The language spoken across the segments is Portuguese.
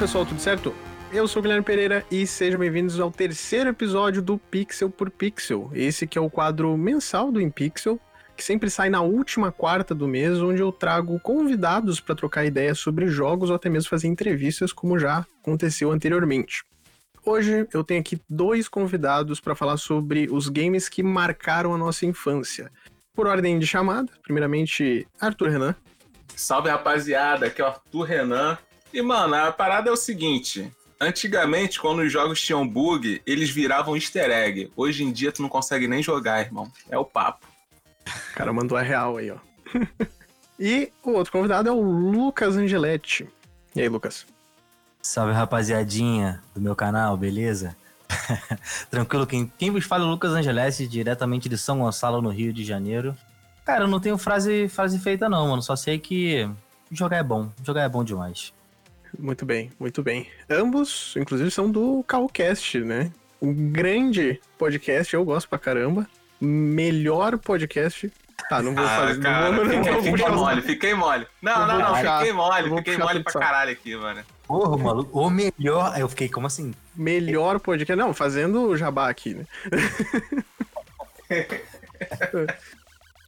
pessoal, tudo certo? Eu sou o Guilherme Pereira e sejam bem-vindos ao terceiro episódio do Pixel por Pixel. Esse que é o quadro mensal do InPixel, que sempre sai na última quarta do mês, onde eu trago convidados para trocar ideias sobre jogos ou até mesmo fazer entrevistas, como já aconteceu anteriormente. Hoje eu tenho aqui dois convidados para falar sobre os games que marcaram a nossa infância. Por ordem de chamada, primeiramente Arthur Renan. Salve rapaziada, aqui é o Arthur Renan. E mano, a parada é o seguinte: antigamente, quando os jogos tinham bug, eles viravam easter egg. Hoje em dia tu não consegue nem jogar, irmão. É o papo. O cara mandou a real aí, ó. e o outro convidado é o Lucas Angeletti. E aí, Lucas? Salve rapaziadinha do meu canal, beleza? Tranquilo, quem, quem vos fala é o Lucas Angelessi, diretamente de São Gonçalo, no Rio de Janeiro. Cara, eu não tenho frase, frase feita não, mano, só sei que jogar é bom, jogar é bom demais. Muito bem, muito bem. Ambos, inclusive, são do Calcast, né? Um grande podcast, eu gosto pra caramba. Melhor podcast Tá, não vou Ah, fazer. cara, não vou, não fiquei, vou fiquei mole, fiquei mole. Não, não, não, puxar- fiquei mole, fiquei mole pra caralho aqui, mano. Porra, maluco, o melhor. Eu fiquei, como assim? Melhor podcast. Não, fazendo o jabá aqui, né?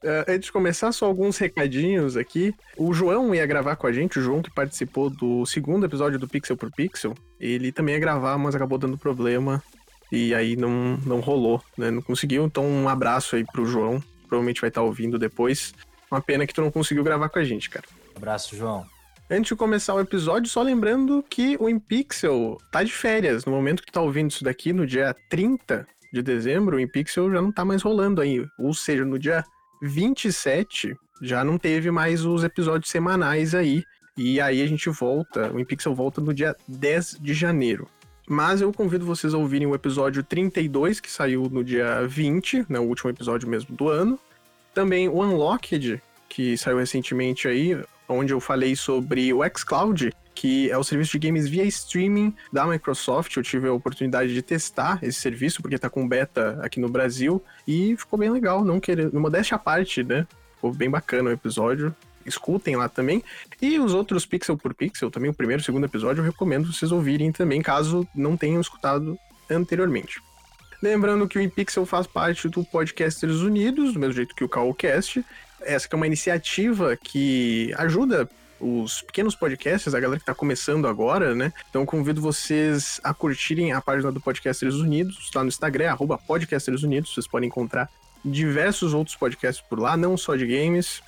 É, antes de começar, só alguns recadinhos aqui. O João ia gravar com a gente, o João que participou do segundo episódio do Pixel por Pixel. Ele também ia gravar, mas acabou dando problema. E aí não, não rolou, né? Não conseguiu. Então, um abraço aí pro João. Provavelmente vai estar ouvindo depois. Uma pena que tu não conseguiu gravar com a gente, cara. Abraço, João. Antes de começar o episódio, só lembrando que o InPixel tá de férias. No momento que tu tá ouvindo isso daqui, no dia 30 de dezembro, o InPixel já não tá mais rolando aí. Ou seja, no dia 27 já não teve mais os episódios semanais aí. E aí a gente volta, o InPixel volta no dia 10 de janeiro. Mas eu convido vocês a ouvirem o episódio 32, que saiu no dia 20, né, o último episódio mesmo do ano. Também o Unlocked, que saiu recentemente aí, onde eu falei sobre o xCloud, que é o serviço de games via streaming da Microsoft. Eu tive a oportunidade de testar esse serviço, porque tá com beta aqui no Brasil, e ficou bem legal, não querer, modéstia à parte, né? Ficou bem bacana o episódio. Escutem lá também. E os outros Pixel por Pixel, também o primeiro e o segundo episódio, eu recomendo vocês ouvirem também, caso não tenham escutado anteriormente. Lembrando que o InPixel faz parte do Podcasters Unidos, do mesmo jeito que o Cowcast. Essa é uma iniciativa que ajuda os pequenos podcasts, a galera que está começando agora, né? Então convido vocês a curtirem a página do Podcasters Unidos, lá no Instagram, arroba Podcasters Unidos. Vocês podem encontrar diversos outros podcasts por lá, não só de games.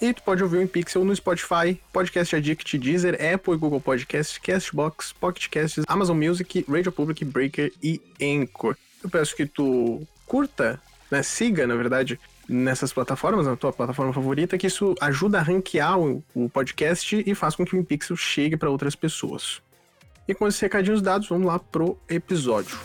E tu pode ouvir o InPixel no Spotify, Podcast Addict, Deezer, Apple e Google Podcasts, Castbox, Pocket Casts, Amazon Music, Radio Public, Breaker e Anchor. Eu peço que tu curta, né, siga, na verdade, nessas plataformas, na tua plataforma favorita, que isso ajuda a ranquear o, o podcast e faz com que o InPixel chegue para outras pessoas. E com esses recadinhos dados, vamos lá pro episódio.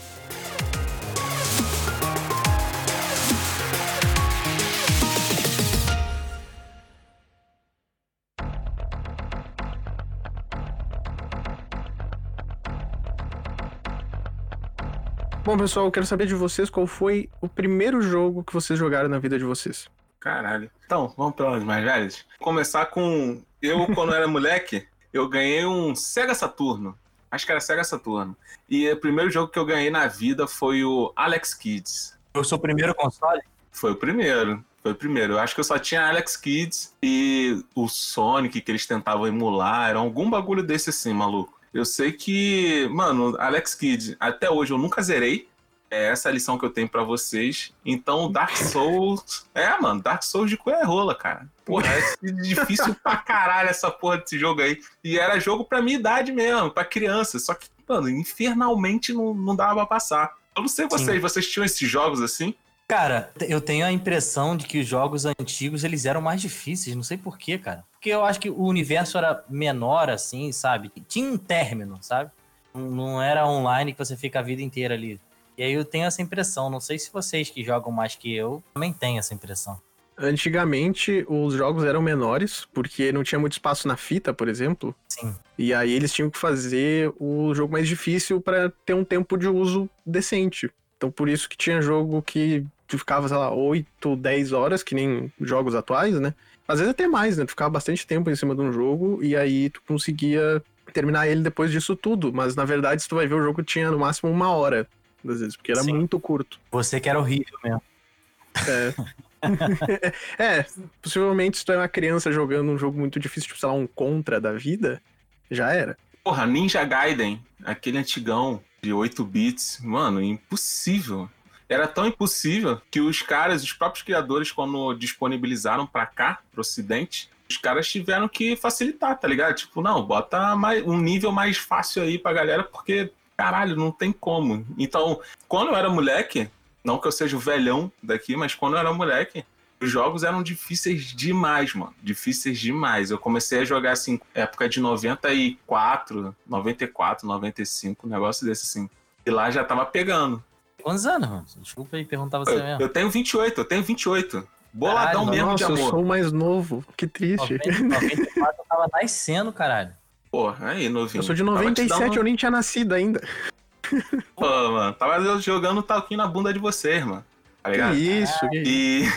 Bom, pessoal, eu quero saber de vocês qual foi o primeiro jogo que vocês jogaram na vida de vocês. Caralho. Então, vamos para os mais velhos. Começar com. Eu, quando era moleque, eu ganhei um Sega Saturno. Acho que era Sega Saturno. E o primeiro jogo que eu ganhei na vida foi o Alex Kids. Eu sou o primeiro console? Foi o primeiro. Foi o primeiro. Eu acho que eu só tinha Alex Kids e o Sonic que eles tentavam emular. Era algum bagulho desse assim, maluco. Eu sei que, mano, Alex Kidd, até hoje eu nunca zerei. É essa a lição que eu tenho pra vocês. Então, Dark Souls. É, mano, Dark Souls de é rola, cara. Porra, é difícil pra caralho essa porra desse jogo aí. E era jogo pra minha idade mesmo, pra criança. Só que, mano, infernalmente não, não dava pra passar. Eu não sei vocês, Sim. vocês tinham esses jogos assim? Cara, eu tenho a impressão de que os jogos antigos eles eram mais difíceis, não sei porquê, cara. Porque eu acho que o universo era menor, assim, sabe? Tinha um término, sabe? Não- era online que você fica a vida inteira ali. E aí eu tenho essa impressão. Não sei se vocês que jogam mais que eu também têm essa impressão. Antigamente, os jogos eram menores, porque não tinha muito espaço na fita, por exemplo. Sim. E aí eles tinham que fazer o jogo mais difícil para ter um tempo de uso decente. Então por isso que tinha jogo que tu ficava, sei lá, 8, 10 horas, que nem jogos atuais, né? Às vezes até mais, né? Tu ficava bastante tempo em cima de um jogo e aí tu conseguia terminar ele depois disso tudo. Mas na verdade, se tu vai ver, o jogo tinha no máximo uma hora, às vezes, porque era Sim. muito curto. Você que era horrível mesmo. É. é, possivelmente se tu é uma criança jogando um jogo muito difícil, tipo, sei lá, um contra da vida, já era. Porra, Ninja Gaiden, aquele antigão de 8 bits, mano, impossível. Era tão impossível que os caras, os próprios criadores, quando disponibilizaram pra cá, pro ocidente, os caras tiveram que facilitar, tá ligado? Tipo, não, bota mais, um nível mais fácil aí pra galera, porque, caralho, não tem como. Então, quando eu era moleque, não que eu seja o velhão daqui, mas quando eu era moleque, os jogos eram difíceis demais, mano. Difíceis demais. Eu comecei a jogar assim, época de 94, 94, 95, um negócio desse assim. E lá já tava pegando. Quantos anos, mano? Desculpa aí perguntar você Eu, mesmo. eu tenho 28, eu tenho 28. Boladão Caralho, mesmo Nossa, de eu amor. sou o mais novo. Que triste. 90, 94 eu tava nascendo, caralho. Pô, aí, novinho. Eu sou de Tava te 97, dando- eu nem tinha nascido ainda. Pô, mano, tava jogando talquinho na bunda de vocês, mano. Tá Que ligado? isso, que isso.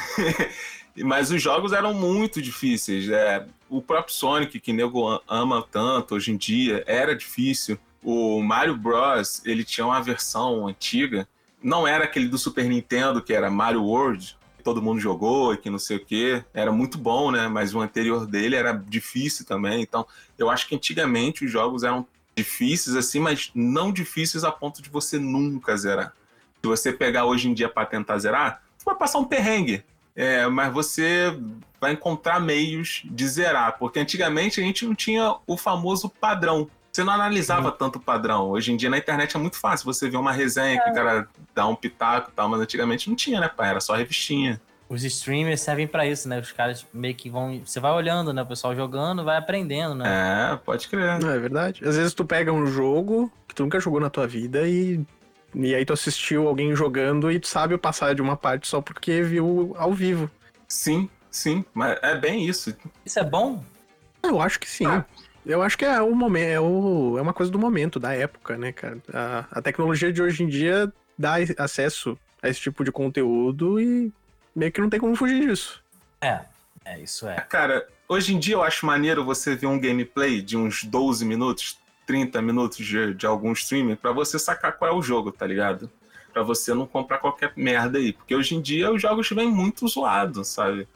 E... Mas os jogos eram muito difíceis. É, o próprio Sonic, que nego ama tanto hoje em dia, era difícil. O Mario Bros, ele tinha uma versão antiga. Não era aquele do Super Nintendo, que era Mario World, que todo mundo jogou e que não sei o quê. Era muito bom, né? Mas o anterior dele era difícil também. Então, eu acho que antigamente os jogos eram difíceis, assim, mas não difíceis a ponto de você nunca zerar. Se você pegar hoje em dia para tentar zerar, você vai passar um perrengue. É, mas você vai encontrar meios de zerar, porque antigamente a gente não tinha o famoso padrão. Você não analisava tanto o padrão. Hoje em dia na internet é muito fácil você ver uma resenha que o cara dá um pitaco e tal, mas antigamente não tinha, né, pai? Era só revistinha. Os streamers servem pra isso, né? Os caras meio que vão. Você vai olhando, né? O pessoal jogando, vai aprendendo, né? É, pode crer. Não, é verdade. Às vezes tu pega um jogo que tu nunca jogou na tua vida e. E aí tu assistiu alguém jogando e tu sabe passar de uma parte só porque viu ao vivo. Sim, sim, mas é bem isso. Isso é bom? Eu acho que sim. Ah. Eu acho que é o momento, é, o, é uma coisa do momento, da época, né, cara? A, a tecnologia de hoje em dia dá acesso a esse tipo de conteúdo e meio que não tem como fugir disso. É. É, isso é. Cara, hoje em dia eu acho maneiro você ver um gameplay de uns 12 minutos, 30 minutos de, de algum streaming pra você sacar qual é o jogo, tá ligado? Pra você não comprar qualquer merda aí. Porque hoje em dia os jogos vêm muito zoados, sabe?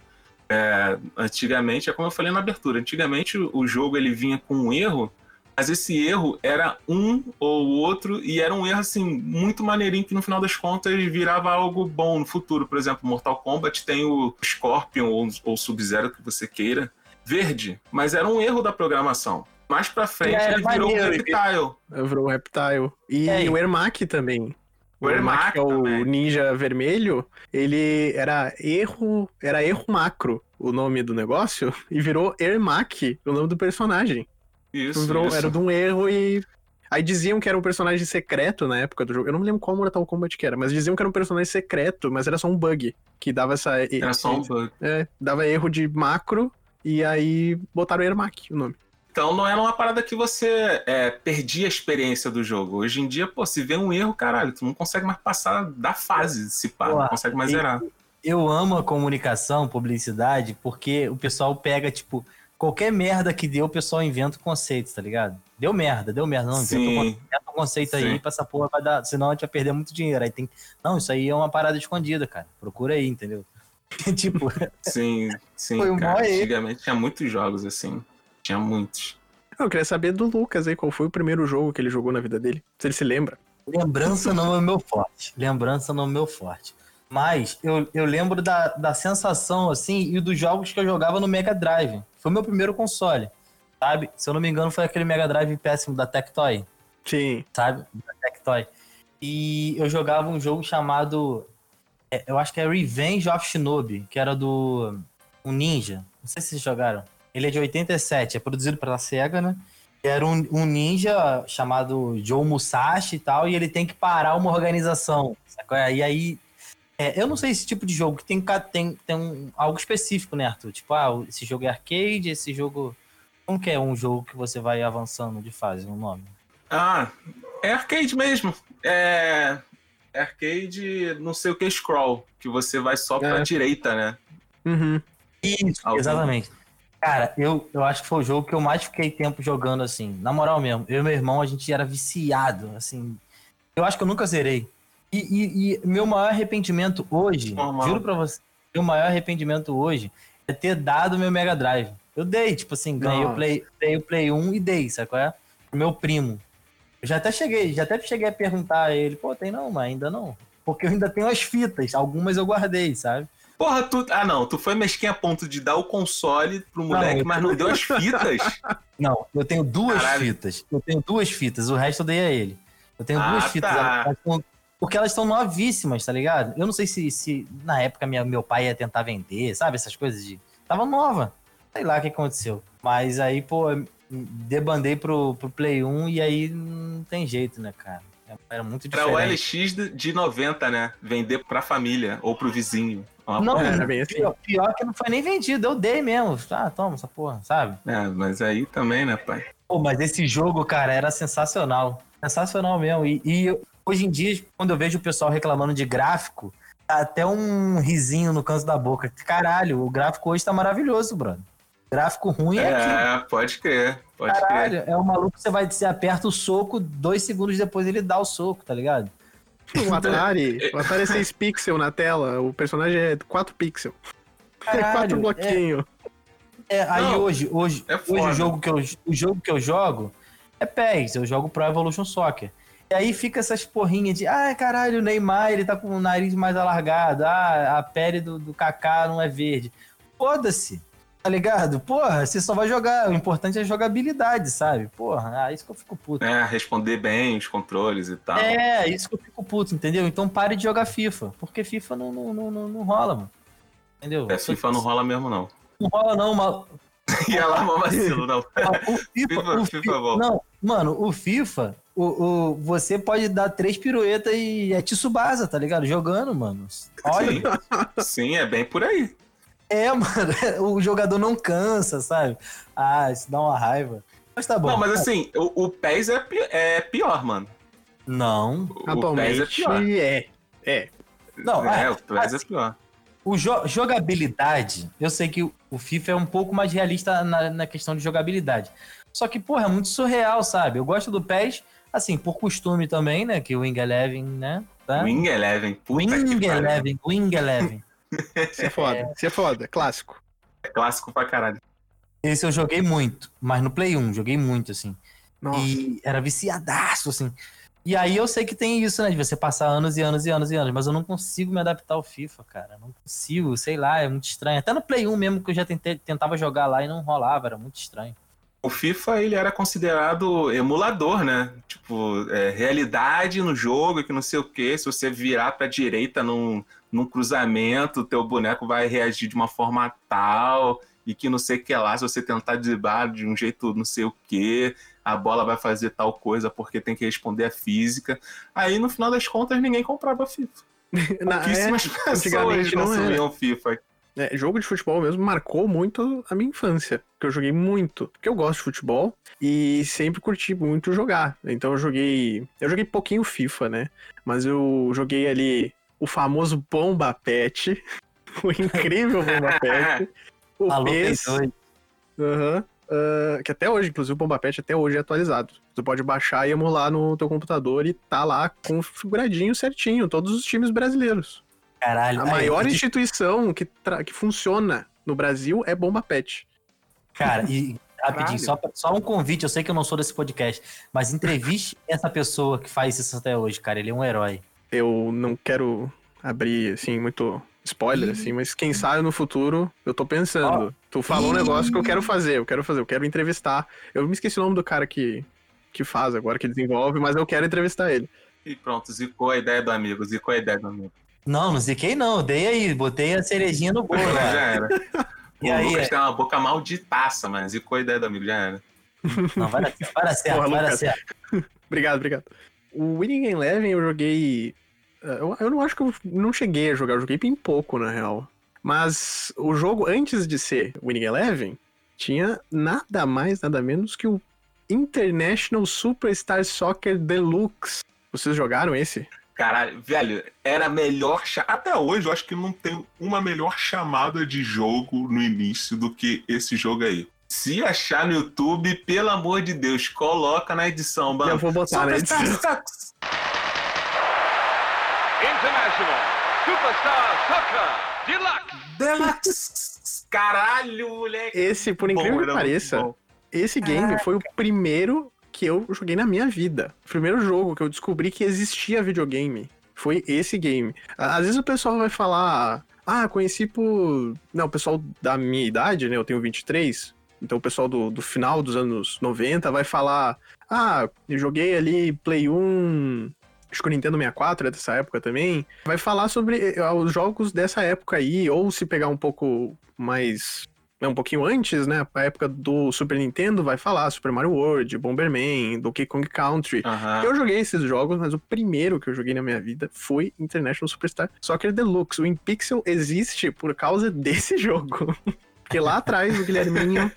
É, antigamente, é como eu falei na abertura, antigamente o jogo ele vinha com um erro, mas esse erro era um ou outro, e era um erro assim, muito maneirinho, que no final das contas virava algo bom no futuro. Por exemplo, Mortal Kombat tem o Scorpion ou, ou Sub-Zero que você queira, verde, mas era um erro da programação. Mais pra frente Era ele virou um maneiro, Reptile. Virou o Reptile. E É, e- o Ermac também. O Ermac que é o também. ninja vermelho, ele era erro, era erro macro o nome do negócio e virou Ermac, o nome do personagem. Isso, Virou- isso. Era de um erro e aí diziam que era um personagem secreto na época do jogo. Eu não me lembro qual Mortal Kombat que era, mas diziam que era um personagem secreto, mas era só um bug que dava essa Era só um bug. é, dava erro de macro e aí botaram Ermac o nome. Então não era uma parada que você é, perdia a experiência do jogo. Hoje em dia, pô, se vê um erro, caralho, tu não consegue mais passar da fase, se pá, não consegue mais zerar. Eu amo a comunicação, publicidade, porque o pessoal pega, tipo, qualquer merda que deu, o pessoal inventa o conceito, tá ligado? Deu merda, deu merda. Não, inventa um inventa um conceito aí Sim. pra essa porra vai dar. Senão a gente vai perder muito dinheiro. Aí tem. Não, isso aí é uma parada escondida, cara. Procura aí, entendeu? tipo, sim, sim, cara. Antigamente tinha muitos jogos assim. Tinha muitos. Eu queria saber do Lucas aí, qual foi o primeiro jogo que ele jogou na vida dele? Se ele se lembra. lembrança não é o meu forte. Lembrança não é o meu forte. Mas eu, eu lembro da, da sensação, assim, e dos jogos que eu jogava no Mega Drive. Foi o meu primeiro console, sabe? Se eu não me engano, foi aquele Mega Drive péssimo da Tectoy. Sim. sabe? Da Tectoy. E eu jogava um jogo chamado. é, Eu acho que é Revenge of Shinobi, que era do. Um ninja. Não sei se vocês jogaram. Ele é de 87, é produzido pela SEGA, né? Era um, um ninja chamado Joe Musashi e tal, e ele tem que parar uma organização. sacou? E aí. é, eu não sei esse tipo de jogo, que tem, tem, tem um, algo específico, né, Arthur? Tipo, ah, esse jogo é arcade, esse jogo. Como que é um jogo que você vai avançando de fase, um nome? Ah, é arcade mesmo. É. é arcade, não sei o que, scroll, que você vai só pra É. direita, né? Uhum. Isso, Algum- exatamente. Cara, eu, eu acho que foi o jogo que eu mais fiquei tempo jogando, assim. Na moral mesmo, eu e meu irmão, a gente era viciado, assim. Eu acho que eu nunca zerei. E, e- e meu maior arrependimento hoje, Normal. juro pra você, meu maior arrependimento hoje é ter dado meu Mega Drive. Eu dei, tipo assim, ganhei o. Play, dei o Play 1 e dei, sabe qual é? Pro meu primo. Eu já até cheguei, já até cheguei a perguntar a ele, pô, tem não, mas ainda não. Porque eu ainda tenho as fitas, algumas eu guardei, sabe? Porra, tu. Ah, não, tu foi mesquinha a ponto de dar o console pro moleque, eu- mas não deu as fitas. Não, eu tenho duas Caralho. fitas. Eu tenho duas fitas, o resto eu dei a ele. Eu tenho Ah, duas fitas. tá. elas tão- porque elas estão novíssimas, tá ligado? Eu não sei se, se na época minha- meu pai ia tentar vender, sabe? Essas coisas de. Tava nova. Sei lá o que aconteceu. Mas aí, pô, debandei pro, pro Play 1 e aí não tem jeito, né, cara? Era muito Pra o diferente. LX de- de 90, né? Vender pra família ou pro vizinho. Uma Não, porra. Era bem assim. pior, pior que não foi nem vendido, eu dei mesmo. Ah, toma essa porra, sabe? É, mas aí também, né, pai? Pô, mas esse jogo, cara, era sensacional. Sensacional mesmo. E, e hoje em dia, quando eu vejo o pessoal reclamando de gráfico, dá até um risinho no canto da boca. Caralho, o gráfico hoje tá maravilhoso, Bruno. Gráfico ruim é, aquilo. É, pode crer, pode crer. Caralho, é o maluco que você vai, você aperta o soco, dois segundos depois ele dá o soco, tá ligado? O Atari, o Atari é 6 pixels na tela, o personagem é 4 pixels. É 4 Caralho, bloquinhos. É, aí Não, hoje, hoje, é hoje o jogo que eu o jogo que eu jogo é PES, eu jogo Pro Evolution Soccer. E aí fica essas porrinhas de, ah, caralho, o Neymar, ele tá com o nariz mais alargado, ah, a pele do, do Kaká não é verde. Foda-se, tá ligado? Porra, você só vai jogar, o importante é a jogabilidade, sabe? Porra, ah, isso que eu fico puto. É, responder bem os controles e tal. É, isso que eu fico puto, entendeu? Então pare de jogar FIFA, porque FIFA não, não, não, não, rola, mano. Entendeu? É, FIFA não rola mesmo, não. Não rola não, mal, E ela é vacilo, não. O FIFA, FIFA- o FIFA Fi- volta. Não, mano, o FIFA, o, o, você pode dar três piruetas e é Tsubasa, tá ligado? Jogando, mano. Olha, Sim, sim, é bem por aí. É, mano, o jogador não cansa, sabe? Ah, isso dá uma raiva. Mas tá bom. Não, mas assim, o, o PES é, pi- é pior, mano. Não, O, o PES é pior. é. É. não, é, é, o PES é pior. o jo- jogabilidade, eu sei que o, FIFA é um pouco mais realista na, na questão de jogabilidade. Só que, porra, é muito surreal, sabe? Eu gosto do PES, assim, por costume também, né? Que o Wing Eleven, né? Tá? Wing Eleven, puta Wing que. Eleven, Wing Eleven. Isso é foda. Isso é foda. Clássico. É clássico pra caralho. Esse eu joguei muito, mas no Play 1, joguei muito, assim. Nossa. E era viciadaço, assim. E aí eu sei que tem isso, né? De você passar anos e anos e anos e anos, mas eu não consigo me adaptar ao FIFA, cara. Não consigo, sei lá, é muito estranho. Até no Play 1 mesmo, que eu já tentei, tentava jogar lá e não rolava, era muito estranho. O FIFA, ele era considerado emulador, né? Tipo, é, realidade no jogo, que não sei o quê. Se você virar pra direita num, num cruzamento, o teu boneco vai reagir de uma forma tal, e que não sei o que lá, se você tentar driblar de um jeito não sei o quê, a bola vai fazer tal coisa porque tem que responder a física. Aí, no final das contas, ninguém comprava FIFA. Na- é, Pouquíssimas pessoas não consumiam FIFA. É, jogo de futebol mesmo marcou muito a minha infância, porque eu joguei muito, porque eu gosto de futebol e sempre curti muito jogar. Então eu joguei, eu joguei pouquinho FIFA, né? Mas eu joguei ali o famoso Bomba Pet, o incrível Bomba Pet, o Alô, PES, Play 2. aham, ah, que até hoje, inclusive o Bomba Pet até hoje é atualizado. Você pode baixar e emular no teu computador e tá lá configuradinho certinho, todos os times brasileiros. Caralho. A maior instituição que, tra- que funciona no Brasil é Bomba Pet. Cara, e rapidinho, só, só um convite, eu sei que eu não sou desse podcast, mas entreviste essa pessoa que faz isso até hoje, cara. Ele é um herói. Eu não quero abrir, assim, muito spoiler, assim, mas quem sabe no futuro eu tô pensando. Tu falou um negócio que eu quero fazer, eu quero fazer, eu quero entrevistar. Eu me esqueci o nome do cara que, que faz agora, que desenvolve, mas eu quero entrevistar ele. E pronto, zicou a ideia do amigo, zicou a ideia do amigo. Não, não ziquei não, dei aí, botei a cerejinha no bolo. Já cara. era. E o aí, Lucas é- tem uma boca malditaça, mas zicou a ideia do amigo, já era. Não, vai dar, vai dar certo, Porra, vai dar certo. Obrigado, obrigado. O Winning Eleven eu joguei. eh, Eu, eu não acho que eu não cheguei a jogar, eu joguei bem pouco, na real. Mas o jogo, antes de ser Winning Eleven, tinha nada mais, nada menos que o International Superstar Soccer Deluxe. Vocês jogaram esse? Caralho, velho, era a melhor. Até hoje eu acho que não tem uma melhor chamada de jogo no início do que esse jogo aí. Se achar no YouTube, pelo amor de Deus, coloca na edição, mano. Eu vou botar na edição. International Superstar Soccer Deluxe. Deluxe. Caralho, moleque. Esse, por incrível Bom, que pareça, esse game foi o primeiro que eu joguei na minha vida. O primeiro jogo que eu descobri que existia videogame foi esse game. Às vezes o pessoal vai falar, ah, conheci por. Não, o pessoal da minha idade, né? Eu tenho 23. Então o pessoal do, do final dos anos 90 vai falar, ah, eu joguei ali Play 1. Acho que o Nintendo 64 é dessa época também. Vai falar sobre eh, os jogos dessa época aí, ou se pegar um pouco mais um pouquinho antes, né? A época do Super Nintendo vai falar Super Mario World, Bomberman, Donkey Kong Country. Aham. Eu joguei esses jogos, mas o primeiro que eu joguei na minha vida foi International Superstar Soccer Deluxe. O InPixel existe por causa desse jogo. Porque lá atrás o Guilherminho,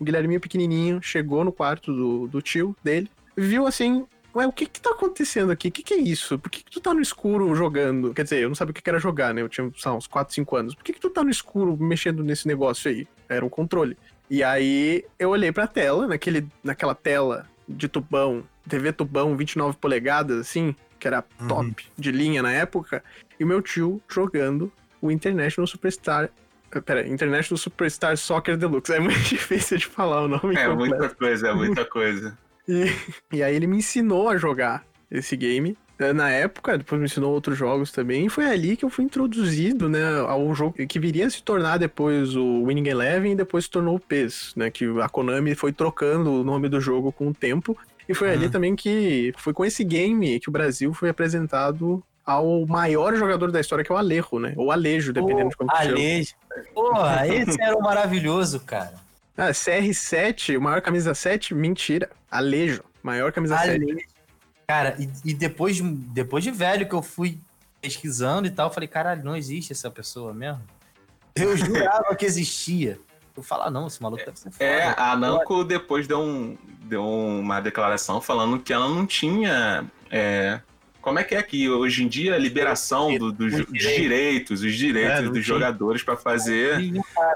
o Guilherminho pequenininho, chegou no quarto do, do tio dele, viu assim, ué, o que que tá acontecendo aqui? O que que é isso? Por que que tu tá no escuro jogando? Quer dizer, eu não sabia o que que era jogar, né? Eu tinha, sei lá, uns 4, 5 anos. Por que que tu tá no escuro mexendo nesse negócio aí? Era um controle. E aí eu olhei pra tela, naquele, naquela tela de tubão, TV tubão 29 polegadas, assim, que era top de linha na época, e o meu tio jogando o International Superstar. eh, Pera, International Superstar Soccer Deluxe. É muito difícil de falar o nome É completo. muita coisa, é muita coisa. E, e aí ele me ensinou a jogar esse game. eh, Na época, depois me ensinou outros jogos também, e foi ali que eu fui introduzido, né, ao jogo que viria a se tornar depois o Winning Eleven e depois se tornou o PES, né, que a Konami foi trocando o nome do jogo com o tempo, e foi ali Uhum. também que foi com esse game que o Brasil foi apresentado ao maior jogador da história, que é o Alejo, né, ou Alejo, dependendo de como. Alejo. Porra, esse era o maravilhoso, cara. Ah, CR7, o maior camisa 7, mentira, Alejo, maior camisa 7. Alejo. Cara, e, e depois, de, depois de velho que eu fui pesquisando e tal, eu falei, caralho, não existe essa pessoa mesmo. Eu jurava que existia. Eu falo, ah, não, esse maluco deve ser foda. É, a Namco depois deu, um, deu uma declaração falando que ela não tinha. é, como é que é que hoje em dia a liberação do- do- Os dos direitos, os direitos É, dos tinha. jogadores pra fazer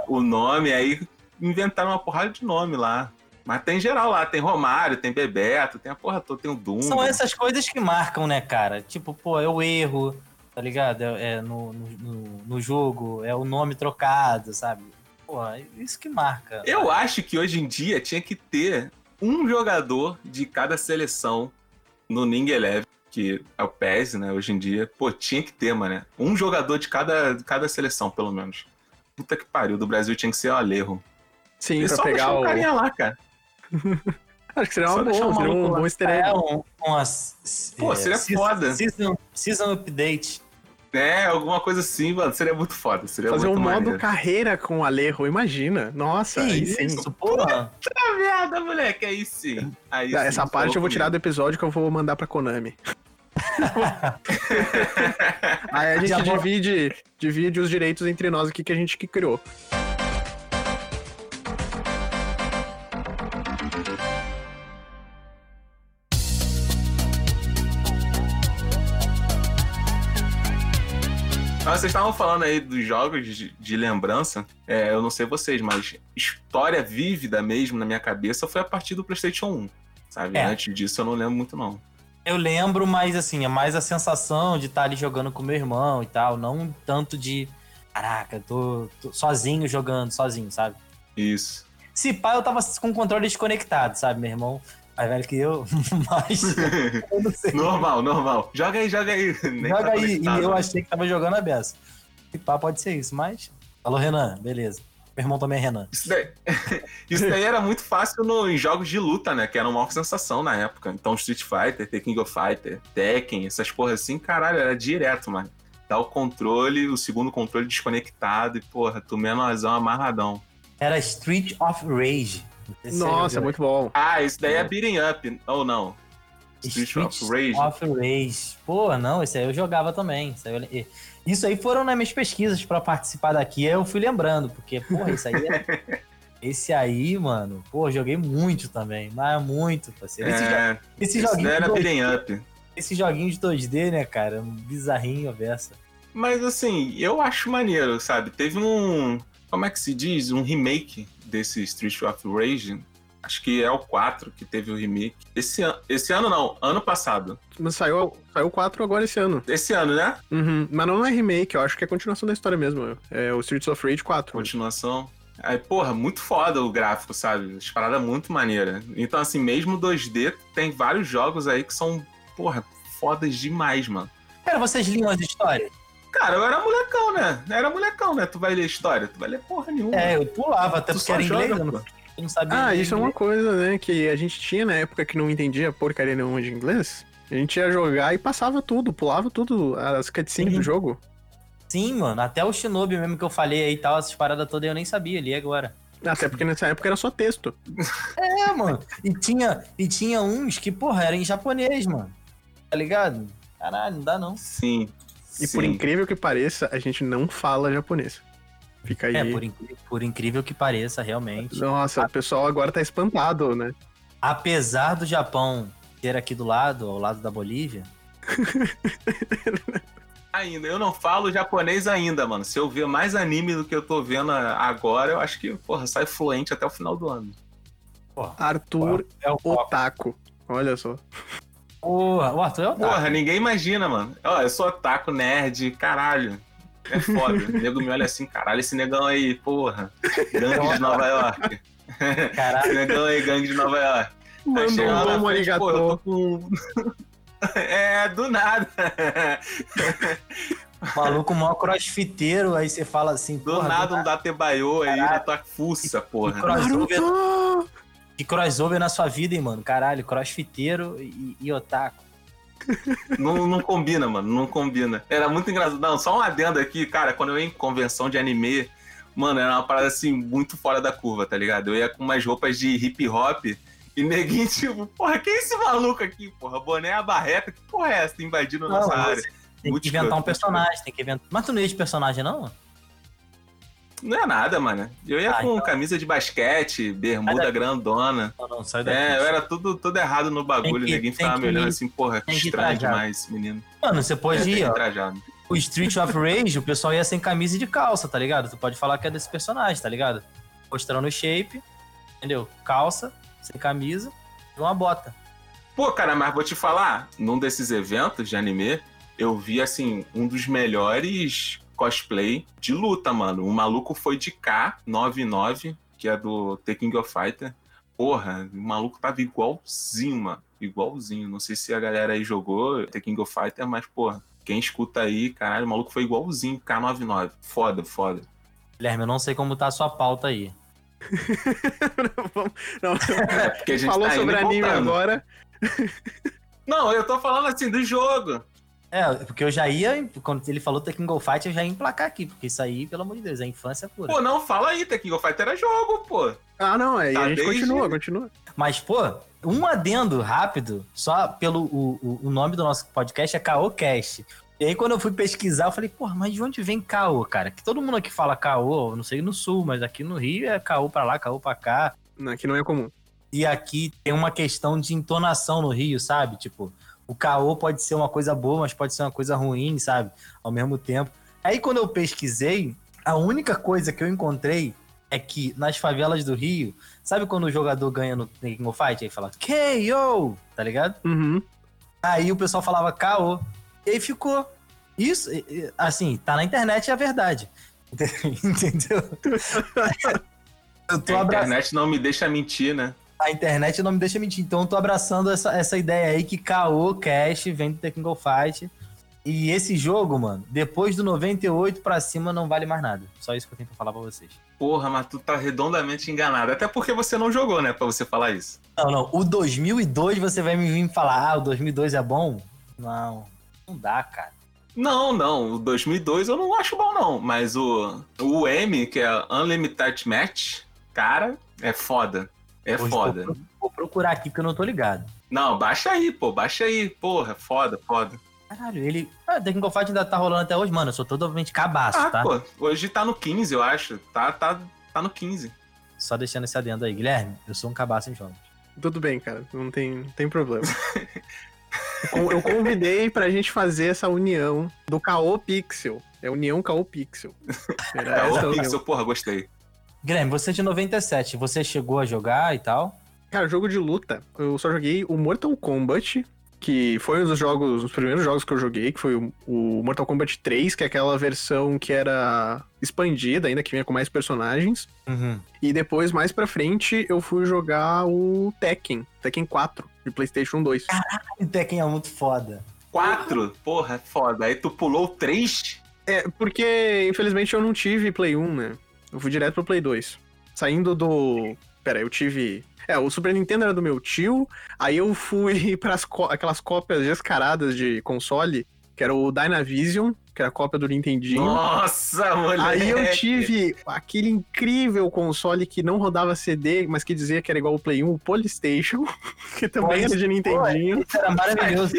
o nome, aí inventaram uma porrada de nome lá. Mas tem geral lá, tem Romário, tem Bebeto, tem a porra toda, tem o Doom. São essas coisas que marcam, né, cara? Tipo, pô, é o erro, tá ligado? É, é no, no, no- jogo, é o nome trocado, sabe? Pô, é isso que marca. Eu acho que hoje em dia tinha que ter um jogador de cada seleção no Ning Eleven, que é o PES, né, hoje em dia. Pô, tinha que ter, mano. Um jogador de cada, cada seleção, pelo menos. Puta que pariu, do Brasil tinha que ser o Alejo. Sim, E pra só pegar o... o carinha lá, cara. Acho que seria uma boa, seria um bom easter egg. É um, uma, Pô, seria season- foda. Season, season update. É, alguma coisa assim, mano. Seria muito foda. Seria Fazer um muito modo maneiro. carreira com o Alejo, imagina. Nossa, Que aí sim. isso, porra. Puta merda, moleque. Aí sim. Aí Ah, sim, Essa falou parte eu vou comigo. tirar do episódio que eu vou mandar pra Konami. Aí a gente divide, divide os direitos entre nós aqui que a gente que criou. Vocês estavam falando aí dos jogos de, de lembrança. É, eu não sei vocês, mas história vívida mesmo na minha cabeça foi a partir do PlayStation 1. Sabe? É. Antes disso eu não lembro muito, não. Eu lembro, mas assim, é mais a sensação de estar ali jogando com meu irmão e tal, não tanto de. Caraca, tô, tô sozinho jogando, sozinho, sabe? Isso. Se pá, eu tava com o controle desconectado, sabe? Meu irmão mais velho que eu, mas eu não sei. normal, normal. Joga aí, joga aí. Nem Joga tá aí, e eu achei que tava jogando a beça. Se pá, pode ser isso, mas. Alô, Renan, beleza. Meu irmão também é Renan. Isso daí, isso daí era muito fácil no, em jogos de luta, né? Que era uma maior sensação na época. Então, Street Fighter, The King of Fighter, Tekken, essas porras assim, caralho, era direto, mano. Dá o controle, o segundo controle desconectado e, porra, tu menorzão amarradão. Era Street of Rage. Não sei se você Nossa, jogou. muito bom. Ah, isso daí é beating up, ou não? Street, of Rage. of Rage. Pô, não, esse aí eu jogava também. Isso aí, eu- isso aí foram nas minhas pesquisas pra participar daqui, aí eu fui lembrando, porque, porra, isso aí é... Esse aí, mano, pô, joguei muito também, mas muito, parceiro. Esse, jo- É, esse isso daí joguinho, era do- beating up. Esse joguinho de 2D, né, cara? Um bizarrinho a versa. Mas assim, eu acho maneiro, sabe? Teve um. Como é que se diz? Um remake desse Street of Rage. Acho que é o 4 que teve o remake. Esse, an... esse ano não, ano passado. Mas saiu, saiu 4 agora esse ano. Esse ano, né? Uhum. Mas não é remake, eu acho que é continuação da história mesmo. É o Streets of Rage 4. Continuação. Aí, porra, muito foda o gráfico, sabe? As paradas muito maneira. Então, assim, mesmo 2D, tem vários jogos aí que são, porra, fodas demais, mano. Cara, vocês liam as histórias? Cara, eu era molecão, né? Era molecão, né? Tu vai ler história? Tu vai ler porra nenhuma. É, eu pulava, até Tu porque era inglês, joga, eu não, não sabia. Ah, isso é uma inglês. coisa, né, que a gente tinha na época que não entendia porcaria nenhuma de inglês. A gente ia jogar e passava tudo, pulava tudo, as cutscenes do jogo. Sim, mano, até o Shinobi mesmo que eu falei aí e tal, essas paradas todas eu nem sabia, li agora. Até porque nessa época era só texto. É, mano. E tinha, e tinha uns que, porra, eram em japonês, mano. Tá ligado? Caralho, não dá não. Sim. E por sim. incrível que pareça, a gente não fala japonês. Fica aí. É, por, por incrível que pareça, realmente. Nossa, o pessoal agora tá espantado, né? Apesar do Japão ter aqui do lado, ao lado da Bolívia, Ainda, eu não falo japonês ainda, mano. Se eu ver mais anime do que eu tô vendo agora, eu acho que, porra, sai fluente até o final do ano. Arthur é o foco. Otaku. Olha só. Porra, o Arthur é o Otaku. Porra, ninguém imagina, mano. Ó, eu sou otaku, nerd, caralho. É foda. o nego me olha assim, caralho, esse negão aí, porra. Gangue de Nova York. Caralho. Esse negão aí, gangue de Nova York. Aí Mandou chega lá um na frente, pô, eu tô arigatô. com... É, do nada. Maluco mó crossfiteiro, aí você fala assim, Do porra, nada um Datebaiô aí na tua fuça, porra. crossover, Que crossover na sua vida, hein, mano? Caralho, crossfiteiro e, e otaku. Não, não combina, mano, não combina. Era muito engraçado. Não, só um adendo aqui, cara, quando eu ia em convenção de anime, mano, era uma parada assim, muito fora da curva, tá ligado? Eu ia com umas roupas de hip hop e neguinho, tipo, porra, quem é esse maluco aqui, porra? Boné a barreta, que porra é essa? Tá invadindo nossa Não, área. Tem Muito que inventar um personagem, tem que inventar. Mas tu não ia de personagem, não? Não é nada, mano. Eu ia Ah, com então. camisa de basquete, bermuda é- grandona. Não, não, sai daqui. É, eu era tudo, tudo errado no bagulho. Que- Ninguém ficava me que- olhando assim, porra, que estranho demais, esse menino. Mano, você É, pode tem ir, ó. trajado. O Street of Rage, o pessoal ia sem camisa e de calça, tá ligado? Tu pode falar que é desse personagem, tá ligado? Mostrando o shape, entendeu? Calça, sem camisa e uma bota. Pô, cara, mas vou te falar, num desses eventos de anime, eu vi, assim, um dos melhores cosplay de luta, mano. O maluco foi de K99, que é do The King of Fighter. Porra, o maluco tava igualzinho, mano. Igualzinho. Não sei se a galera aí jogou The King of Fighter, mas, porra, quem escuta aí, caralho, o maluco foi igualzinho, K99. Foda, foda. Guilherme, eu não sei como tá a sua pauta aí. Vamos- não, É, porque a gente Falou tá sobre anime voltando. agora. Não, eu tô falando assim do jogo. É, porque eu já ia, quando ele falou Tekken Go Fight, eu já ia emplacar aqui, porque isso aí, pelo amor de Deus, é infância pura. Pô, não, fala aí, The King of Fighter é jogo, pô. Ah, não, aí Tá a gente desde- continua, continua. Mas, pô, um adendo rápido, só pelo o, o, o nome do nosso podcast é KOcast. E aí, quando eu fui pesquisar, eu falei, porra, mas de onde vem KO, cara? Que todo mundo aqui fala KO, não sei no sul, mas aqui no Rio é KO pra lá, KO pra cá. Não, Aqui não é comum. E aqui tem uma questão de entonação no Rio, sabe? Tipo, o caô pode ser uma coisa boa, mas pode ser uma coisa ruim, sabe? Ao mesmo tempo. Aí quando eu pesquisei, a única coisa que eu encontrei é que nas favelas do Rio, sabe quando o jogador ganha no King of Fight? Aí fala KO, tá ligado? Uhum. Aí o pessoal falava caô. E aí ficou. Isso, assim, tá na internet é a verdade. Entendeu? Eu tô A internet não me deixa mentir, né? A internet não me deixa mentir. Então eu tô abraçando essa, essa ideia aí que KO Cash vem do Tekken Go Fight. E esse jogo, mano, depois do 98 pra cima não vale mais nada. Só isso que eu tenho pra falar pra vocês. Porra, mas tu tá redondamente enganado. Até porque você não jogou, né? Pra você falar isso. Não, não. O 2002 você vai me vir falar, ah, o 2002 é bom? Não, não dá, cara. Não, não. O 2002 eu não acho bom, não. Mas o, o M, que é Unlimited Match, cara, é foda. É Hoje foda. Vou, vou procurar aqui porque eu não tô ligado. Não, baixa aí, pô. Baixa aí. Porra, foda, foda. Caralho, ele. Ah, Tekken Fight ainda tá rolando até hoje, mano. Eu sou totalmente cabaço, Ah, tá? pô. Hoje tá no 15, eu acho. Tá, tá, tá no 15. Só deixando esse adendo aí. Guilherme, eu sou um cabaço em jogos. Tudo bem, cara. Não tem, não tem problema. Eu convidei pra gente fazer essa união do Caô Pixel. É União Caô Pixel. União. Pixel, porra, gostei. Guilherme, você é de 97, você chegou a jogar e tal? Cara, jogo de luta, eu só joguei o Mortal Kombat, que foi um dos jogos, os primeiros jogos que eu joguei, que foi o, o Mortal Kombat 3, que é aquela versão que era expandida, ainda que vinha com mais personagens. Uhum. E depois, mais pra frente, eu fui jogar o Tekken, Tekken 4, de PlayStation 2. E Tekken é muito foda. Quatro? Porra, é foda. Aí tu pulou o três? É, porque infelizmente eu não tive Play 1, né? Eu fui direto pro Play 2. Saindo do. Pera, eu tive. É, o Super Nintendo era do meu tio, aí eu fui para aquelas cópias descaradas de console, que era o Dynavision, que era a cópia do Nintendinho. Nossa, moleque. Aí eu tive aquele incrível console que não rodava CD, mas que dizia que era igual o Play 1, o Polystation, que também era de Nintendinho. Isso era maravilhoso.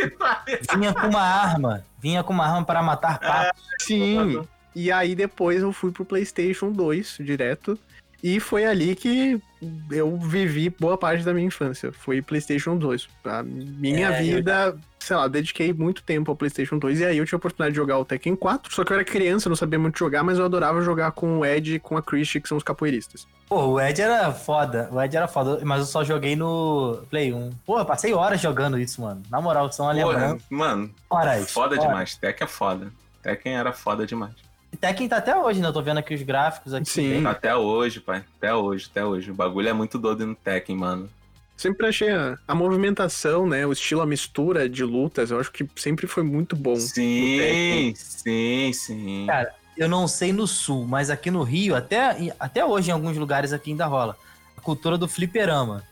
Vinha com uma arma. Vinha com uma arma para matar patos. Sim. E aí depois eu fui pro PlayStation 2 direto. E foi ali que eu vivi boa parte da minha infância. Foi PlayStation 2. A minha É, vida, sei lá, dediquei muito tempo ao PlayStation 2. E aí eu tive a oportunidade de jogar o Tekken 4. Só que eu era criança, não sabia muito jogar, mas eu adorava jogar com o Ed e com a Christie, que são os capoeiristas. Pô, o Ed era foda. O Ed era foda, mas eu só joguei no Play 1. Pô, eu passei horas jogando isso, mano. Na moral, são lembrança. mano, Horas. foda horas. demais. Tekken é foda. Tekken era foda demais. E Tekken tá até hoje, né? Eu tô vendo aqui os gráficos aqui. Sim. Até hoje, pai. Até hoje, até hoje. O bagulho é muito doido no Tekken, mano. Sempre achei a, a movimentação, né? O estilo, a mistura de lutas, eu acho que sempre foi muito bom. Sim, sim, sim. Cara, Eu não sei no sul, mas aqui no Rio, até, até hoje em alguns lugares aqui ainda rola. A cultura do fliperama,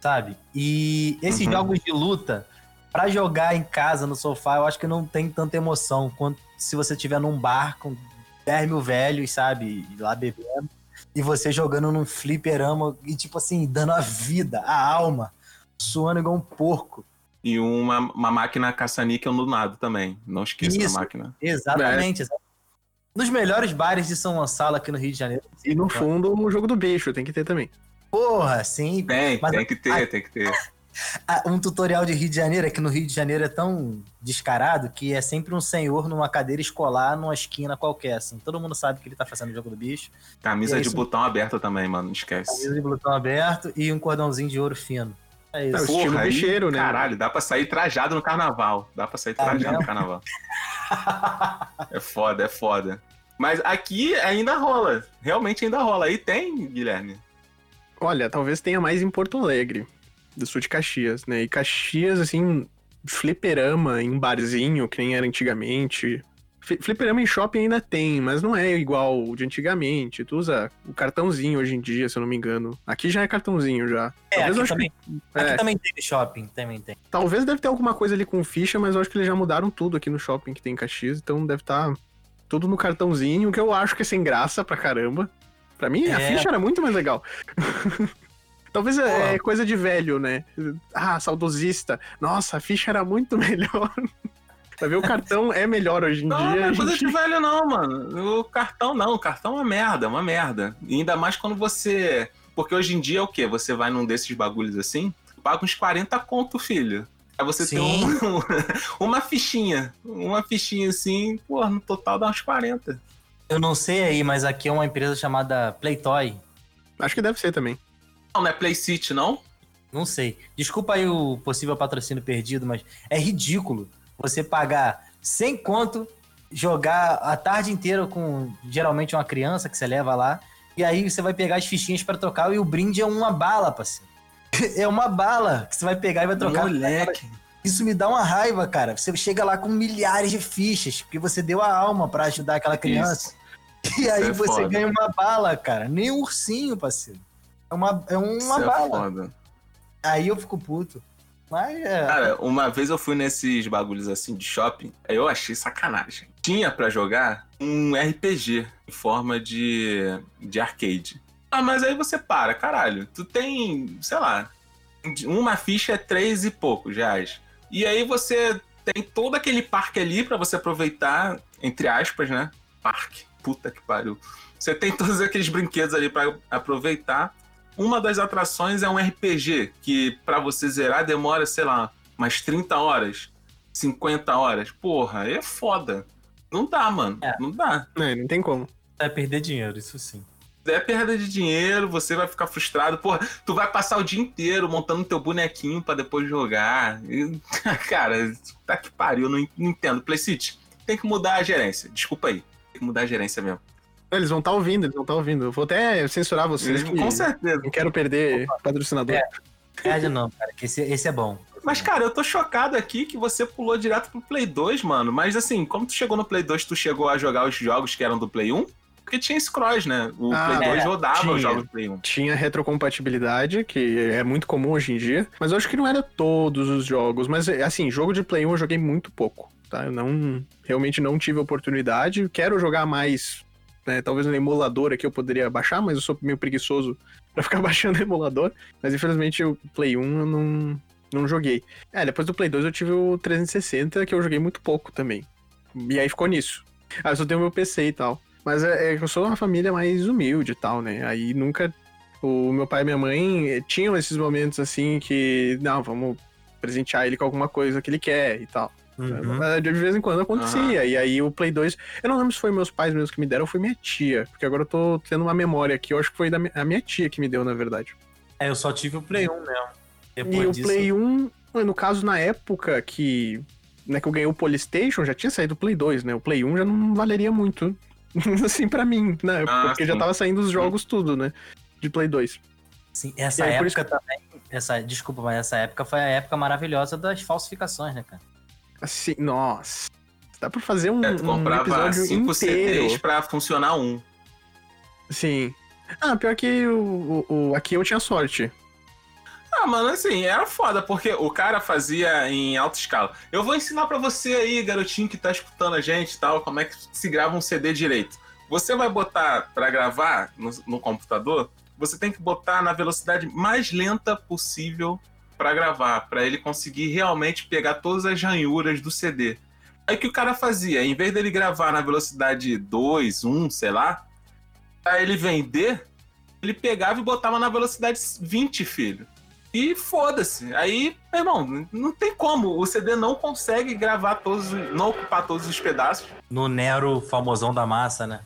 sabe? E esses Uhum. jogos de luta, pra jogar em casa, no sofá, eu acho que não tem tanta emoção quanto se você estiver num bar com 10 mil velhos, sabe? Lá bebendo. E você jogando num fliperama e, tipo assim, dando a vida, a alma, suando igual um porco. E uma, uma máquina caça-níquel no nada também. Não esqueça Isso. da máquina. Exatamente. exatamente. Nos melhores bares de São Gonçalo aqui no Rio de Janeiro. E no fundo, o jogo do bicho, tem que ter também. Porra, sim. Tem, Mas- tem que ter, tem que ter. Ah, Um tutorial de Rio de Janeiro é que no Rio de Janeiro é tão descarado que é sempre um senhor numa cadeira escolar numa esquina qualquer, assim. Todo mundo sabe que ele tá fazendo o jogo do bicho. Camisa é de isso. botão aberta também, mano. Não esquece. Camisa de botão aberto e um cordãozinho de ouro fino. É É, o isso. estilo aí, bicheiro, né? Caralho, dá pra sair trajado no carnaval. Dá pra sair Tá trajado mesmo? no carnaval. é foda, é foda. Mas aqui ainda rola. Realmente ainda rola. Aí tem, Guilherme. Olha, talvez tenha mais em Porto Alegre, do sul de Caxias, né? E Caxias, assim, fliperama em barzinho, que nem era antigamente. Fli- Fliperama em shopping ainda tem, mas não é igual o de antigamente. Tu usa o cartãozinho hoje em dia, se eu não me engano. Aqui já é cartãozinho já. É, Talvez, eu aqui também, que- aqui é, também tem shopping, também tem. talvez deve ter alguma coisa ali com ficha, mas eu acho que eles já mudaram tudo aqui no shopping que tem em Caxias, então deve estar tudo no cartãozinho, que eu acho que é sem graça pra caramba. Pra mim, a É. ficha era muito mais legal. Talvez é é coisa de velho, né? Ah, saudosista. Nossa, a ficha era muito melhor. Pra ver, o cartão é melhor hoje em Não, dia. não a é coisa gente- de velho, não, mano. O cartão não. O cartão é uma merda, uma merda. E ainda mais quando você. Porque hoje em dia é o quê? Você vai num desses bagulhos assim, paga uns 40 conto, filho. Aí você tem Sim. um- uma fichinha. Uma fichinha assim, pô, no total dá uns 40. Eu não sei aí, mas aqui é uma empresa chamada Playtoy. Acho que deve ser também. Não, não é Play City, não? Não sei. Desculpa aí o possível patrocínio perdido, mas é ridículo você pagar 100 conto, jogar a tarde inteira com geralmente uma criança que você leva lá, e aí você vai pegar as fichinhas pra trocar e o brinde é uma bala, parceiro. É uma bala que você vai pegar e vai trocar. Moleque. Isso me dá uma raiva, cara. Você chega lá com milhares de fichas, porque você deu a alma pra ajudar aquela criança. E aí é você foda. ganha uma bala, cara. Nem um ursinho, parceiro. É uma, é uma Isso é bala. foda. Aí eu fico puto. Mas é. Cara, uma vez eu fui nesses bagulhos assim de shopping, aí eu achei sacanagem. Tinha pra jogar um RPG em forma de, de arcade. Ah, mas aí você para, caralho. Tu tem, sei lá, uma ficha é três e poucos reais. E aí você tem todo aquele parque ali pra você aproveitar, entre aspas, né? Parque. Puta que pariu. Você tem todos aqueles brinquedos ali pra aproveitar. Uma das atrações é um RPG, que pra você zerar demora, sei lá, umas 30 horas. 50 horas. Porra, é foda. Não dá, mano. É. Não dá. É, não tem como. Vai perder dinheiro, isso sim. É perda de dinheiro, você vai ficar frustrado. Porra, tu vai passar o dia inteiro montando teu bonequinho pra depois jogar. E, cara, tá que pariu, não, não entendo. Play City, tem que mudar a gerência. Desculpa aí. Tem que mudar a gerência mesmo. Eles vão estar ouvindo, eles vão estar ouvindo. Eu vou até censurar vocês. que Com certeza. Não quero perder patrocinador. É. Perde não, cara, que esse, esse é bom. Mas, cara, eu tô chocado aqui que você pulou direto pro Play 2, mano. Mas, assim, como tu chegou no Play 2, tu chegou a jogar os jogos que eram do Play 1? Porque tinha esse cross, né? O Ah, Play 2 é, rodava tinha. os jogos do Play 1. Tinha retrocompatibilidade, que é muito comum hoje em dia. Mas eu acho que não era todos os jogos. Mas, assim, jogo de Play 1 eu joguei muito pouco. Tá? Eu não. Realmente não tive oportunidade. Quero jogar mais. Né, talvez no emulador aqui eu poderia baixar, mas eu sou meio preguiçoso pra ficar baixando emulador. Mas infelizmente o Play 1 eu não, não joguei. É, depois do Play 2 eu tive o 360, que eu joguei muito pouco também. E aí ficou nisso. Ah, eu só tenho meu PC e tal. Mas é, é eu sou uma família mais humilde e tal, né? Aí nunca. O meu pai e minha mãe eh, tinham esses momentos assim que. Não, vamos presentear ele com alguma coisa que ele quer e tal. Uhum. Mas, De vez em quando acontecia. E aí o Play 2. Eu não lembro se foi meus pais mesmo que me deram ou foi minha tia. Porque agora eu tô tendo uma memória aqui. Eu acho que foi da a minha tia que me deu, na verdade. É, eu só tive o Play 1 mesmo. Depois e o disso, Play 1, no caso, na época que, né, que eu ganhei o Polystation, já tinha saído o Play 2, né? O Play 1 já não valeria muito, assim, pra mim, né? Ah, Porque já sim. tava saindo os jogos tudo, né? De Play 2. Sim, essa aí, época também. Essa, desculpa, mas essa época foi a época maravilhosa das falsificações, né, cara? Assim, nossa. Dá pra fazer um, É, tu um episódio 5 inteiro. CDs pra funcionar um. Sim. Ah, pior que o, o- o- aqui eu tinha sorte. Ah, mano, assim, era foda, porque o cara fazia em alta escala. Eu vou ensinar pra você aí, garotinho que tá escutando a gente e tal, como é que se grava um CD direito. Você vai botar pra gravar no, no computador, você tem que botar na velocidade mais lenta possível pra gravar, pra ele conseguir realmente pegar todas as ranhuras do CD. Aí o que o cara fazia, em vez dele gravar na velocidade 2, 1, sei lá, pra ele vender, ele pegava e botava na velocidade 20, filho. E foda-se. Aí, meu irmão, não tem como. O CD não consegue gravar todos, os- não ocupar todos os pedaços. No Nero famosão da massa, né?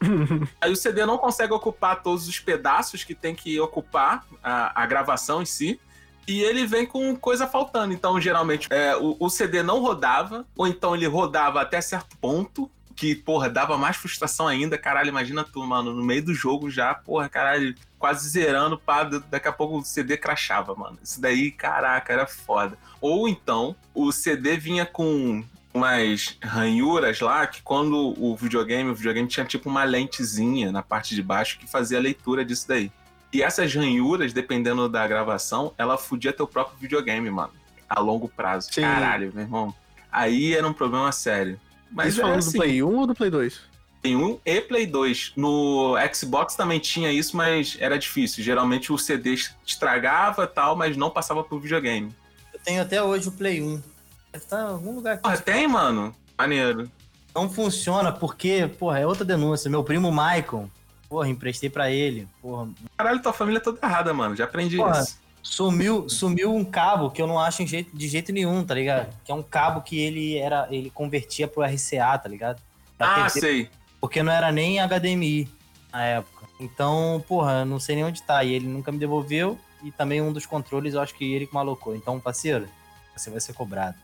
Aí o CD não consegue ocupar todos os pedaços que tem que ocupar a, a gravação em si. E ele vem com coisa faltando. Então, geralmente, é, o, o CD não rodava, ou então ele rodava até certo ponto, que, porra, dava mais frustração ainda. Caralho, imagina tu, mano, no meio do jogo já, porra, caralho, quase zerando, pá, daqui a pouco o CD crachava, mano. Isso daí, caraca, era foda. Ou então, o CD vinha com umas ranhuras lá, que quando o videogame, o videogame tinha tipo uma lentezinha na parte de baixo que fazia a leitura disso daí. E essas ranhuras, dependendo da gravação, ela fudia teu próprio videogame, mano. A longo prazo. Sim. Caralho, meu irmão. Aí era um problema sério. Mas Isso é falando assim, do Play 1 ou do Play 2? Play 1 e Play 2. No Xbox também tinha isso, mas era difícil. Geralmente o CD estragava e tal, mas não passava pro videogame. Eu tenho até hoje o Play 1. Deve estar em algum lugar aqui. Porra, tem, mano? Maneiro. Não funciona porque, porra, é outra denúncia. Meu primo Maicon, porra, emprestei pra ele. Porra, Caralho, tua família é toda errada, mano. Já aprendi Porra. isso. sumiu, sumiu um cabo que eu não acho de jeito nenhum, tá ligado? Que é um cabo que ele era, ele convertia pro RCA, tá ligado? Da Ah, TV, sei. porque não era nem HDMI na época. Então, porra, eu não sei nem onde tá. E ele nunca me devolveu. E também um dos controles eu acho que ele que malocou. Então, parceiro, você vai ser cobrado.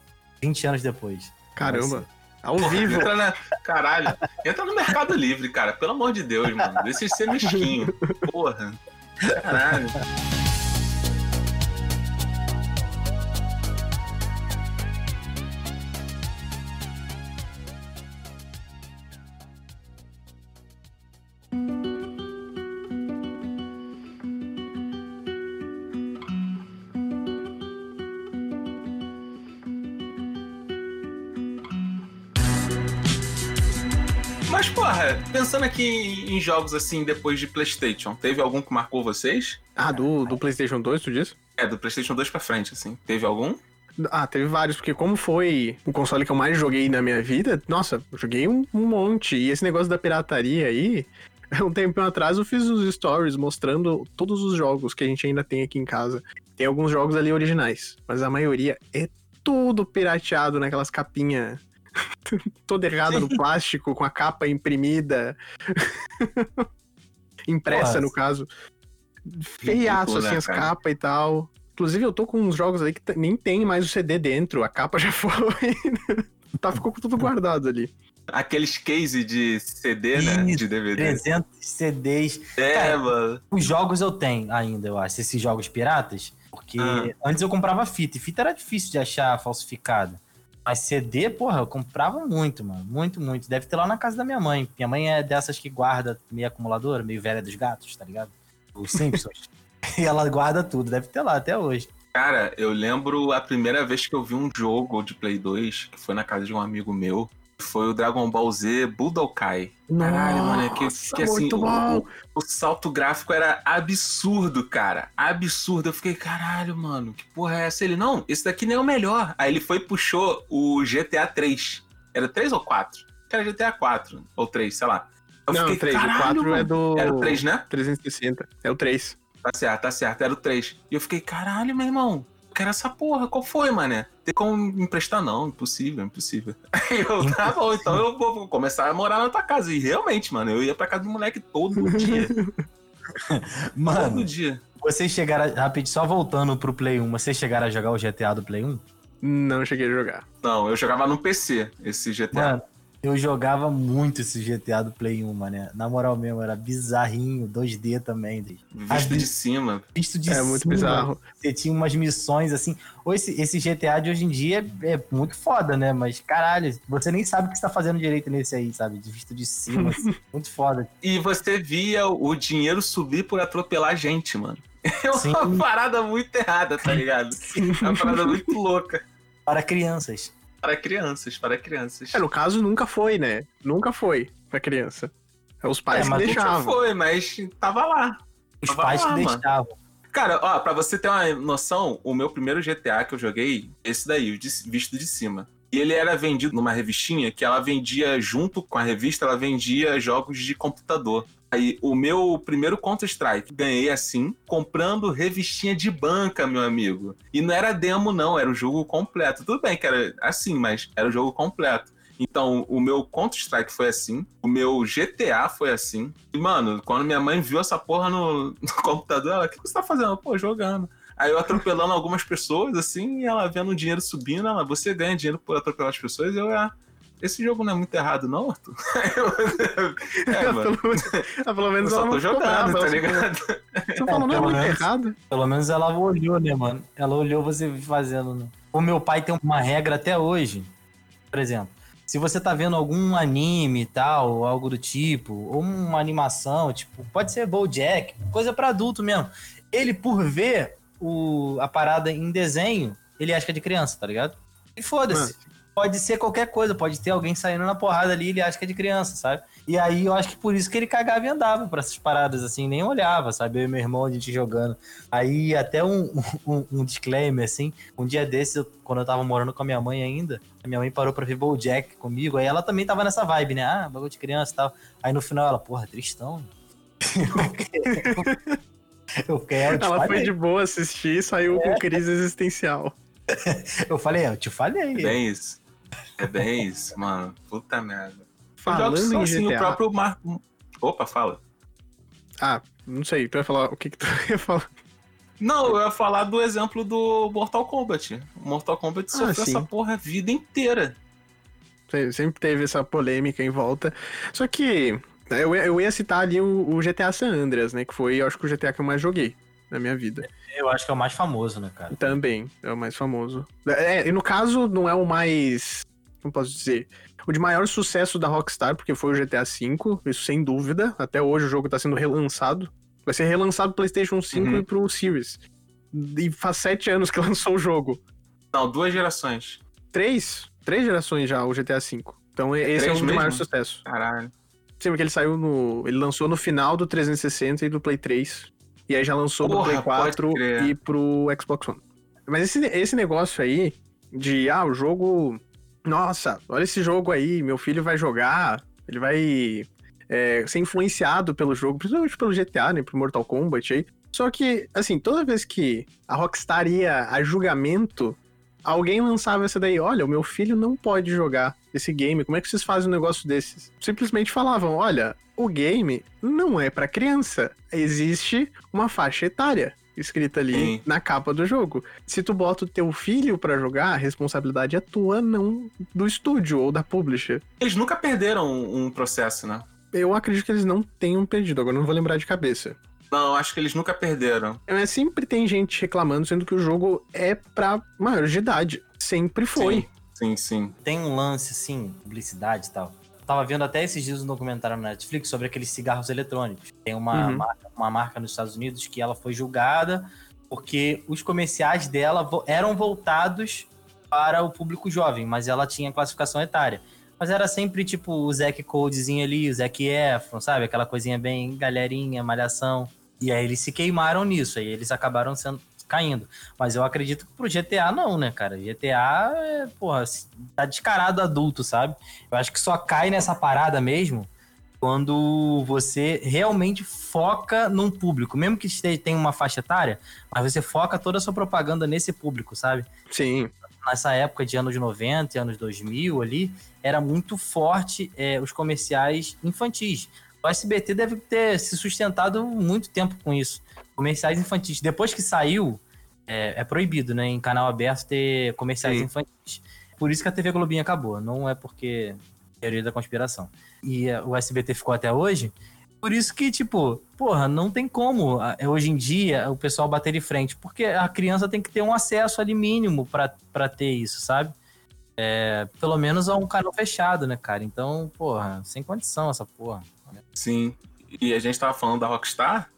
20 anos depois. Caramba. Ao Porra, vivo. Entra na... Caralho. Entra no Mercado Livre, cara. Pelo amor de Deus, mano. Deixa de ser mesquinho. Porra. Caralho. Porra, pensando aqui em, em jogos assim depois de PlayStation, teve algum que marcou vocês? Ah, do, do PlayStation 2, tu disse? É, do PlayStation 2 pra frente, assim. Teve algum? Ah, teve vários, porque como foi o console que eu mais joguei na minha vida, nossa, joguei um, um monte. E esse negócio da pirataria aí, um tempo atrás eu fiz os stories mostrando todos os jogos que a gente ainda tem aqui em casa. Tem alguns jogos ali originais, mas a maioria é tudo pirateado naquelas capinhas toda errada no plástico, com a capa imprimida. Impressa, Nossa. no caso. Feiaço, Ridículo, assim, né, as capas e tal. Inclusive, eu tô com uns jogos aí que nem tem mais o CD dentro, a capa já foi. tá, ficou tudo guardado ali. Aqueles case de CD, né? De DVD. 300 CDs. É, Cara, mano. Os jogos eu tenho ainda, eu acho, esses jogos piratas. Porque Ah. antes eu comprava fita, e fita era difícil de achar falsificada. Mas CD, porra, eu comprava muito, mano. Muito, muito. Deve ter lá na casa da minha mãe. Minha mãe é dessas que guarda meio acumuladora, meio velha dos gatos, tá ligado? Os Simpsons. e ela guarda tudo, deve ter lá até hoje. Cara, eu lembro a primeira vez que eu vi um jogo de Play 2, que foi na casa de um amigo meu, foi o Dragon Ball Z Budokai. Caralho, mano, é que, que assim, o, o- o salto gráfico era absurdo, cara. Absurdo. Eu fiquei, caralho, mano, que porra é essa? Ele, não, esse daqui nem é o melhor. Aí ele foi e puxou o GTA 3. Era 3 ou 4? Era GTA 4 ou 3, sei lá. Eu Não, fiquei, 3, o caralho, 4 é mano. do. Era o 3, né? 360. É o 3. Tá certo, tá certo, era o 3. E eu fiquei, caralho, meu irmão, quero essa porra, qual foi, mané? Tem como me emprestar? Não, impossível, impossível. Aí eu, tá bom, então eu vou começar a morar na tua casa. E realmente, mano, eu ia pra casa do moleque todo dia. Mano, todo dia. vocês chegaram. Rapidinho, só voltando pro Play 1, vocês chegaram a jogar o GTA do Play 1? Não cheguei a jogar. Não, eu jogava no PC, esse GTA. Mano, eu jogava muito esse GTA do Play 1, mané. Na moral mesmo, era bizarrinho, 2D também. visto de cima. Visto de é cima, muito bizarro. Você tinha umas missões assim. Ou esse, esse GTA de hoje em dia é, é muito foda, né? Mas caralho, você nem sabe o que você tá fazendo direito nesse aí, sabe? De visto de cima, assim. Muito foda. E você via o dinheiro subir por atropelar gente, mano. É uma Sim. parada muito errada, tá ligado? É uma parada muito louca. Para crianças. Para crianças, para crianças. É, no caso, nunca foi, né? Nunca foi pra criança. É os pais É, que mas Nunca deixavam. foi, mas tava lá. Os Tava pais lá, que mano. deixavam. Cara, ó, pra você ter uma noção, o meu primeiro GTA que eu joguei, esse daí, o de- visto de cima. E ele era vendido numa revistinha que ela vendia junto com a revista, ela vendia jogos de computador. Aí, o meu primeiro Counter-Strike, ganhei assim, comprando revistinha de banca, meu amigo. E não era demo, não, era o jogo completo. Tudo bem que era assim, mas era o jogo completo. Então, o meu Counter-Strike foi assim, o meu GTA foi assim. E, mano, quando minha mãe viu essa porra no, no computador, ela, o que você tá fazendo? Pô, jogando. Aí eu atropelando algumas pessoas, assim, e ela vendo o dinheiro subindo, ela, você ganha dinheiro por atropelar as pessoas, eu, ah, esse jogo não é muito errado, não, Arthur? Eu, é, mano, pelo, ah, pelo eu menos só ela tô não ficou jogando, brava, tá só- ligado? Você falou, não é pelo muito menos. errado. Pelo menos ela olhou, né, mano? Ela olhou você fazendo. Né? O meu pai tem uma regra até hoje. Por exemplo, se você tá vendo algum anime e tal, ou algo do tipo, ou uma animação, tipo, pode ser BoJack, coisa pra adulto mesmo. Ele, por ver o, a parada em desenho, ele acha que é de criança, tá ligado? E foda-se. Pode ser qualquer coisa, pode ter alguém saindo na porrada ali, ele acha que é de criança, sabe? E aí eu acho que por isso que ele cagava e andava pra essas paradas, assim, nem olhava, sabe? Eu e meu irmão, a gente jogando. Aí até um, um, um disclaimer, assim, um dia desses, eu- quando eu tava morando com a minha mãe ainda, a minha mãe parou pra ver BoJack comigo, aí ela também tava nessa vibe, né? Ah, bagulho de criança e tal. Aí no final ela, porra, tristão. eu te Ela foi de boa assistir e saiu É. com crise existencial. eu falei, eu te falei. É bem isso. É bem isso, mano. Puta merda. Falando Jogos em assim, GTA. o próprio Mar... Opa, fala. Ah, não sei, tu ia falar o que, que tu ia falar. Não, eu ia falar do exemplo do Mortal Kombat. O Mortal Kombat Ah, sofreu sim. essa porra a vida inteira. Se- Sempre teve essa polêmica em volta. Só que eu, ia- eu ia citar ali o, o GTA San Andreas, né? Que foi, eu acho que o GTA que eu mais joguei na minha vida. Eu acho que é o mais famoso, né, cara? Também, é o mais famoso. É, e no caso, não é o mais. Como posso dizer? O de maior sucesso da Rockstar, porque foi o GTA V, isso sem dúvida. Até hoje o jogo tá sendo relançado. Vai ser relançado pro PlayStation 5 Uhum. e pro Series. E faz sete anos que lançou o jogo. Não, duas gerações. Três? Três gerações já, o GTA V. Então esse é um de maior sucesso. Caralho. Sim, porque ele saiu no. Ele lançou no final do 360 e do Play 3. E aí já lançou Porra, Play pode 4 crer. e pro Xbox One. Mas esse, esse negócio aí de, ah, o jogo. Nossa, olha esse jogo aí, meu filho vai jogar, ele vai é, ser influenciado pelo jogo, principalmente pelo GTA, né? Pro Mortal Kombat aí. Só que, assim, toda vez que a Rockstar ia a julgamento alguém lançava essa daí, olha, o meu filho não pode jogar esse game, como é que vocês fazem um negócio desses? Simplesmente falavam, olha, o game não é pra criança, existe uma faixa etária escrita ali Sim. na capa do jogo. Se tu bota o teu filho pra jogar, a responsabilidade é tua, não do estúdio ou da publisher. Eles nunca perderam um, processo, né? Eu acredito que eles não tenham perdido, agora não vou lembrar de cabeça. Não, acho que eles nunca perderam. Mas sempre tem gente reclamando, sendo que o jogo é pra maior de idade. Sempre foi. Sim, sim. sim. Tem um lance, assim, publicidade e tal. Tava vendo até esses dias um documentário na Netflix sobre aqueles cigarros eletrônicos. Tem uma, Uhum. marca, uma marca nos Estados Unidos que ela foi julgada porque os comerciais dela vo- eram voltados para o público jovem, mas ela tinha classificação etária. Mas era sempre tipo o Zack Codezinho ali, o Zac Efron, sabe? Aquela coisinha bem galerinha, malhação. E aí eles se queimaram nisso, aí eles acabaram sendo caindo. Mas eu acredito que pro GTA não, né, cara? GTA, é, porra, tá descarado adulto, sabe? Eu acho que só cai nessa parada mesmo quando você realmente foca num público. Mesmo que tenha uma faixa etária, mas você foca toda a sua propaganda nesse público, sabe? Sim. Nessa época de anos 90 e anos 2000 ali, era muito forte é, os comerciais infantis. O SBT deve ter se sustentado muito tempo com isso. Comerciais infantis. Depois que saiu, é, é proibido, né? Em canal aberto ter comerciais Sim. infantis. Por isso que a TV Globinho acabou. Não é porque teoria da conspiração. E é, o SBT ficou até hoje. Por isso que, tipo, porra, não tem como ah, hoje em dia o pessoal bater de frente. Porque a criança tem que ter um acesso ali mínimo pra, pra ter isso, sabe? É, pelo menos a um canal fechado, né, cara? Então, porra, sem condição essa porra. Sim. E a gente tava falando da Rockstar.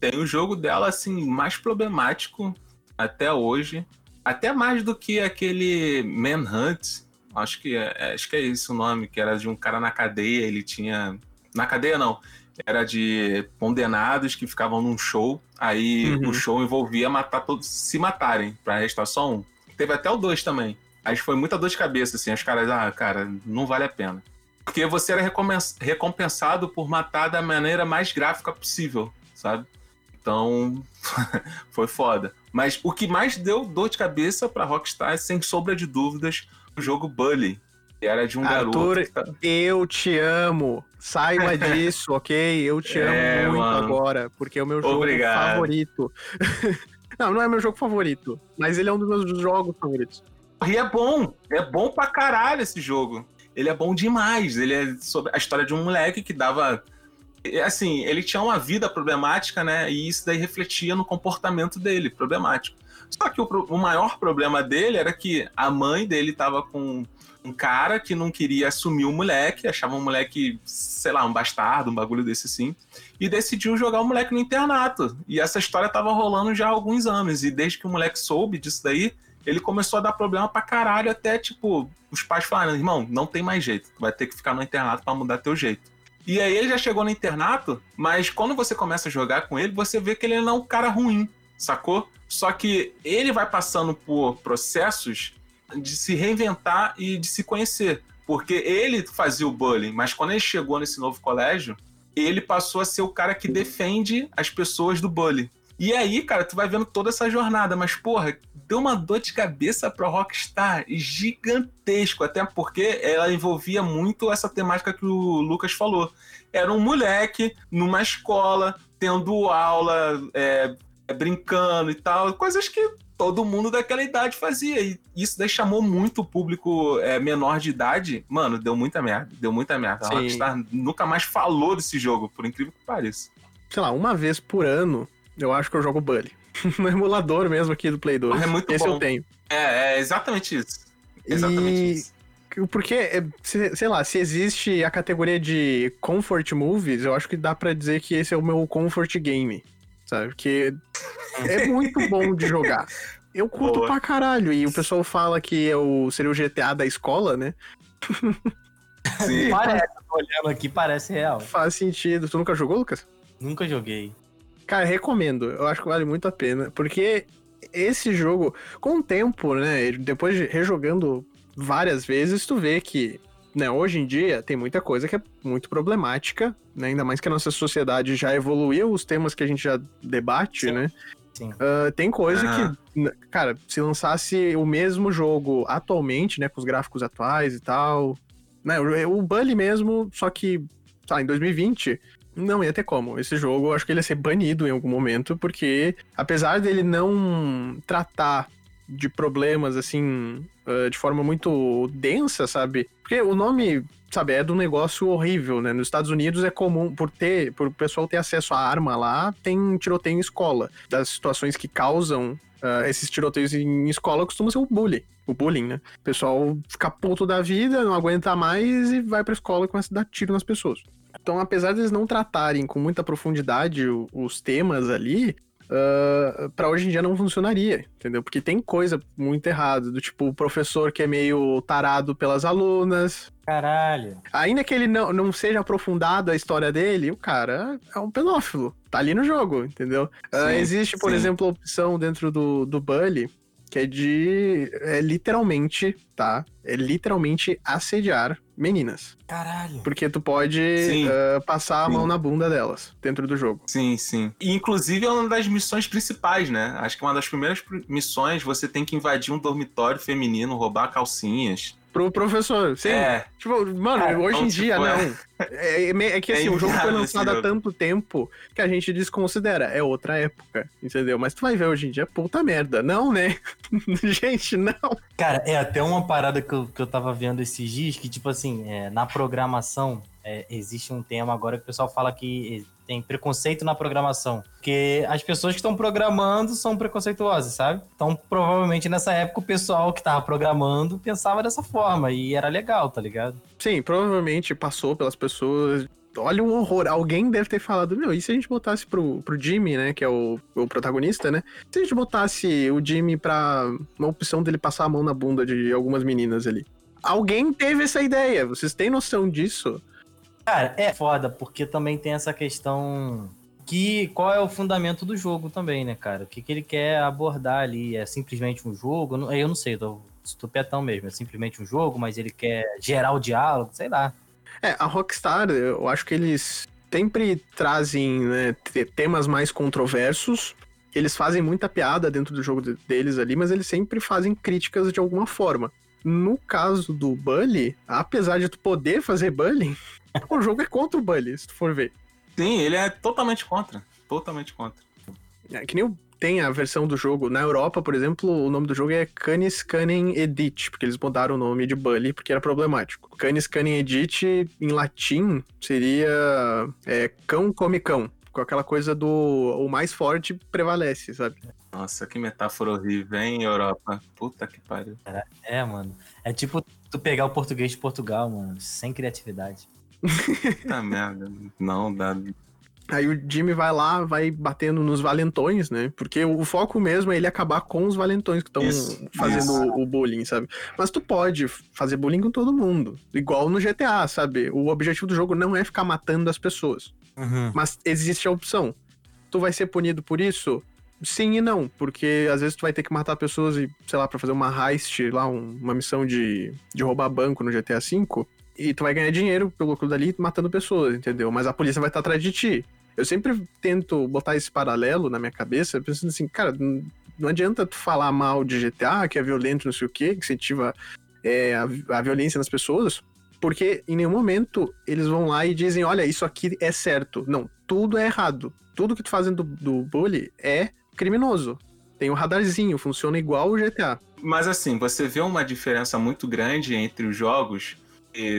Tem o jogo dela, assim, mais problemático até hoje. Até mais do que aquele Manhunt. Acho que é, é- acho que é esse o nome, que era de um cara na cadeia, ele tinha. Na cadeia não. Era de condenados que ficavam num show. Aí Uhum. o show envolvia matar todos, se matarem, pra restar só um. Teve até o dois também. Aí foi muita dor de cabeça, assim. Os caras, ah, cara, não vale a pena. Porque você era recompens- recompensado por matar da maneira mais gráfica possível, sabe? Então, foi foda. Mas o que mais deu dor de cabeça pra Rockstar, sem sombra de dúvidas, o jogo Bully. Que era de um Arthur, garoto. tá- Eu te amo. Saiba disso, ok? Eu te amo É, muito mano. agora, porque é o meu jogo Obrigado. favorito. não, não é meu jogo favorito, mas ele é um dos meus jogos favoritos. E é bom, é bom pra caralho esse jogo. Ele é bom demais. Ele é sobre a história de um moleque que dava. é, Assim, ele tinha uma vida problemática, né? E isso daí refletia no comportamento dele, problemático. Só que o, o maior problema dele era que a mãe dele tava com um cara que não queria assumir o moleque, achava um moleque, sei lá, um bastardo, um bagulho desse assim, e decidiu jogar o moleque no internato. E essa história tava rolando já há alguns anos, e desde que o moleque soube disso daí, ele começou a dar problema pra caralho, até tipo, os pais falaram: irmão, não tem mais jeito, tu vai ter que ficar no internato pra mudar teu jeito. E aí ele já chegou no internato, mas quando você começa a jogar com ele, você vê que ele não é um cara ruim, sacou? Só que ele vai passando por processos de se reinventar e de se conhecer. Porque ele fazia o bullying, mas quando ele chegou nesse novo colégio, ele passou a ser o cara que defende as pessoas do bullying. E aí, cara, tu vai vendo toda essa jornada, mas porra, deu uma dor de cabeça pra Rockstar gigantesco, até porque ela envolvia muito essa temática que o Lucas falou. Era um moleque numa escola, tendo aula, é, brincando e tal, coisas que todo mundo daquela idade fazia. E isso daí chamou muito o público é, menor de idade. Mano, deu muita merda, deu muita merda. A Sim. Rockstar nunca mais falou desse jogo, por incrível que pareça. Sei lá, uma vez por ano, eu acho que eu jogo Bully. no emulador mesmo aqui do Play 2. É muito Esse bom. eu tenho. É, é exatamente isso. Exatamente E- isso. Porque, é, se- sei lá, se existe a categoria de comfort movies, eu acho que dá pra dizer que esse é o meu comfort game, sabe? Que é muito bom de jogar. Eu curto Boa. pra caralho. E o pessoal fala que é o, seria o GTA da escola, né? Sim. Parece, tô olhando aqui, parece real. Faz sentido. Tu nunca jogou, Lucas? Nunca joguei. Cara, recomendo. Eu acho que vale muito a pena. Porque esse jogo, com o tempo, né? Depois de rejogando várias vezes, tu vê que, né, hoje em dia tem muita coisa que é muito problemática, né? Ainda mais que a nossa sociedade já evoluiu os temas que a gente já debate, Sim. né? Sim. Ah, tem coisa que, n- cara, se lançasse o mesmo jogo atualmente, né, com os gráficos atuais e tal, né, o, o Bully mesmo, só que, sei lá, em 2020, não ia ter como. Esse jogo, eu acho que ele ia ser banido em algum momento, porque apesar dele não tratar de problemas, assim, ah, de forma muito densa, sabe? Porque o nome, sabe, é de um negócio horrível, né? Nos Estados Unidos é comum, por ter, por o pessoal ter acesso à arma lá, tem tiroteio em escola. Das situações que causam ah, esses tiroteios em escola costuma ser o bullying. O bullying, né? O pessoal fica puto da vida, não aguenta mais e vai pra escola e começa a dar tiro nas pessoas. Então, apesar deles não tratarem com muita profundidade os temas ali, ah, pra hoje em dia não funcionaria, entendeu? Porque tem coisa muito errada, do tipo o professor que é meio tarado pelas alunas. Caralho. Ainda que ele não, não seja aprofundado a história dele, o cara é um pedófilo. Tá ali no jogo, entendeu? Ah, Sim, existe, por sim. exemplo, a opção dentro do, do Bully, que é de é, literalmente, tá? É literalmente assediar meninas. Caralho. Porque tu pode ah, passar a Sim. mão na bunda delas dentro do jogo. Sim, sim. E, inclusive é uma das missões principais, né? Acho que uma das primeiras pr- missões você tem que invadir um dormitório feminino, roubar calcinhas. Pro professor, sim. É, Tipo, mano, Cara, hoje então, em dia, tipo, é- não. É, é me- é que É assim, o jogo foi lançado há tanto tempo que a gente desconsidera. É outra época, entendeu? Mas tu vai ver hoje em dia, puta merda. Não, né? gente, não. Cara, é até uma parada que eu, que eu tava vendo esses dias, que, tipo assim, é, na programação, é, existe um tema agora que o pessoal fala que tem preconceito na programação. Porque as pessoas que estão programando são preconceituosas, sabe? Então, provavelmente, nessa época, o pessoal que tava programando pensava dessa forma, e era legal, tá ligado? Sim, provavelmente passou pelas pessoas. Olha um horror. Alguém deve ter falado, meu, e se a gente botasse pro, pro Jimmy, né, que é o, o protagonista, né? Se a gente botasse o Jimmy pra uma opção dele passar a mão na bunda de algumas meninas ali. Alguém teve essa ideia. Vocês têm noção disso? Cara, é foda, porque também tem essa questão que qual é o fundamento do jogo também, né, cara? O que, que ele quer abordar ali? É simplesmente um jogo? Eu não- Eu não sei, tô estupetão mesmo. É simplesmente um jogo, mas ele quer gerar o diálogo, sei lá. É, a Rockstar, eu acho que eles sempre trazem né, te- temas mais controversos. Eles fazem muita piada dentro do jogo de- deles ali, mas eles sempre fazem críticas de alguma forma. No caso do Bully, apesar de tu poder fazer bullying, o jogo é contra o Bully, se tu for ver. sim, ele é totalmente contra. Totalmente contra. É, que nem o- tem a versão do jogo. Na Europa, por exemplo, o nome do jogo é Canis Cunning Edit, porque eles mudaram o nome de Bully porque era problemático. Canis Cunning Edit, em latim, seria é, cão come cão. Com aquela coisa do o mais forte prevalece, sabe? Nossa, que metáfora horrível, hein, Europa? Puta que pariu. É, mano. É tipo tu pegar o português de Portugal, mano, sem criatividade. Puta merda. Não, dá. Aí o Jimmy vai lá, vai batendo nos valentões, né? Porque o foco mesmo é ele acabar com os valentões que estão fazendo isso. O, bullying, sabe? Mas tu pode fazer bullying com todo mundo. Igual no GTA, sabe? O objetivo do jogo não é ficar matando as pessoas. Mas existe a opção. Tu vai ser punido por isso? Sim e não, porque às vezes tu vai ter que matar pessoas e, sei lá, pra fazer uma heist lá, um- uma missão de, de roubar banco no GTA V, e tu vai ganhar dinheiro pelo aquilo dali matando pessoas, entendeu? Mas a polícia vai estar atrás de ti. Eu sempre tento botar esse paralelo na minha cabeça, pensando assim, cara, não adianta tu falar mal de GTA, que é violento, não sei o quê, que incentiva é, a, a violência nas pessoas, porque em nenhum momento eles vão lá e dizem, olha, isso aqui é certo. Não, tudo é errado. Tudo que tu fazem do, do bully é criminoso. Tem um radarzinho, funciona igual o GTA. Mas assim, você vê uma diferença muito grande entre os jogos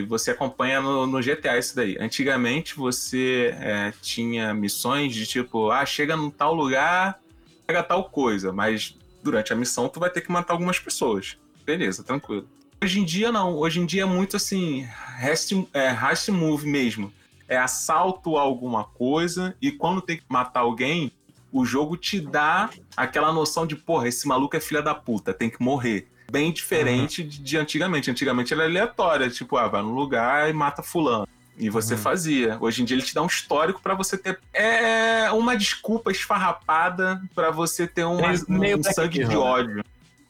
você acompanha no, no GTA isso daí. Antigamente você é, tinha missões de tipo, ah, chega num tal lugar, pega tal coisa, mas durante a missão tu vai ter que matar algumas pessoas. Beleza, tranquilo. Hoje em dia não, hoje em dia é muito assim, rest, é, rest move mesmo. É assalto a alguma coisa e quando tem que matar alguém, o jogo te dá aquela noção de, porra, esse maluco é filha da puta, tem que morrer. Bem diferente de, de antigamente. Antigamente era aleatória, tipo, ah, vai num lugar e mata fulano. E você Uhum. fazia. Hoje em dia ele te dá um histórico pra você ter. É uma desculpa esfarrapada pra você ter uma, um, um sangue de né? ódio.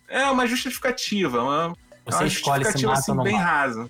É uma justificativa, uma, Você uma escolhe se justificativa mata assim, bem mata. rasa.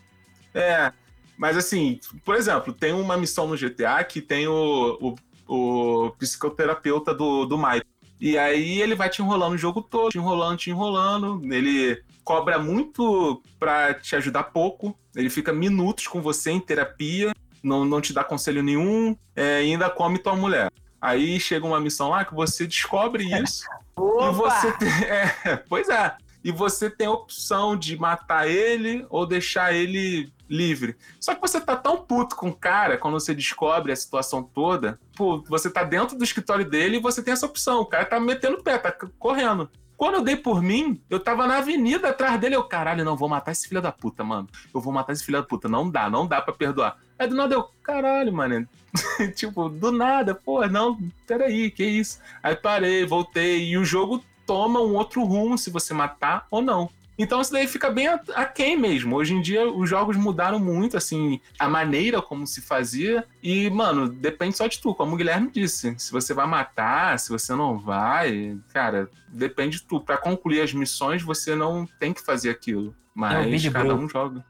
É. Mas assim, por exemplo, tem uma missão no GTA que tem o, o, o psicoterapeuta do, do Mike. E aí ele vai te enrolando o jogo todo, te enrolando, te enrolando. Ele cobra muito pra te ajudar pouco. Ele fica minutos com você em terapia, não, não te dá conselho nenhum, é, ainda come tua mulher. Aí chega uma missão lá que você descobre isso. e você tem. É, pois é. E você tem a opção de matar ele ou deixar ele livre. Só que você tá tão puto com o cara quando você descobre a situação toda. Pô, você tá dentro do escritório dele e você tem essa opção. O cara tá metendo o pé, tá correndo. Quando eu dei por mim, eu tava na avenida atrás dele. Eu, caralho, não, vou matar esse filho da puta, mano. Eu vou matar esse filho da puta. Não dá, não dá pra perdoar. Aí do nada eu, caralho, mano. tipo, do nada, pô, não, peraí, que isso? Aí parei, voltei. E o jogo toma um outro rumo se você matar ou não. Então isso daí fica bem aquém mesmo. Hoje em dia os jogos mudaram muito, assim, a maneira como se fazia. E, mano, depende só de tu, como o Guilherme disse. Se você vai matar, se você não vai, cara, depende de tu. Pra concluir as missões, você não tem que fazer aquilo. Mas É o cada Bruto. um joga.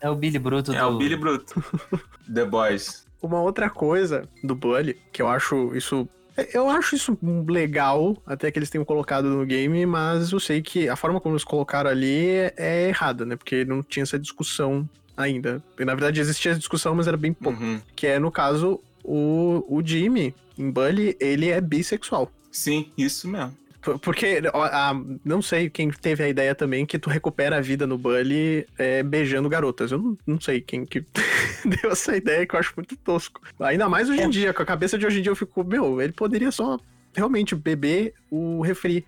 É o Billy Bruto É do... o Billy Bruto. The Boys. Uma outra coisa do Bully, que eu acho isso. Eu acho isso legal, até que eles tenham colocado no game, mas eu sei que a forma como eles colocaram ali é, errada, né? Porque não tinha essa discussão ainda. Na verdade existia essa discussão, mas era bem pouco. Uhum. Que é, no caso, o, o Jimmy, em Bully, ele é bissexual. Sim, isso mesmo. Por- Porque, a- não sei quem teve a ideia também que tu recupera a vida no Bully é, beijando garotas. Eu não, não sei quem que deu essa ideia que eu acho muito tosco. Ainda mais hoje em É. dia, com a cabeça de hoje em dia eu fico, meu, ele poderia só realmente beber o refri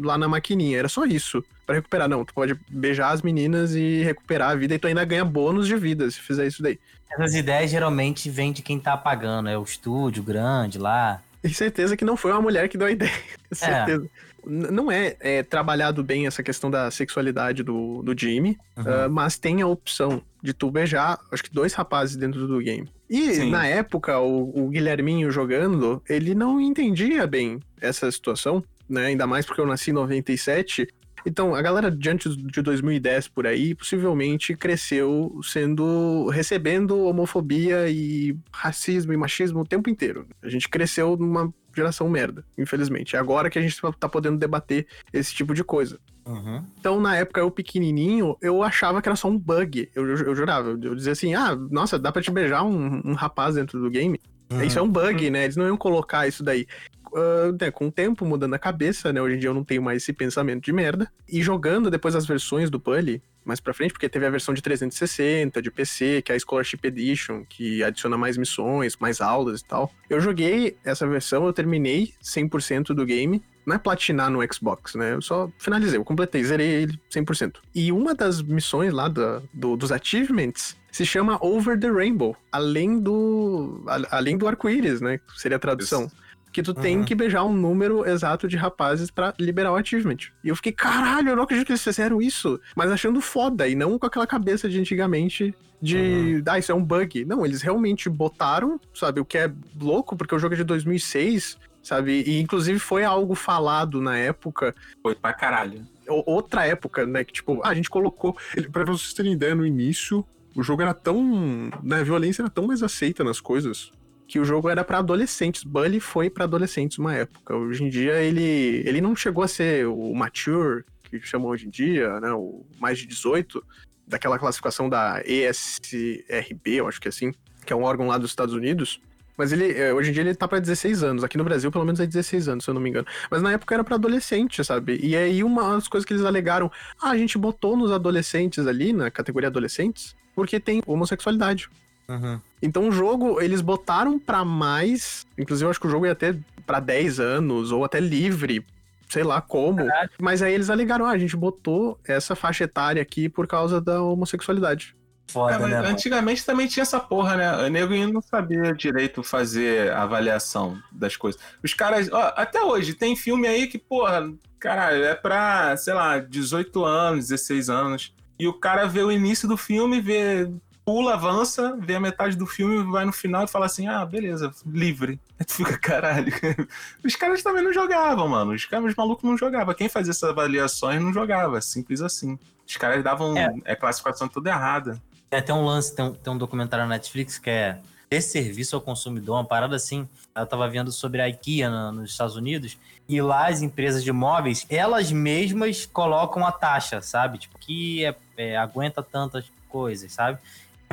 lá na maquininha. Era só isso. Pra recuperar. Não, tu pode beijar as meninas e recuperar a vida e tu ainda ganha bônus de vida se fizer isso daí. Essas ideias geralmente vêm de quem tá pagando. É o estúdio grande lá. E certeza que não foi uma mulher que deu a ideia. certeza. N- Não é, é trabalhado bem essa questão da sexualidade do, do Jimmy, Uhum. ah, mas tem a opção de tu beijar, acho que dois rapazes dentro do game. E Sim. na época, o, o Guilherminho jogando, ele não entendia bem essa situação, né? Ainda mais porque eu nasci em 97. Então, a galera diante de 2010 por aí, possivelmente cresceu sendo recebendo homofobia e racismo e machismo o tempo inteiro. A gente cresceu numa geração merda, infelizmente. É agora que a gente tá podendo debater esse tipo de coisa. Uhum. Então, na época, eu pequenininho, eu achava que era só um bug. Eu, eu, eu jurava. Eu, dizia assim, ah, nossa, dá pra te beijar um, um rapaz dentro do game? Isso é um bug, né? Eles não iam colocar isso daí. Ah, né, com o tempo mudando a cabeça, né? Hoje em dia eu não tenho mais esse pensamento de merda. E jogando depois as versões do Pully, mais pra frente, porque teve a versão de 360, de PC, que é a Scholarship Edition, que adiciona mais missões, mais aulas e tal. Eu joguei essa versão, eu terminei 100% do game. Não é platinar no Xbox, né? Eu só finalizei, eu completei, zerei ele 100%. E uma das missões lá da- do- dos achievements se chama Over the Rainbow, além do a- além do arco-íris, né? Seria a tradução. Que tu tem Uhum. que beijar um número exato de rapazes pra liberar o achievement. E eu fiquei, caralho, eu não acredito que eles fizeram isso. Mas achando foda, e não com aquela cabeça de antigamente de, ah, isso é um bug. Não, eles realmente botaram, sabe, o que é louco, porque o jogo é de 2006, sabe? E inclusive foi algo falado na época, Foi pra caralho. outra época, né? Que tipo, ah, a gente colocou. Pra vocês terem ideia, no início, o jogo era tão. Né, a violência era tão mais aceita nas coisas. Que o jogo era pra adolescentes. Bully foi pra adolescentes uma época. Hoje em dia ele, ele não chegou a ser o mature, que chamam hoje em dia, né? O mais de 18, daquela classificação da ESRB, eu acho que é assim, que é um órgão lá dos Estados Unidos. Mas ele, eh, hoje em dia ele tá pra 16 anos. Aqui no Brasil, pelo menos, é 16 anos, se eu não me engano. Mas na época era pra adolescente, sabe? E aí uma das coisas que eles alegaram, ah, a gente botou nos adolescentes ali, na categoria adolescentes, porque tem homossexualidade. Uhum. Então o jogo, eles botaram pra mais, inclusive eu acho que o jogo ia até pra 10 anos, ou até livre, sei lá como. Caralho. Mas aí eles alegaram, ah, a gente botou essa faixa etária aqui por causa da homossexualidade. Foda, É, mas né? mano? antigamente também tinha essa porra, né? O nego não sabia direito fazer a avaliação das coisas. Os caras, ó, até hoje, tem filme aí que, porra, caralho, é pra, sei lá, 18 anos, 16 anos. E o cara vê o início do filme, vê, pula, avança, vê a metade do filme, vai no final e fala assim: ah, beleza, livre. Aí tu fica, caralho. Os caras também não jogavam, mano. Os caras os malucos não jogavam. Quem fazia essas avaliações não jogava. Simples assim. Os caras davam É. é, classificação toda errada. Tem até um lance, tem um, tem um documentário na Netflix que é de serviço ao consumidor, uma parada assim. Eu tava vendo sobre a IKEA na- nos Estados Unidos, e lá as empresas de móveis, elas mesmas colocam a taxa, sabe? Tipo, que é- é, aguenta tantas coisas, sabe?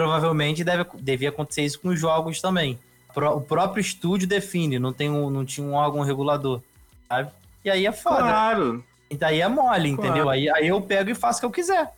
Provavelmente deve, devia acontecer isso com os jogos também. Pro- O próprio estúdio define, não, tem um, não tinha um órgão regulador, sabe? E aí é foda. Claro. E daí é mole, Claro. entendeu? Aí, aí eu pego e faço o que eu quiser.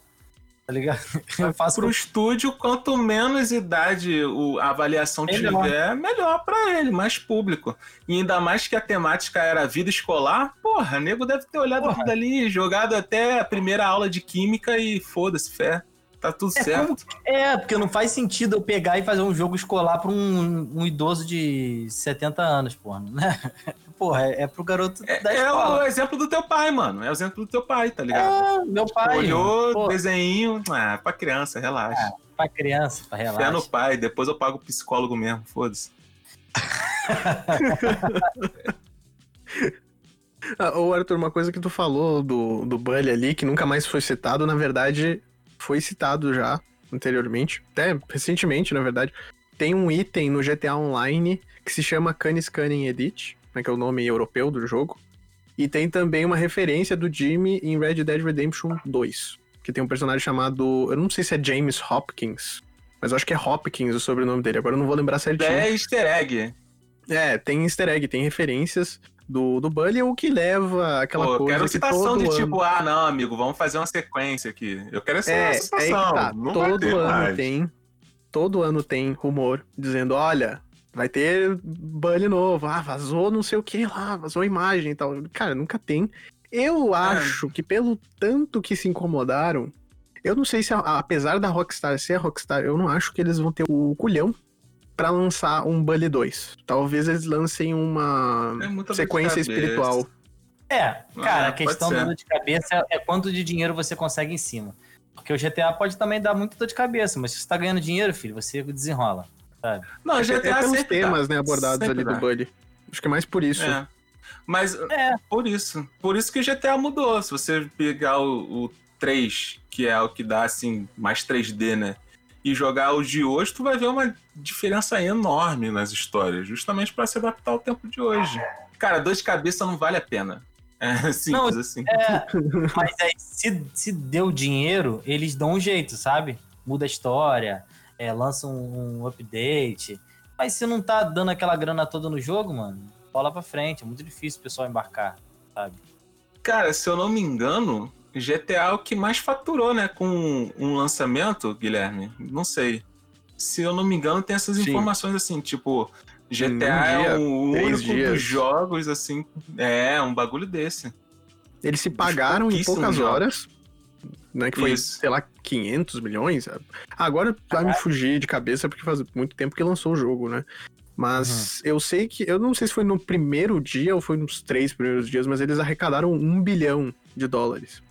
Tá ligado? Eu faço Pro estúdio, quanto menos idade o- a avaliação Melhor. tiver, melhor pra ele, mais público. E ainda mais que a temática era vida escolar, porra, nego deve ter olhado Porra. aquilo ali, jogado até a primeira aula de química e foda-se, fé. Tá tudo É, certo. como- é, porque não faz sentido eu pegar e fazer um jogo escolar pra um, um idoso de 70 anos, porra, né? Porra, é, é pro garoto É, da é escola. o exemplo do teu pai, mano. É o exemplo do teu pai, tá ligado? É, meu pai. Olhou, pô, desenho, ah, pra criança, relaxa. pra criança, pra Fé no relaxa. pai, depois eu pago o psicólogo mesmo, foda-se. Ah, ô Arthur, uma coisa que tu falou do, do Bully ali, que nunca mais foi citado, na verdade, foi citado já anteriormente, até recentemente, na verdade. Tem um item no GTA Online que se chama Canis Cunning Edit, né, que é o nome europeu do jogo. E tem também uma referência do Jimmy em Red Dead Redemption 2, que tem um personagem chamado, eu não sei se é James Hopkins, mas acho que é Hopkins o sobrenome dele, agora eu não vou lembrar certinho. É easter egg. É, tem easter egg, tem referências do, do Bully, o que leva aquela Pô, coisa quero que citação todo de ano... tipo, ah, não, amigo, vamos fazer uma sequência aqui. Eu quero essa É, é citação. que tá, Não todo ano mais. tem, todo ano tem rumor dizendo, olha, vai ter Bully novo, ah, vazou não sei o que lá, vazou imagem e tal. Cara, nunca tem. Eu acho que pelo tanto que se incomodaram, eu não sei se, apesar da Rockstar ser a Rockstar, eu não acho que eles vão ter o culhão pra lançar um Bully 2. Talvez eles lancem uma É sequência espiritual. É, cara, Ah, a questão da dor de cabeça é quanto de dinheiro você consegue em cima. Porque o GTA pode também dar muita dor de cabeça, mas se você tá ganhando dinheiro, filho, você desenrola, sabe? Não, É, GTA é pelos sempre dá. temas, né, abordados Sempre ali dá. do Bully. Acho que é mais por isso. É. Mas É, por isso. Por isso que o GTA mudou. Se você pegar o, o 3, que é o que dá assim, mais 3D, né? E jogar os de hoje, tu vai ver uma diferença enorme nas histórias, justamente pra se adaptar ao tempo de hoje. Cara, dor de cabeça não vale a pena. É simples Não, assim. é. Mas aí, se, se deu dinheiro, eles dão um jeito, sabe? Muda a história, é, lança um, um update. Mas se não tá dando aquela grana toda no jogo, mano, bola pra frente. É muito difícil o pessoal embarcar, sabe? Cara, se eu não me engano, GTA é o que mais faturou, né? Com um lançamento, Guilherme. Não sei. Se eu não me engano, tem essas Sim. informações assim, tipo, GTA Um é dia, o três único dias. dos jogos, assim. É, um bagulho desse. Eles se pagaram em poucas jogos. horas, né? Que foi, Isso. sei lá, 500 milhões. Agora vai me fugir de cabeça porque faz muito tempo que lançou o jogo, né? Mas Uhum. eu sei que. Eu não sei se foi no primeiro dia ou foi nos três primeiros dias, mas eles arrecadaram um bilhão de dólares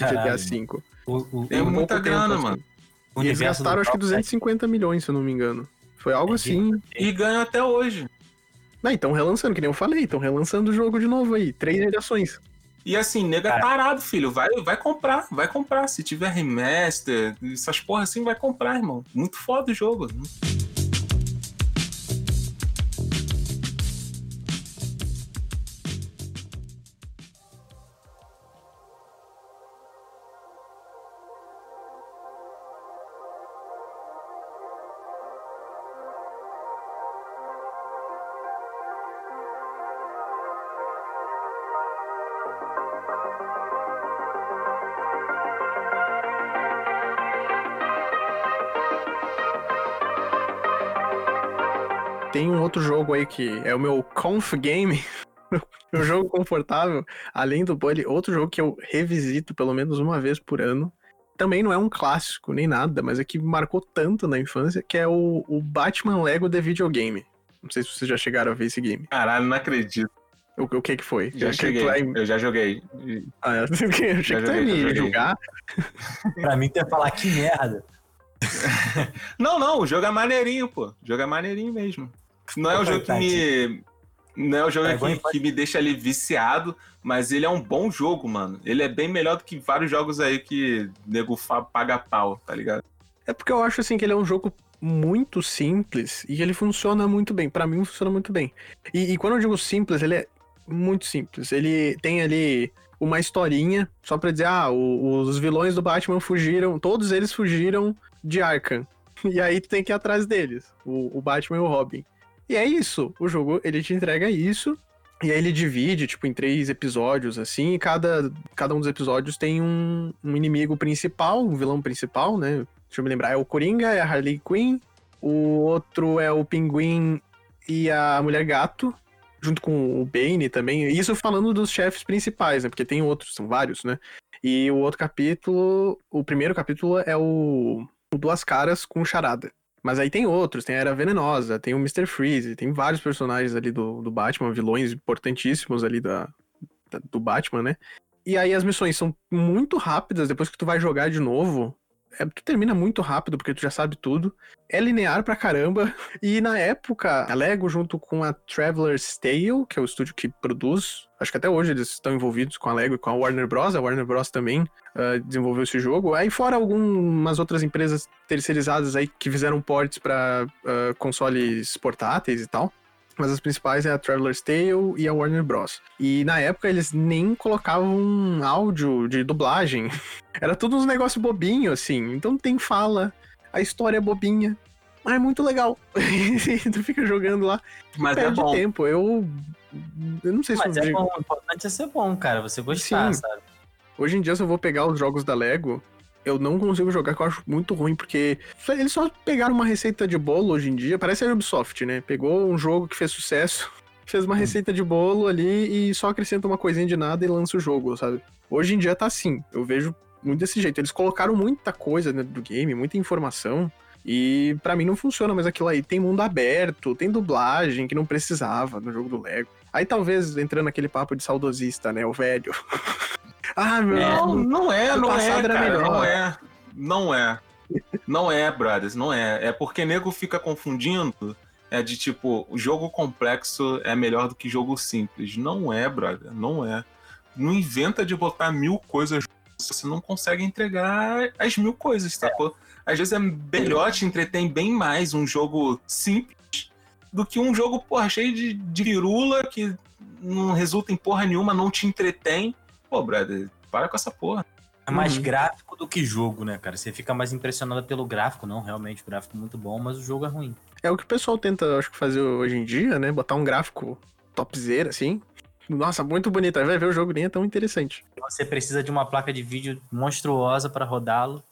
no GTA Caralho, V. O, o- Tem Em o muita grana, assim. mano. o E eles gastaram acho que próprio 250 milhões, se eu não me engano. Foi algo É assim. E ganha até hoje. Ah, então relançando, que nem eu falei, estão relançando o jogo de novo aí. Três gerações. E assim, nega Cara. tarado, filho. Vai, vai comprar, vai comprar. Se tiver remaster, essas porra assim, vai comprar, irmão. Muito foda o jogo. Tem outro jogo aí que é o meu Conf Game. meu jogo confortável. Além do Bully, outro jogo que eu revisito pelo menos uma vez por ano. Também não é um clássico nem nada, mas é que marcou tanto na infância, que é o, o Batman Lego The Videogame. Não sei se vocês já chegaram a ver esse game. Caralho, não acredito. O, o que que foi? Já Eu cheguei. ia- Eu já joguei. Ah, eu achei que Já tu ia me joguei. julgar. Pra mim, tu ia falar que merda. Não, não, o jogo é maneirinho, pô. O jogo é maneirinho mesmo. Não é o jogo que me. Não é o jogo É que, que me deixa ali viciado, mas ele é um bom jogo, mano. Ele é bem melhor do que vários jogos aí que nego paga pau, tá ligado? É porque eu acho assim que ele é um jogo muito simples e ele funciona muito bem. Pra mim, funciona muito bem. E, e quando eu digo simples, ele é muito simples. Ele tem ali uma historinha, só pra dizer, ah, o- os vilões do Batman fugiram, todos eles fugiram de Arkham. E aí tu tem que ir atrás deles, o, o Batman e o Robin. E é isso, o jogo, ele te entrega isso, e aí ele divide, tipo, em três episódios, assim, e cada, cada um dos episódios tem um, um inimigo principal, um vilão principal, né? Deixa eu me lembrar, é o Coringa, é a Harley Quinn, o outro é o Pinguim e a Mulher Gato, junto com o Bane também. Isso falando dos chefes principais, né? Porque tem outros, são vários, né? E o outro capítulo, o primeiro capítulo é o, o Duas Caras com Charada. Mas aí tem outros, tem a Era Venenosa, tem o Mr. Freeze, tem vários personagens ali do, do Batman, vilões importantíssimos ali da, da- do Batman, né? E aí as missões são muito rápidas, depois que tu vai jogar de novo, é, tu termina muito rápido, porque tu já sabe tudo. É linear pra caramba. E na época, a Lego, junto com a Traveler's Tale, que é o estúdio que produz, acho que até hoje eles estão envolvidos com a Lego e com a Warner Bros. A Warner Bros. também ah, desenvolveu esse jogo. Aí fora algumas outras empresas terceirizadas aí que fizeram ports pra ah, consoles portáteis e tal. Mas as principais é a Traveler's Tale e a Warner Bros. E na época eles nem colocavam áudio de dublagem. Era tudo uns negócios bobinho, assim. Então tem fala, a história é bobinha. Mas é muito legal. tu fica jogando lá, Mas é perde bom. tempo. Eu. Eu não sei se Mas eu é digo- bom, o importante é ser bom, cara. Você gostar, Sim. sabe? Hoje em dia, se eu vou pegar os jogos da Lego, eu não consigo jogar, que eu acho muito ruim, porque eles só pegaram uma receita de bolo hoje em dia. Parece a Ubisoft, né? Pegou um jogo que fez sucesso, fez uma receita de bolo ali e só acrescenta uma coisinha de nada e lança o jogo, sabe? Hoje em dia tá assim. Eu vejo muito desse jeito. Eles colocaram muita coisa dentro do game, muita informação. E pra mim não funciona mais aquilo aí. Tem mundo aberto, tem dublagem que não precisava no jogo do Lego. Aí talvez entrando naquele papo de saudosista, né? O velho. ah, meu. Não, não é, não é, era cara, melhor. não é. Não é. Não é, brothers, não é. É porque nego fica confundindo. É de tipo, o jogo complexo é melhor do que jogo simples. Não é, brother, não é. Não inventa de botar mil coisas. Você não consegue entregar as mil coisas, sacou? Às vezes é melhor te entretém bem mais um jogo simples do que um jogo, porra, cheio de, de virula que não resulta em porra nenhuma, não te entretém. Pô, brother, para com essa porra. É mais Uhum. gráfico do que jogo, né, cara? Você fica mais impressionado pelo gráfico, não, realmente, o gráfico é muito bom, mas o jogo é ruim. É o que o pessoal tenta, acho que, fazer hoje em dia, né? Botar um gráfico topzera, assim. Nossa, muito bonito. Aí vai ver o jogo nem é tão interessante. Você precisa de uma placa de vídeo monstruosa pra rodá-lo.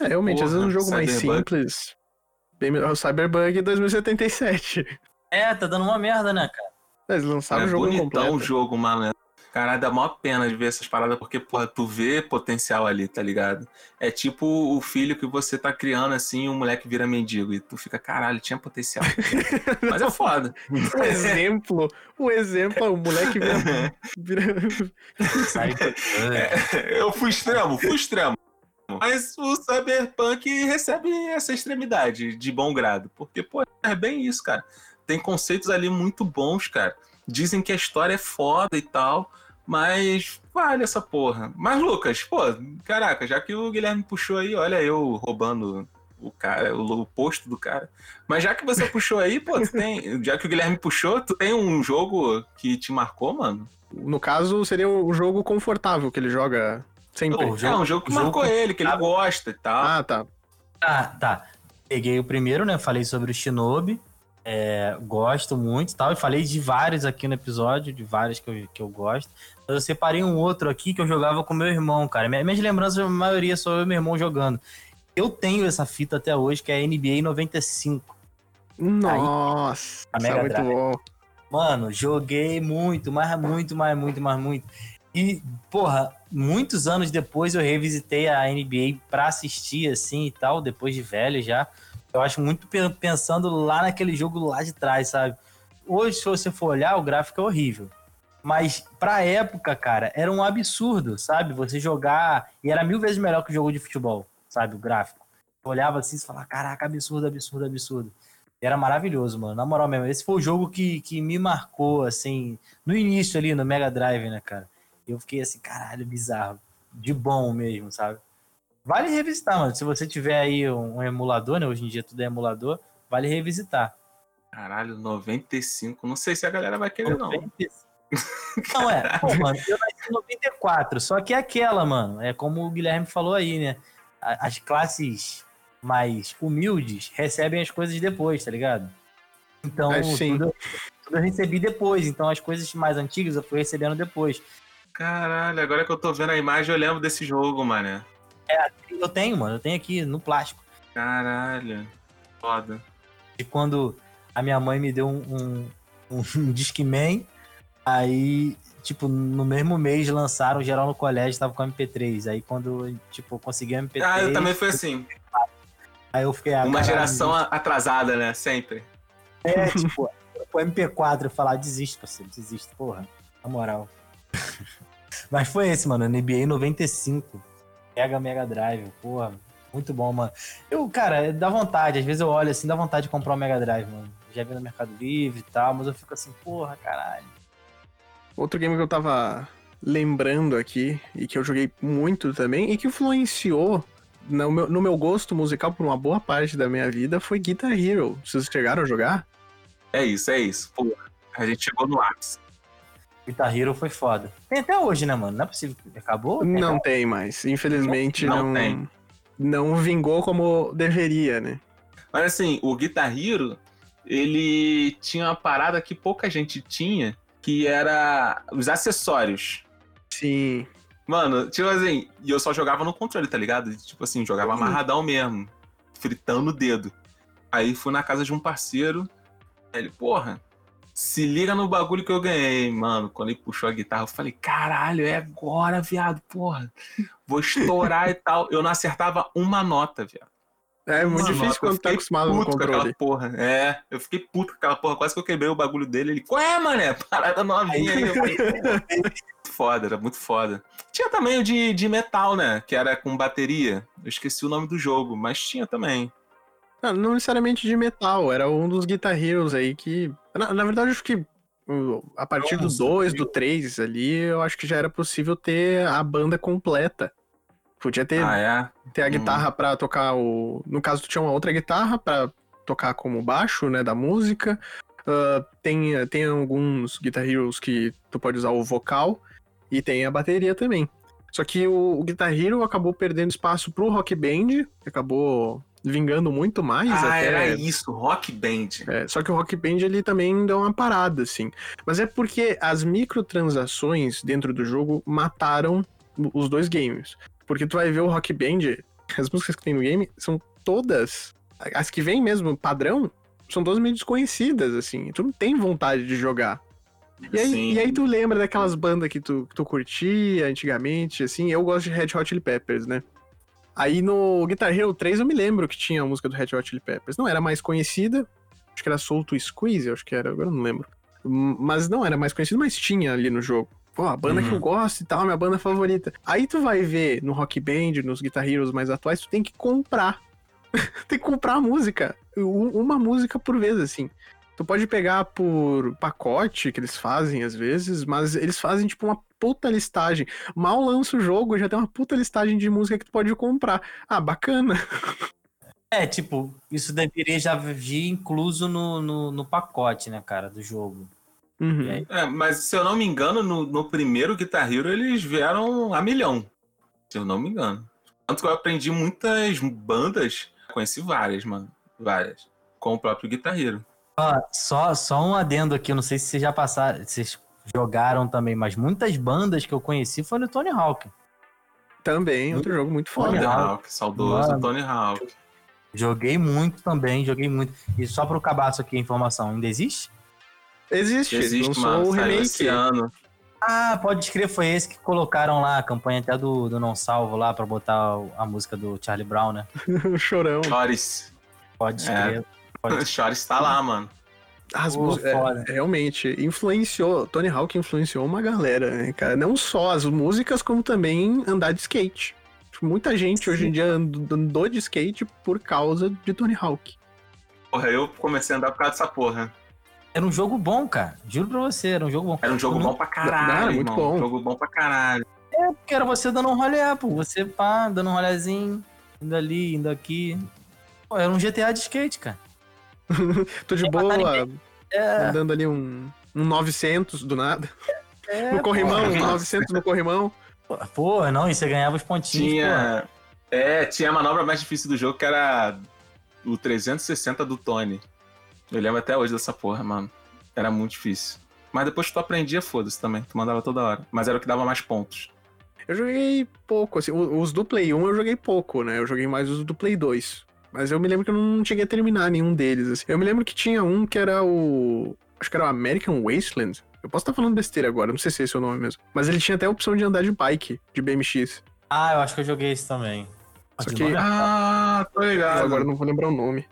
É, realmente, às vezes Porra, um jogo mais simples. Bem melhor. O Cyberbug 2077. É, tá dando uma merda, né, cara? Eles lançaram é o jogo bonitão completo. o jogo, malandro. Caralho, dá maior pena de ver essas paradas, porque, porra, tu vê potencial ali, tá ligado? É tipo o filho que você tá criando assim, e o moleque vira mendigo. E tu fica, caralho, tinha potencial. Mas é foda. O exemplo, o exemplo, o moleque vira. vira- Sai Eu fui extremo, fui extremo. Mas o Cyberpunk recebe essa extremidade de bom grado. Porque, pô, é bem isso, cara. Tem conceitos ali muito bons, cara. Dizem que a história é foda e tal, mas vale essa porra. Mas, Lucas, pô, caraca, já que o Guilherme puxou aí, olha eu roubando o cara, o, o posto do cara. Mas já que você puxou aí, pô, tu tem. Já que o Guilherme puxou, tu tem um jogo que te marcou, mano? No caso, seria o jogo confortável que ele joga sempre. Ô, é um jogo que jogo marcou ele, que ele gosta e tal. Ah, tá. Ah, tá. Peguei o primeiro, né? Falei sobre o Shinobi. É, gosto muito e tal. E falei de vários aqui no episódio, de vários que eu, que eu gosto. Mas eu separei um outro aqui que eu jogava com meu irmão, cara. Minha- Minhas lembranças, a maioria sou eu e meu irmão jogando. Eu tenho essa fita até hoje, que é a NBA 95. Nossa, a isso é muito Drive. bom. Mano, joguei muito, mas muito, mais, muito, mais, muito. E, porra, muitos anos depois eu revisitei a NBA pra assistir, assim, e tal, depois de velho já. Eu acho muito pe- pensando lá naquele jogo lá de trás, sabe? Hoje, se você for olhar, o gráfico é horrível. Mas pra época, cara, era um absurdo, sabe? Você jogar. E era mil vezes melhor que o jogo de futebol, sabe? O gráfico. Eu olhava assim e falava, caraca, absurdo, absurdo, absurdo. E era maravilhoso, mano. Na moral mesmo. Esse foi o jogo que, que me marcou, assim, no início ali, no Mega Drive, né, cara? Eu fiquei assim, caralho, bizarro. De bom mesmo, sabe? Vale revisitar, mano. Se você tiver aí um, um emulador, né? Hoje em dia tudo é emulador, vale revisitar. Caralho, 95. Não sei se a galera vai querer, não. 95. Não, é. Pô, mano, eu nasci em 94, só que é aquela, mano. É como o Guilherme falou aí, né? As classes mais humildes recebem as coisas depois, tá ligado? Então, É, tudo, tudo eu recebi depois. Então, as coisas mais antigas eu fui recebendo depois. Caralho, agora que eu tô vendo a imagem, eu lembro desse jogo, mané. Eu tenho, mano. Eu tenho aqui no plástico. Caralho. Foda. de quando a minha mãe me deu um, um, um Discman, aí, tipo, no mesmo mês lançaram geral no colégio, tava com MP3. Aí quando, tipo, eu consegui o MP3. Ah, eu também fui assim. Aí eu fiquei. ah, Uma caralho, geração a- atrasada, né? Sempre. É, tipo, o MP4 eu falar, desisto, parceiro, desisto, porra. Na moral. Mas foi esse, mano, NBA 95. Pega Mega Drive, porra. Muito bom, mano. Eu, cara, dá vontade. Às vezes eu olho assim, dá vontade de comprar um Mega Drive, mano. Já vi no Mercado Livre e tal, mas eu fico assim, porra, caralho. Outro game que eu tava lembrando aqui, e que eu joguei muito também, e que influenciou no meu, no meu gosto musical por uma boa parte da minha vida, foi Guitar Hero. Vocês chegaram a jogar? É isso, é isso. Pô, a gente chegou no ápice. Guitar Hero foi foda. Tem até hoje, né, mano? Não é possível. que Acabou? Tem Não até- tem mais. Infelizmente Não não, tem. não vingou como deveria, né? Mas assim, o Guitar Hero, ele tinha uma parada que pouca gente tinha, que era os acessórios. Sim. Mano, tipo assim, e eu só jogava no controle, tá ligado? Tipo assim, jogava Uhum. amarradão mesmo, fritando o dedo. Aí fui na casa de um parceiro, aí ele, porra, se liga no bagulho que eu ganhei, mano. Quando ele puxou a guitarra, eu falei, caralho, é agora, viado, porra. Vou estourar e tal. Eu não acertava uma nota, viado. É muito Uma difícil nota, quando tá acostumado no puto com controle. aquela porra. É, eu fiquei puto com aquela porra. Quase que eu quebrei o bagulho dele. Ele, qual é, mané? Parada novinha aí. Falei, muito foda, era muito foda. Tinha também o de, de metal, né? Que era com bateria. Eu esqueci o nome do jogo, mas tinha também. Não, não necessariamente de metal, era um dos Guitar Heroes aí que. Na, na verdade, acho que uh, a partir do Nossa, 2, do 3 ali, eu acho que já era possível ter a banda completa. Podia ter, Ah, é? ter a guitarra pra tocar o. No caso, tu tinha uma outra guitarra pra tocar como baixo, né, da música. Ah, tem, tem alguns Guitar Heroes que tu pode usar o vocal e tem a bateria também. Só que o, o Guitar Hero acabou perdendo espaço pro Rock Band, acabou vingando muito mais Ah, até. era isso, Rock Band. É, só que o Rock Band ele também deu uma parada, assim. Mas é porque as microtransações dentro do jogo mataram os dois games. Porque tu vai ver o Rock Band, as músicas que tem no game são todas. As que vêm mesmo, padrão, são todas meio desconhecidas, assim. Tu não tem vontade de jogar. E aí, Sim. e aí tu lembra daquelas bandas que tu, que tu curtia antigamente, assim. Eu gosto de Red Hot Chili Peppers, né? Aí no Guitar Hero 3 eu me lembro que tinha a música do Red Hot Chili Peppers. Não era mais conhecida, acho que era Soul to Squeeze, acho que era, agora eu não lembro. Hum, Mas não era mais conhecido, mas tinha ali no jogo. Pô, a banda que Uhum. eu gosto e tal, minha banda favorita. Aí tu vai ver no Rock Band, nos Guitar Heroes mais atuais, tu tem que comprar. tem que comprar a música. Uma música por vez, assim. Tu pode pegar por pacote, que eles fazem às vezes, mas eles fazem tipo uma puta listagem. Mal lança o jogo, já tem uma puta listagem de música que tu pode comprar. Ah, bacana. É, tipo, isso deveria já vir incluso no, no, no pacote, né, cara, do jogo. Uhum. Aí? É, mas se eu não me engano, no, no primeiro Guitar Hero eles vieram a milhão. Se eu não me engano. Tanto que eu aprendi muitas bandas, conheci várias, mano. Várias. Com o próprio Guitar Hero. Ó, só, só um adendo aqui, eu não sei se vocês já passaram, vocês jogaram também, mas muitas bandas que eu conheci foi no Tony Hawk. Também, outro jogo muito Tony Tony foda. Hawk. Saudoso Mano. Tony Hawk. Joguei muito também, joguei muito. E só pro cabaço aqui a informação, ainda existe? Existe, Existe, lançou mano. o Saiu remake. esse ano. Ah, pode escrever, foi esse que colocaram lá, a campanha até do, do Não Salvo lá, pra botar a música do Charlie Brown, né? o chorão. Chores. Pode É. escrever. Pode Chores tá lá, mano. As Pô, é, realmente, influenciou, Tony Hawk influenciou uma galera, né, cara? Não só as músicas, como também andar de skate. Tipo, Muita gente hoje em dia and- andou de skate por causa de Tony Hawk. Porra, eu comecei a andar por causa dessa porra. Era um jogo bom, cara. Juro pra você, era um jogo bom. Era um jogo bom pra caralho, Não, muito irmão. bom. Um jogo bom pra caralho. É, porque era você dando um rolê, pô. Você pá, dando um rolezinho, indo ali, indo aqui. Pô, era um GTA de skate, cara. Tô de Sem matar boa, ninguém. É, andando ali um, um 900 do nada. é, no corrimão, pô. um 900 no corrimão. pô. Pô, não, e você ganhava os pontinhos. Tinha. É, tinha a manobra mais difícil do jogo que era o 360 do Tony. Eu lembro até hoje dessa porra, mano. Era muito difícil. Mas depois que tu aprendia, foda-se também. Tu mandava toda hora. Mas era o que dava mais pontos. Eu joguei pouco, assim, os do Play 1 eu joguei pouco, né? Eu joguei mais os do Play 2. Mas eu me lembro que eu não cheguei a terminar nenhum deles, assim. Eu me lembro que tinha um que era o... Acho que era o American Wasteland. Eu posso estar falando besteira agora, não sei se esse é o nome mesmo. Mas ele tinha até a opção de andar de bike, de BMX. Ah, eu acho que eu joguei esse também. Só De que- Ah, tô Eu ligado. agora eu não vou lembrar o nome.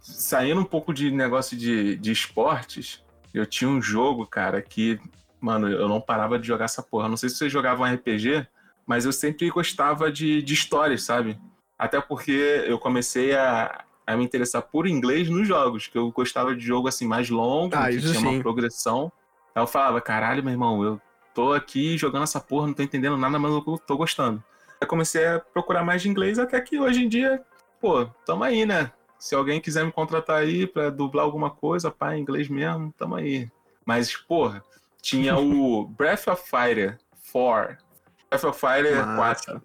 Saindo um pouco de negócio de, de esportes, eu tinha um jogo, cara, que, mano, eu não parava de jogar essa porra. Não sei se vocês jogavam RPG, mas eu sempre gostava de, de histórias, sabe? Até porque eu comecei a, a me interessar por inglês nos jogos, que eu gostava de jogo assim mais longo, Ah, que tinha sim. uma progressão. Aí eu falava, caralho, meu irmão, eu tô aqui jogando essa porra, não tô entendendo nada, mas eu tô gostando. Aí comecei a procurar mais de inglês, até que hoje em dia, pô, tamo aí, né? Se alguém quiser me contratar aí pra dublar alguma coisa, pá, em inglês mesmo, tamo aí. Mas, porra, tinha o Breath of Fire 4. Breath of Fire Massa. 4.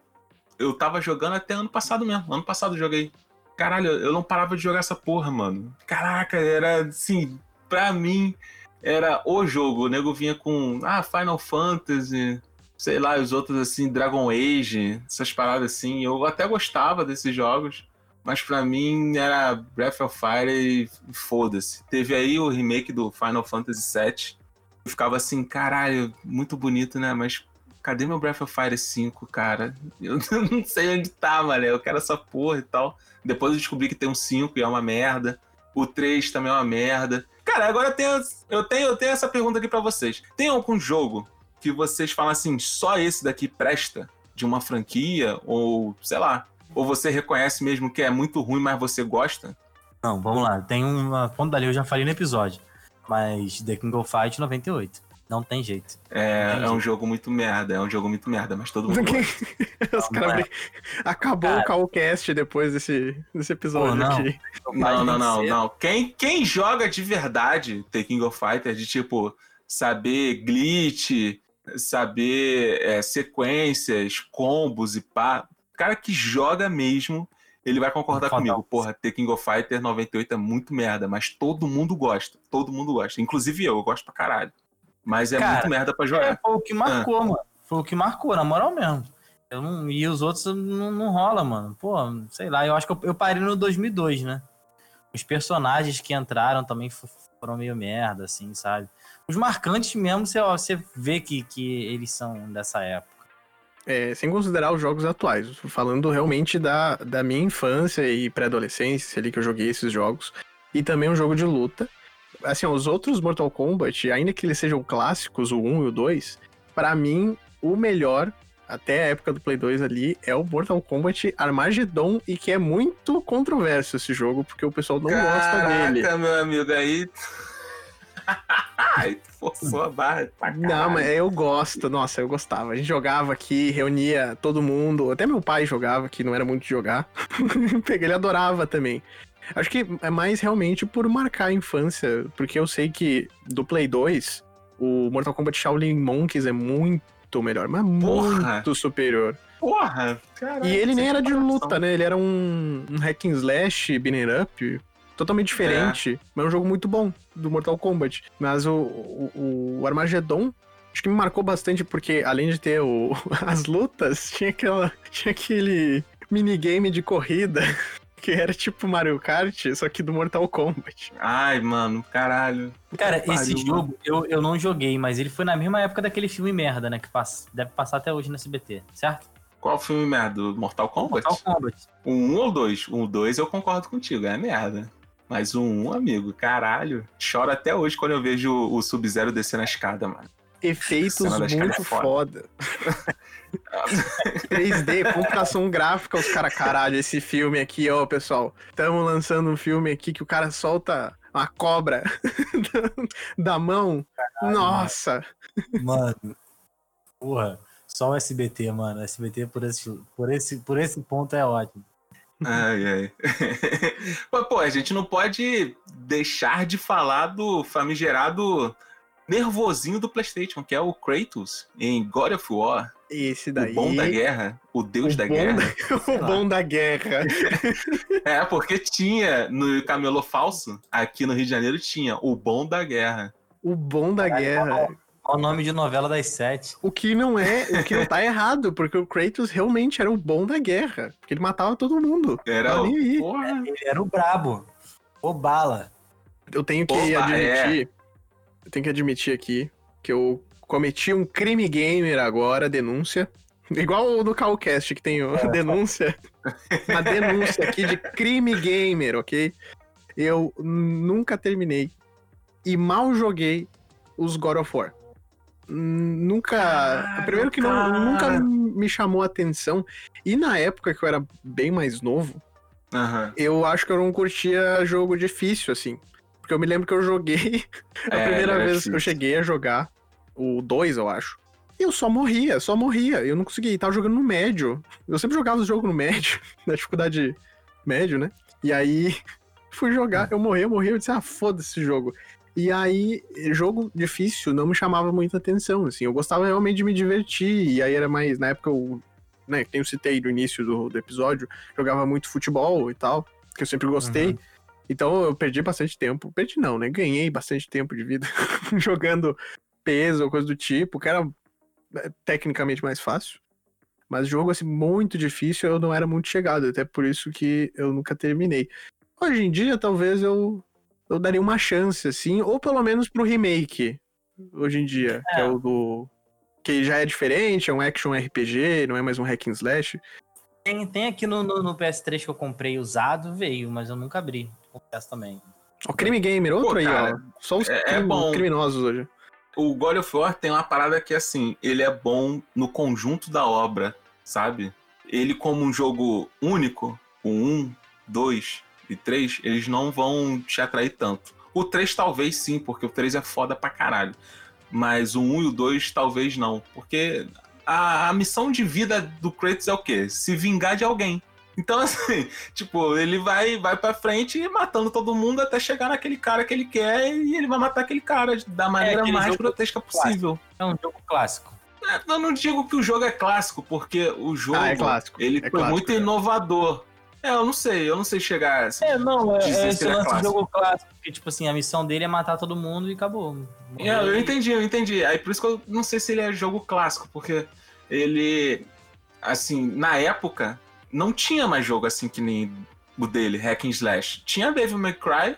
Eu tava jogando até ano passado mesmo. Ano passado eu joguei. Caralho, eu não parava de jogar essa porra, mano. Caraca, era assim, pra mim, era o jogo. O nego vinha com, ah, Final Fantasy, sei lá, os outros assim, Dragon Age, essas paradas assim. Eu até gostava desses jogos. Mas pra mim era Breath of Fire e foda-se. Teve aí o remake do Final Fantasy VII. Eu ficava assim, caralho, muito bonito, né? Mas cadê meu Breath of Fire 5, cara? Eu não sei onde tá, mano. Eu quero essa porra e tal. Depois eu descobri que tem um 5 e é uma merda. O 3 também é uma merda. Cara, agora eu tenho, eu tenho, eu tenho essa pergunta aqui pra vocês. Tem algum jogo que vocês falam assim, só esse daqui presta? De uma franquia? Ou, sei lá. Ou você reconhece mesmo que é muito ruim, mas você gosta? Não, vamos lá. Tem uma ponta dali, eu já falei no episódio. Mas The King of Fight 98. Não tem jeito. É, Entendi. é um jogo muito merda, é um jogo muito merda, mas todo mundo gosta. Os caras é. Acabou Cara. o Callcast depois desse, desse episódio Pô, não. aqui. Não, não, não, não. Quem, quem joga de verdade The King of Fighters, de tipo, saber glitch, saber é, sequências, combos e pá, cara que joga mesmo, ele vai concordar comigo. Porra, The King of Fighters 98 é muito merda, mas todo mundo gosta. Todo mundo gosta. Inclusive eu, eu gosto pra caralho. Mas é Cara, muito merda pra É, jogar. foi o que marcou, mano. Foi o que marcou, na moral mesmo. Eu não, e os outros não, não rola, mano. Pô, sei lá, eu acho que eu, eu parei no 2002, né? Os personagens que entraram também fo- foram meio merda, assim, sabe? Os marcantes mesmo, você, ó, você vê que, que eles são dessa época. É, sem considerar os jogos atuais, falando realmente da, da minha infância e pré-adolescência ali que eu joguei esses jogos, e também um jogo de luta. Assim, os outros Mortal Kombat, ainda que eles sejam clássicos, o 1 e o 2, pra mim, o melhor, até a época do Play 2 ali, é o Mortal Kombat Armageddon, e que é muito controverso esse jogo, porque o pessoal não gosta dele. Caraca, meu amigo, aí. Ai, tu forçou a barra pra caralho. Não, mas eu gosto, nossa, eu gostava. A gente jogava aqui, reunia todo mundo, até meu pai jogava, que não era muito de jogar. Ele adorava também. Acho que é mais realmente por marcar a infância, porque eu sei que do Play 2, o Mortal Kombat Shaolin Monkeys é muito melhor, mas Porra! muito superior. Porra! Caralho, E ele nem sem era de luta, né? Ele era um, um hack and slash, beaten up, totalmente diferente, mas é um jogo muito bom do Mortal Kombat. Mas o, o, o Armageddon, acho que me marcou bastante porque além de ter o, as lutas, tinha, aquela, tinha aquele minigame de corrida que era tipo Mario Kart, só que do Mortal Kombat. Ai, mano, caralho. Cara, Pariu, esse jogo eu, eu não joguei, mas ele foi na mesma época daquele filme merda, né? Que passa, deve passar até hoje no SBT, certo? Qual filme merda? Do Mortal Kombat? Mortal Kombat. O 1 ou o 2? O 2 eu concordo contigo, é merda. Mas o 1, amigo, caralho. Choro até hoje quando eu vejo o Sub-Zero descer na escada, mano. Efeitos escada muito é foda. foda. 3D, computação gráfica, os caras, caralho, esse filme aqui, ó, pessoal. Estamos lançando um filme aqui que o cara solta uma cobra da mão. Nossa! Mano. Porra. Só o SBT, mano. SBT por esse, por esse, por esse ponto é ótimo. Ai, ai. Mas, pô, a gente não pode deixar de falar do famigerado nervosinho do PlayStation, que é o Kratos em God of War. Esse daí. O bom da guerra, o deus o da bom guerra. da- o bom da guerra. É, porque tinha no Camelô Falso, aqui no Rio de Janeiro, tinha o bom da guerra. O bom da guerra. Qual o nome de novela das sete? O que não é, o que não tá errado, porque o Kratos realmente era o bom da guerra. Porque ele matava todo mundo. Era Tá o. Ele era o brabo. O bala. Eu tenho que Opa, admitir. Eu tenho que admitir aqui que eu cometi um crime gamer agora, denúncia. Igual o do Calcast, que tem o denúncia. A denúncia aqui de crime gamer, ok? Eu nunca terminei e mal joguei os God of War. Nunca. Cara, primeiro que não, nunca me chamou a atenção. E na época que eu era bem mais novo, eu acho que eu não curtia jogo difícil, assim. Porque eu me lembro que eu joguei. a É, primeira vez difícil. que eu cheguei a jogar, o 2, eu acho. E eu só morria, só morria. Eu não conseguia. Tava jogando no médio. Eu sempre jogava o jogo no médio, na dificuldade médio, né? E aí fui jogar, eu morri, eu morri, eu disse, ah, foda-se esse jogo. E aí, jogo difícil não me chamava muita atenção, assim. Eu gostava realmente de me divertir. E aí era mais, na época eu, né, que eu citei no início do, do episódio, jogava muito futebol e tal, que eu sempre gostei. Uhum. Então eu perdi bastante tempo. Perdi não, né? Ganhei bastante tempo de vida jogando peso ou coisa do tipo, que era é, tecnicamente mais fácil. Mas jogo assim muito difícil, eu não era muito chegado, até por isso que eu nunca terminei. Hoje em dia, talvez eu eu daria uma chance assim, ou pelo menos pro remake. Hoje em dia, que é É. o do que já é diferente, é um action RPG, não é mais um hack and slash. Tem, tem aqui no, no, no PS3 que eu comprei usado, veio, mas eu nunca abri. Confesso também. O Crime Gamer, outro Pô, aí, cara, ó. Só os é- é crim- bom. criminosos hoje. O God of War tem uma parada que, assim, ele é bom no conjunto da obra, sabe? Ele, como um jogo único, o 1, 2 e 3, eles não vão te atrair tanto. O 3 talvez sim, porque o 3 é foda pra caralho. Mas o 1 e o 2 talvez não. Porque a, a missão de vida do Kratos é o quê? Se vingar de alguém. Então, assim, tipo, ele vai, vai pra frente matando todo mundo até chegar naquele cara que ele quer e ele vai matar aquele cara da maneira aquele mais grotesca possível. É um jogo clássico. É, Eu não digo que o jogo é clássico, porque o jogo Ah, é clássico. ele É foi clássico, muito é. inovador. É, eu não sei, eu não sei chegar. assim. É, não, é, é se esse ele é lance jogo clássico. Que, tipo assim, a missão dele é matar todo mundo e acabou. É, eu entendi, eu entendi. Aí por isso que eu não sei se ele é jogo clássico, porque ele, assim, na época, não tinha mais jogo assim que nem o dele, Hack and Slash. Tinha Devil May Cry,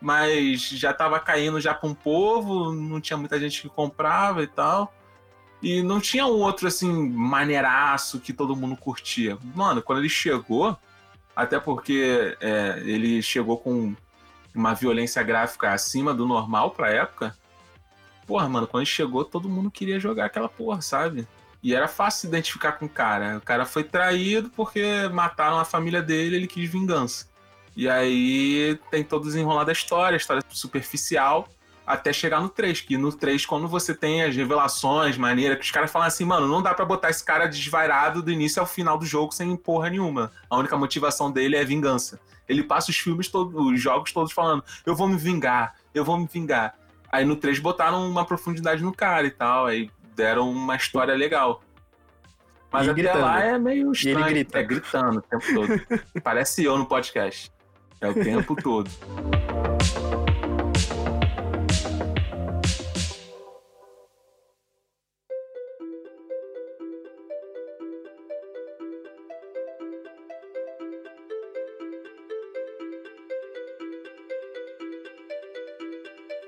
mas já tava caindo já pra um povo, não tinha muita gente que comprava e tal. E não tinha um outro, assim, maneiraço que todo mundo curtia. Mano, quando ele chegou, até porque é, ele chegou com uma violência gráfica acima do normal pra época, porra, mano, quando ele chegou, todo mundo queria jogar aquela porra, sabe? E era fácil se identificar com o cara. O cara foi traído porque mataram a família dele ele quis vingança. E aí tem todo desenrolar da história, a história superficial, até chegar no 3. Que no 3, quando você tem as revelações, maneira, que os caras falam assim, mano, não dá pra botar esse cara desvairado do início ao final do jogo sem porra nenhuma. A única motivação dele é vingança. Ele passa os filmes todos, os jogos todos falando, eu vou me vingar, eu vou me vingar. Aí no 3 botaram uma profundidade no cara e tal, aí deram uma história legal. Mas E até gritando. lá é meio estranho. grita. É gritando o tempo todo. Parece eu no podcast. É o tempo todo.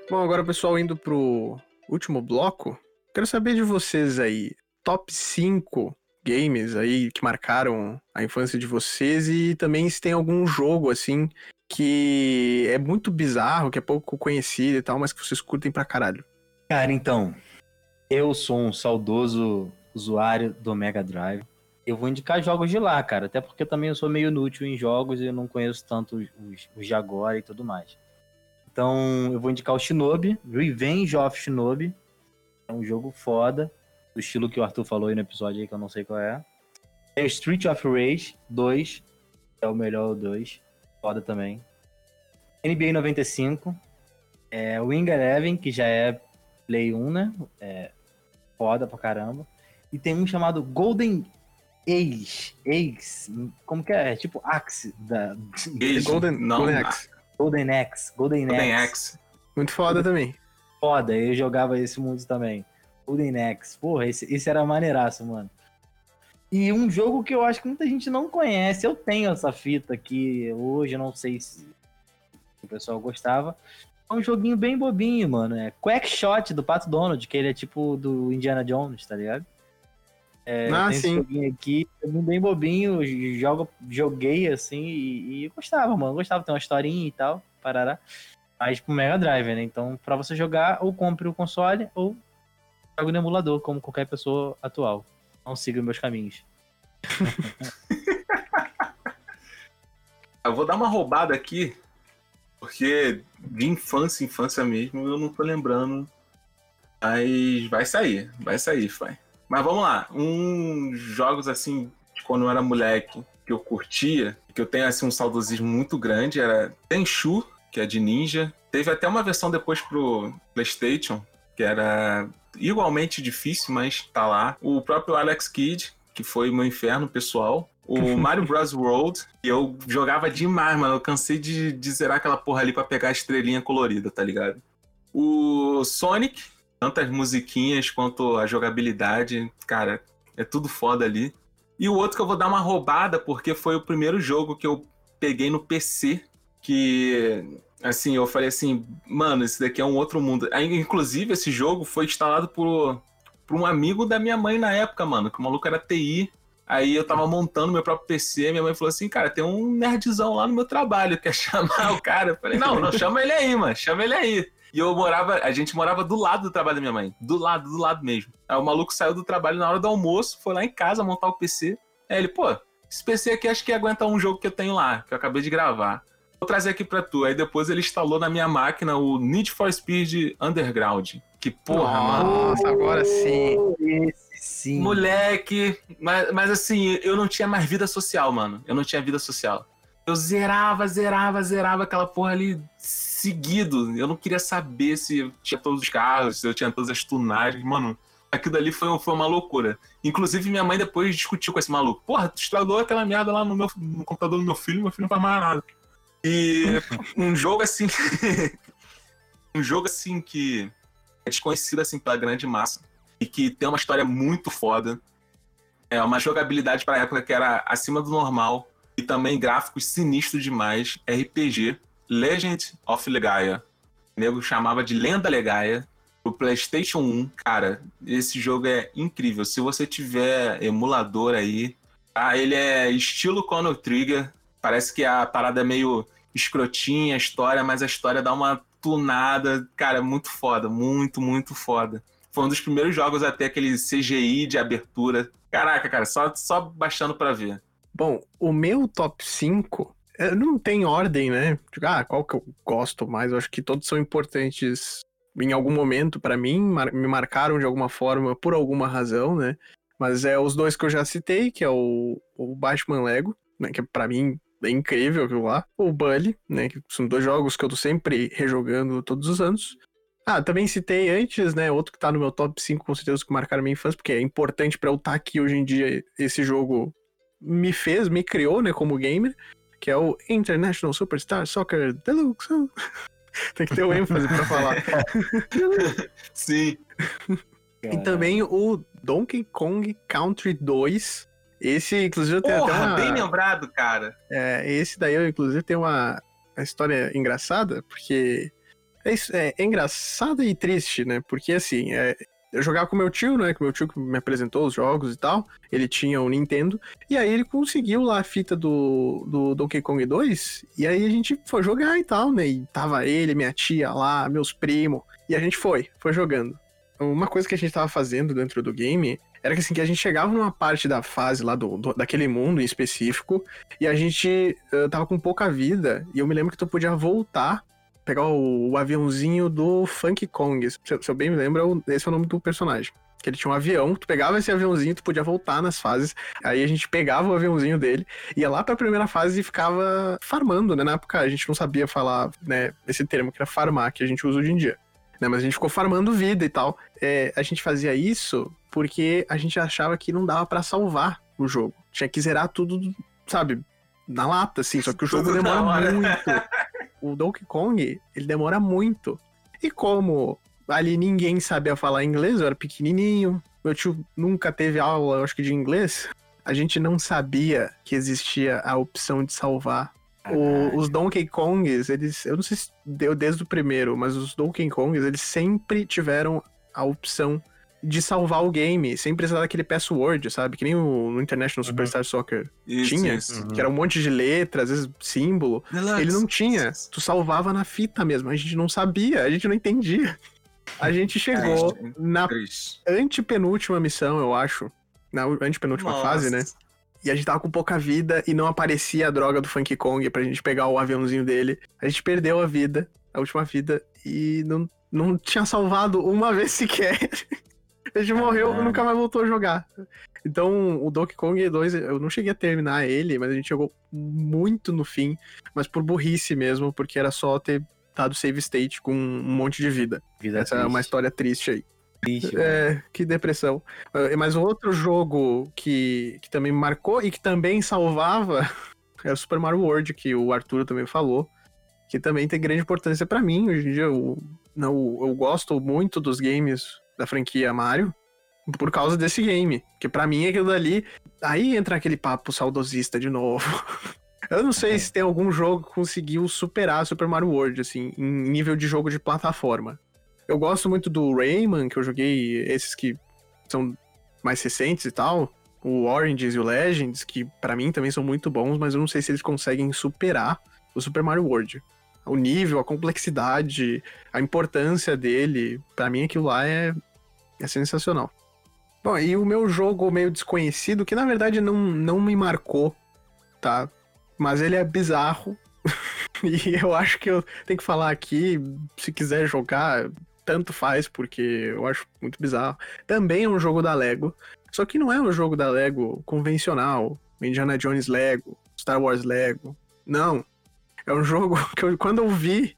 Bom, agora, pessoal, indo pro último bloco, quero saber de vocês aí, top 5 games aí que marcaram a infância de vocês e também se tem algum jogo, assim, que é muito bizarro, que é pouco conhecido e tal, mas que vocês curtem pra caralho. Cara, então, eu sou um saudoso usuário do Mega Drive. Eu vou indicar jogos de lá, cara, até porque também eu sou meio inútil em jogos e eu não conheço tanto os, os, de agora e tudo mais. Então, eu vou indicar o Shinobi, Revenge of Shinobi. É um jogo foda. do estilo que o Arthur falou aí no episódio aí, que eu não sei qual é. Tem o Street of Rage 2, que é o melhor 2. Foda também. NBA 95. É, Wing Eleven, que já é Play 1, né? É, foda pra caramba. E tem um chamado Golden Age. Age. Como que é? É Tipo Axe. Da... Golden, não, Golden Axe. Golden Axe. Golden, Golden Axe. Axe. Muito foda também. Foda, eu jogava esse muito também. Golden Axe. Porra, esse, esse era maneiraço, mano. E um jogo que eu acho que muita gente não conhece. Eu tenho essa fita aqui hoje, não sei se o pessoal gostava. É um joguinho bem bobinho, mano. É Quack Shot do Pato Donald, que ele é tipo do Indiana Jones, tá ligado? É, Ah, tem sim. joguinho aqui, joguinho bem bobinho, jogo, joguei assim e, e gostava, mano. Gostava, tem uma historinha e tal, parará. Mas pro Mega Drive, né? Então, pra você jogar, ou compre o console, ou jogue no emulador, como qualquer pessoa atual. Não siga meus caminhos. Eu vou dar uma roubada aqui, porque de infância, infância mesmo, eu não tô lembrando. Mas vai sair, vai sair, vai. Mas vamos lá, uns jogos assim, de quando eu era moleque, que eu curtia, que eu tenho assim um saudosismo muito grande, era Tenchu, que é de ninja. Teve até uma versão depois pro PlayStation, que era igualmente difícil, mas tá lá. O próprio Alex Kidd, que foi meu inferno pessoal. O Mario Bros. World, que eu jogava demais, mano. Eu cansei de, de zerar aquela porra ali pra pegar a estrelinha colorida, tá ligado? O Sonic, tanto as musiquinhas quanto a jogabilidade, cara, é tudo foda ali. E o outro que eu vou dar uma roubada, porque foi o primeiro jogo que eu peguei no PC, que, assim, eu falei assim, mano, esse daqui é um outro mundo. Aí, inclusive, esse jogo foi instalado por, por um amigo da minha mãe na época, mano, que o maluco era TI. Aí eu tava montando meu próprio PC, minha mãe falou assim, cara, tem um nerdzão lá no meu trabalho, quer chamar o cara? Eu falei, não, não, chama ele aí, mano, chama ele aí. E eu morava, a gente morava do lado do trabalho da minha mãe, do lado, do lado mesmo. Aí o maluco saiu do trabalho na hora do almoço, foi lá em casa montar o PC. Aí ele, pô, esse PC aqui acho que aguenta um jogo que eu tenho lá, que eu acabei de gravar. Vou trazer aqui pra tu. Aí depois ele instalou na minha máquina o Need for Speed Underground. Que porra, mano. Nossa, agora sim. Sim. Moleque, mas, mas assim, eu não tinha mais vida social, mano. Eu não tinha vida social. Eu zerava, zerava, zerava aquela porra ali seguido. Eu não queria saber se eu tinha todos os carros, se eu tinha todas as tunagens. Mano, aquilo ali foi, foi uma loucura. Inclusive, minha mãe depois discutiu com esse maluco. Porra, tu estragou aquela merda lá no, meu, no computador do meu filho, meu filho não faz mais nada. E um jogo assim. um jogo assim que é desconhecido assim pela grande massa e que tem uma história muito foda. É uma jogabilidade para época que era acima do normal e também gráficos sinistros demais. RPG Legend of Legaia. O nego chamava de Lenda Legaia. O PlayStation 1, cara, esse jogo é incrível. Se você tiver emulador aí, ah, ele é estilo Chrono Trigger. Parece que a parada é meio escrotinha, a história, mas a história dá uma tunada. Cara, muito foda, muito, muito foda. Foi um dos primeiros jogos a ter aquele CGI de abertura. Caraca, cara, só, só baixando pra ver. Bom, o meu top 5 eh, não tem ordem, né? Tipo, Ah, qual que eu gosto mais? Eu acho que todos são importantes em algum momento pra mim, mar- me marcaram de alguma forma por alguma razão, né? Mas é os dois que eu já citei, que é o, o Batman Lego, né? Que pra mim é incrível aquilo lá. O Bully, né? Que são dois jogos que eu tô sempre rejogando todos os anos. Ah, também citei antes, né? Outro que tá no meu top 5, com certeza, que marcaram minha infância, porque é importante pra eu estar aqui hoje em dia. Esse jogo me fez, me criou, né, como gamer, que é o International Superstar Soccer Deluxe. Tem que ter o ênfase pra falar. Sim. E também o Donkey Kong Country 2. Esse, inclusive, eu tenho Porra, até uma... bem lembrado, cara. É, esse daí, eu, inclusive, tem uma, uma história engraçada, porque é, é, é engraçada e triste, né? Porque, assim, é, eu jogava com meu tio, né? Com meu tio que me apresentou os jogos e tal. Ele tinha o Nintendo. E aí ele conseguiu lá a fita do, do Donkey Kong 2. E aí a gente foi jogar e tal, né? E tava ele, minha tia lá, meus primos. E a gente foi, foi jogando. Uma coisa que a gente tava fazendo dentro do game era que assim, que a gente chegava numa parte da fase lá do, do- daquele mundo em específico e a gente eh, tava com pouca vida e eu me lembro que tu podia voltar, pegar o, o aviãozinho do Funk Kong. Se, se eu bem me lembro, é esse é o nome do personagem. que ele tinha um avião, tu pegava esse aviãozinho, tu podia voltar nas fases. Aí a gente pegava o aviãozinho dele, ia lá pra primeira fase e ficava farmando, né? Na época a gente não sabia falar, né, esse termo que era farmar, que a gente usa hoje em dia. Né, mas a gente ficou farmando vida e tal. É, a gente fazia isso porque a gente achava que não dava pra salvar o jogo. Tinha que zerar tudo, sabe, na lata, assim. Só que o jogo demora muito. O Donkey Kong, ele demora muito. E como ali ninguém sabia falar inglês, eu era pequenininho, meu tio nunca teve aula, eu acho que de inglês, a gente não sabia que existia a opção de salvar. O- os Donkey Kongs, eles, eu não sei se deu desde o primeiro, mas os Donkey Kongs, eles sempre tiveram a opção de salvar o game, sem precisar daquele password, sabe? Que nem o, no International Superstar Soccer Isso, tinha, isso. que era um monte de letras, às vezes símbolo. Deluxe. Ele não tinha. Tu salvava na fita mesmo. A gente não sabia, a gente não entendia. A gente chegou Triste, na antepenúltima missão, eu acho. Na antepenúltima Nossa. fase, né? E a gente tava com pouca vida e não aparecia a droga do Funky Kong pra gente pegar o aviãozinho dele. A gente perdeu a vida, a última vida, e não, não tinha salvado uma vez sequer. Gente morreu e nunca mais voltou a jogar. Então, o Donkey Kong 2, eu não cheguei a terminar ele, mas a gente jogou muito no fim, mas por burrice mesmo, porque era só ter dado save state com um monte de vida. Vida Essa é uma história triste aí. triste. É, que depressão. Eh, Mas outro jogo que, que também me marcou e que também salvava é o Super Mario World, que o Arthur também falou, que também tem grande importância pra mim. Hoje em dia eu, não, eu gosto muito dos games da franquia Mario por causa desse game, que pra mim aquilo dali, aí entra aquele papo saudosista de novo. Eu não sei É. se tem algum jogo que conseguiu superar Super Mario World, assim, em nível de jogo de plataforma. Eu gosto muito do Rayman, que eu joguei esses que são mais recentes e tal. O Oranges e o Legends, que pra mim também são muito bons, mas eu não sei se eles conseguem superar o Super Mario World. O nível, a complexidade, a importância dele, pra mim aquilo lá é, é sensacional. Bom, e o meu jogo meio desconhecido, que na verdade não, não me marcou, tá? Mas ele é bizarro. e eu acho que eu tenho que falar aqui, se quiser jogar, tanto faz, porque eu acho muito bizarro. Também é um jogo da Lego, só que não é um jogo da Lego convencional, Indiana Jones Lego, Star Wars Lego. Não. É um jogo que eu, quando eu vi,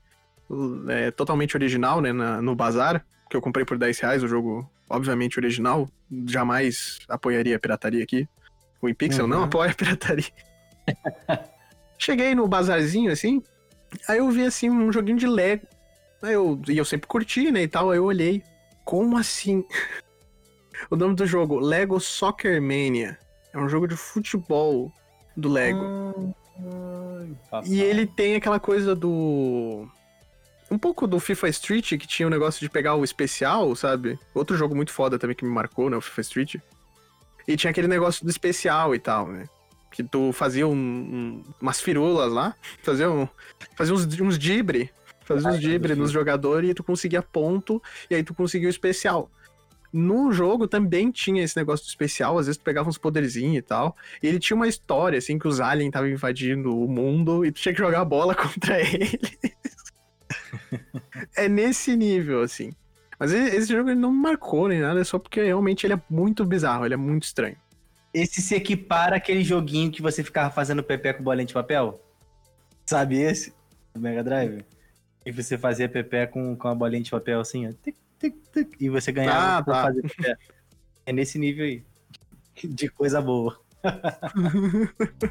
é, totalmente original, né, na- no bazar, que eu comprei por 10 reais, o jogo obviamente original, jamais apoiaria a pirataria aqui. O InPixel não Uhum. apoia a pirataria. Cheguei no bazarzinho, assim, aí eu vi, assim, um joguinho de Lego. Aí eu, e eu sempre curti, né, e tal, aí eu olhei. Como assim? o nome do jogo, Lego Soccer Mania. É um jogo de futebol do Lego. E ele tem aquela coisa do. Um pouco do FIFA Street, que tinha o negócio de pegar o especial, sabe? Outro jogo muito foda também que me marcou, né? O FIFA Street. E tinha aquele negócio do especial e tal, né? Que tu fazia um- um- umas firulas lá, fazia, um, fazia uns, uns dibre, fazia uns dibre nos jogadores e tu conseguia ponto, e aí tu conseguia o especial. No jogo também tinha esse negócio do especial, às vezes tu pegava uns poderzinhos e tal. E ele tinha uma história, assim, que os aliens estavam invadindo o mundo e tu tinha que jogar a bola contra eles. é nesse nível, assim. Mas esse jogo ele não marcou nem nada, é só porque realmente ele é muito bizarro, ele é muito estranho. Esse se equipara àquele joguinho que você ficava fazendo PP com bolinha de papel? Sabe esse? Do Mega Drive? E você fazia PP com, com a bolinha de papel assim, ó. Tic, tic, tic, e você ganhava Ah, por tá. fazer PP. É nesse nível aí. De coisa boa.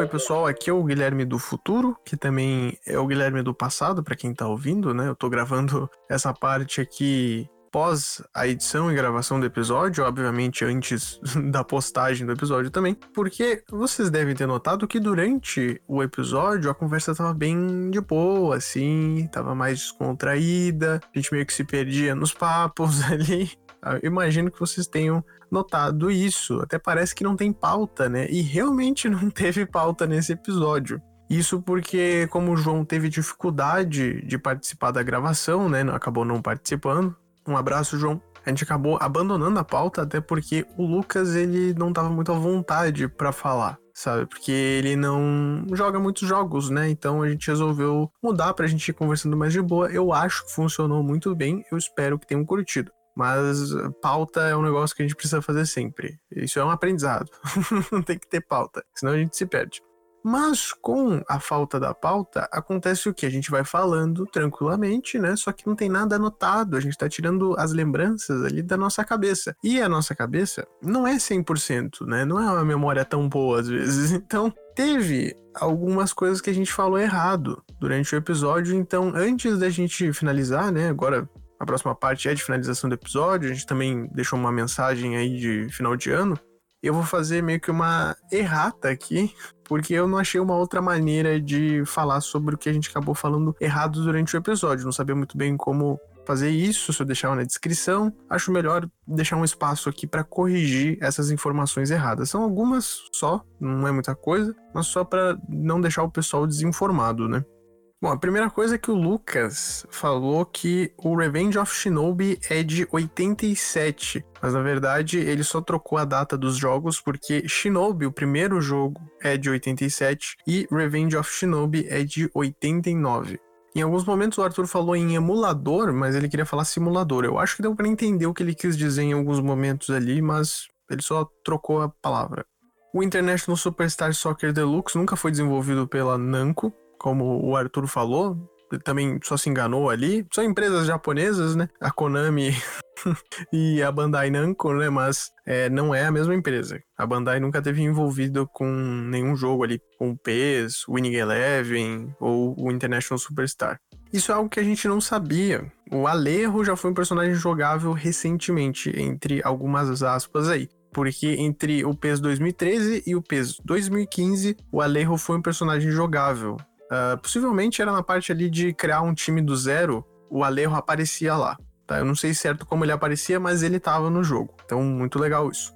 oi, pessoal, aqui é o Guilherme do futuro, que também é o Guilherme do passado, pra quem tá ouvindo, né? Eu tô gravando essa parte aqui pós a edição e gravação do episódio, obviamente antes da postagem do episódio também, porque vocês devem ter notado que durante o episódio a conversa tava bem de boa, assim, tava mais descontraída, a gente meio que se perdia nos papos ali. Eu imagino que vocês tenham notado isso. Até parece que não tem pauta, né? E realmente não teve pauta nesse episódio. Isso porque, como o João teve dificuldade de participar da gravação, né? Acabou não participando. Um abraço, João. A gente acabou abandonando a pauta, até porque o Lucas ele não tava muito à vontade para falar, sabe? Porque ele não joga muitos jogos, né? Então a gente resolveu mudar pra gente ir conversando mais de boa. Eu acho que funcionou muito bem. Eu espero que tenham curtido. Mas pauta é um negócio que a gente precisa fazer sempre. Isso é um aprendizado. Tem que ter pauta, senão a gente se perde. Mas com a falta da pauta, acontece o que? A gente vai falando tranquilamente, né? Só que não tem nada anotado, a gente tá tirando as lembranças ali da nossa cabeça. E a nossa cabeça não é 100%, né? Não é uma memória tão boa às vezes. Então, teve algumas coisas que a gente falou errado durante o episódio. Então, antes da gente finalizar, né? Agora a próxima parte é de finalização do episódio. A gente também deixou uma mensagem aí de final de ano. Eu vou fazer meio que uma errata aqui, porque eu não achei uma outra maneira de falar sobre o que a gente acabou falando errado durante o episódio. Não sabia muito bem como fazer isso, se eu deixar na descrição. Acho melhor deixar um espaço aqui para corrigir essas informações erradas. São algumas só, não é muita coisa, mas só para não deixar o pessoal desinformado, né? Bom, a primeira coisa é que o Lucas falou que o Revenge of Shinobi é de 87, mas na verdade ele só trocou a data dos jogos porque Shinobi, o primeiro jogo, é de 87 e Revenge of Shinobi é de 89. Em alguns momentos o Arthur falou em emulador, mas ele queria falar simulador. Eu acho que deu para entender o que ele quis dizer em alguns momentos ali, mas ele só trocou a palavra. O International Superstar Soccer Deluxe nunca foi desenvolvido pela Namco, como o Arthur falou, também só se enganou ali. São empresas japonesas, né? A Konami e a Bandai Namco, né? Mas é, não é a mesma empresa. A Bandai nunca teve envolvido com nenhum jogo ali, com o PES, Winning Eleven ou o International Superstar. Isso é algo que a gente não sabia. O Alejo já foi um personagem jogável recentemente, entre algumas aspas aí. Porque entre o PES 2013 e o PES 2015, o Alejo foi um personagem jogável. Uh, possivelmente era na parte ali de criar um time do zero, o Alejo aparecia lá. Tá? Eu não sei certo como ele aparecia, mas ele estava no jogo. Então, muito legal isso.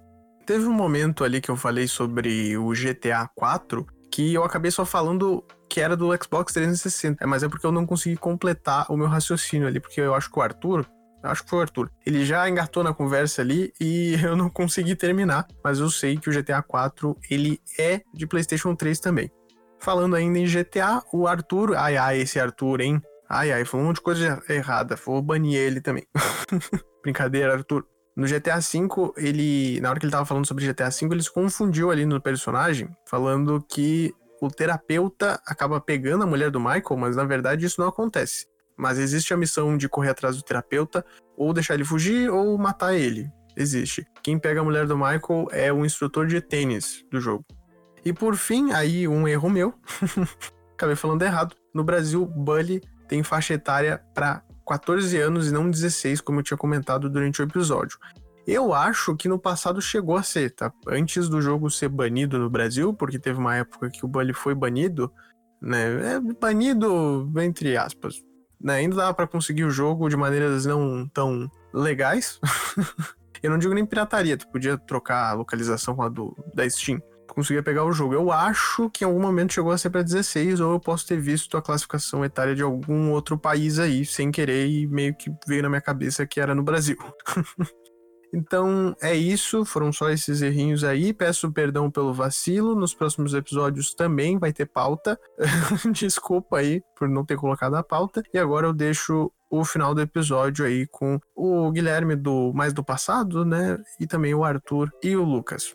Teve um momento ali que eu falei sobre o GTA 4 que eu acabei só falando que era do Xbox 360. É, mas é porque eu não consegui completar o meu raciocínio ali, porque eu acho que o Arthur, acho que foi o Arthur. Ele já engatou na conversa ali e eu não consegui terminar, mas eu sei que o GTA 4 ele é de PlayStation 3 também. Falando ainda em GTA, o Arthur. Ai, ai, esse Arthur, hein? Ai, ai, foi um monte de coisa errada. Vou banir ele também. Brincadeira, Arthur. No GTA V, ele. Na hora que ele tava falando sobre GTA V, ele se confundiu ali no personagem, falando que o terapeuta acaba pegando a mulher do Michael, mas na verdade isso não acontece. Mas existe a missão de correr atrás do terapeuta, ou deixar ele fugir, ou matar ele. Existe. Quem pega a mulher do Michael é o instrutor de tênis do jogo. E por fim, aí um erro meu, acabei falando errado. No Brasil, Bully tem faixa etária para 14 anos e não 16, como eu tinha comentado durante o episódio. Eu acho que no passado chegou a ser, tá? Antes do jogo ser banido no Brasil, porque teve uma época que o Bully foi banido, né? É banido entre aspas. Né? Ainda dava para conseguir o jogo de maneiras não tão legais. eu não digo nem pirataria, tu podia trocar a localização do, da Steam conseguia pegar o jogo. Eu acho que em algum momento chegou a ser para 16, ou eu posso ter visto a classificação etária de algum outro país aí, sem querer, e meio que veio na minha cabeça que era no Brasil. Então é isso, foram só esses errinhos aí. Peço perdão pelo vacilo. Nos próximos episódios também vai ter pauta. Desculpa aí por não ter colocado a pauta. E agora eu deixo o final do episódio aí com o Guilherme do mais do passado, né? E também o Arthur e o Lucas.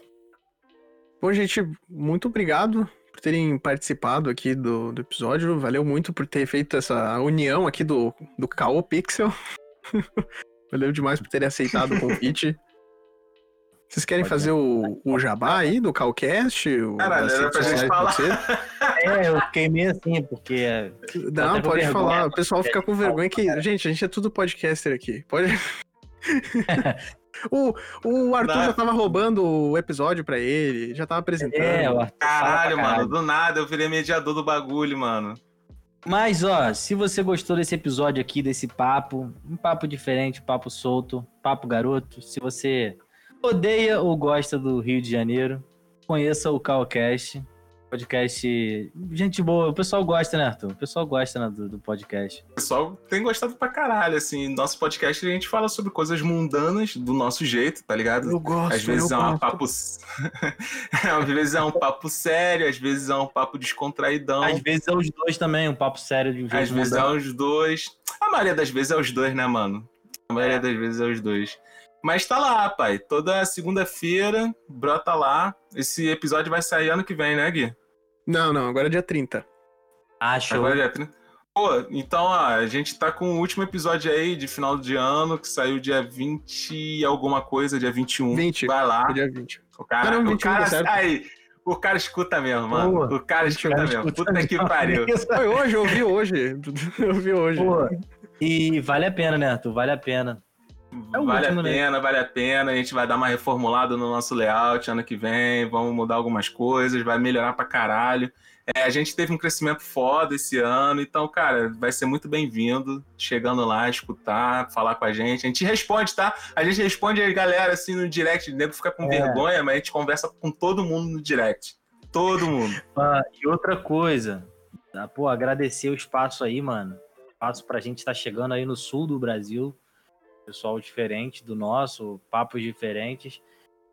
Bom, gente, muito obrigado por terem participado aqui do, do episódio. Valeu muito por ter feito essa união aqui do, do Caô Pixel. Valeu demais por terem aceitado o convite. Vocês querem pode fazer o, o jabá aí do Calcast? Caralho, era pra gente falar. É, eu fiquei meio assim, porque. Não, pode falar. O pessoal fica com vergonha que. Gente, a gente é tudo podcaster aqui. Pode. O, o Arthur já tava roubando o episódio pra ele, já tava apresentando. É, o Arthur caralho, mano, do nada eu virei mediador do bagulho, mano. Mas, ó, se você gostou desse episódio aqui, desse papo, um papo diferente, papo solto, papo garoto, se você odeia ou gosta do Rio de Janeiro, conheça o Calcast. Podcast. Gente boa, o pessoal gosta, né, Arthur? O pessoal gosta né, do, do podcast. O pessoal tem gostado pra caralho, assim. Nosso podcast a gente fala sobre coisas mundanas do nosso jeito, tá ligado? Eu gosto, Às vezes é um papo. às vezes é um papo sério, às vezes é um papo descontraidão. Às vezes é os dois também, um papo sério de um jeito Às vezes é mundano. os dois. A maioria das vezes é os dois, né, mano? A maioria É. das vezes é os dois. Mas tá lá, pai. Toda segunda-feira, brota lá. Esse episódio vai sair ano que vem, né, Gui? Não, não, agora é dia 30. Ah, show. Agora é dia 30. Pô, então, ó, a gente tá com o último episódio aí de final de ano, que saiu dia 20 e alguma coisa, dia 21. 20. Vai lá. É dia 20. O cara, Ah, não, o 21 cara, tá certo. aí, o cara escuta mesmo, mano. Pô, o cara escuta Cara, mesmo. escuta Puta que pariu. Foi hoje, eu vi hoje. Eu vi hoje. Pô, e vale a pena, né, Arthur? Vale a pena. É vale último, a né? pena, vale a pena. A gente vai dar uma reformulada no nosso layout ano que vem. Vamos mudar algumas coisas, vai melhorar pra caralho. É, a gente teve um crescimento foda esse ano, então, cara, vai ser muito bem-vindo chegando lá, escutar, falar com a gente. A gente responde, tá? A gente responde a galera assim no direct, o nego fica com É. vergonha, mas a gente conversa com todo mundo no direct. Todo mundo. Ah, e outra coisa, tá? pô, agradecer o espaço aí, mano. Espaço pra gente estar chegando aí no sul do Brasil. Pessoal diferente do nosso, papos diferentes.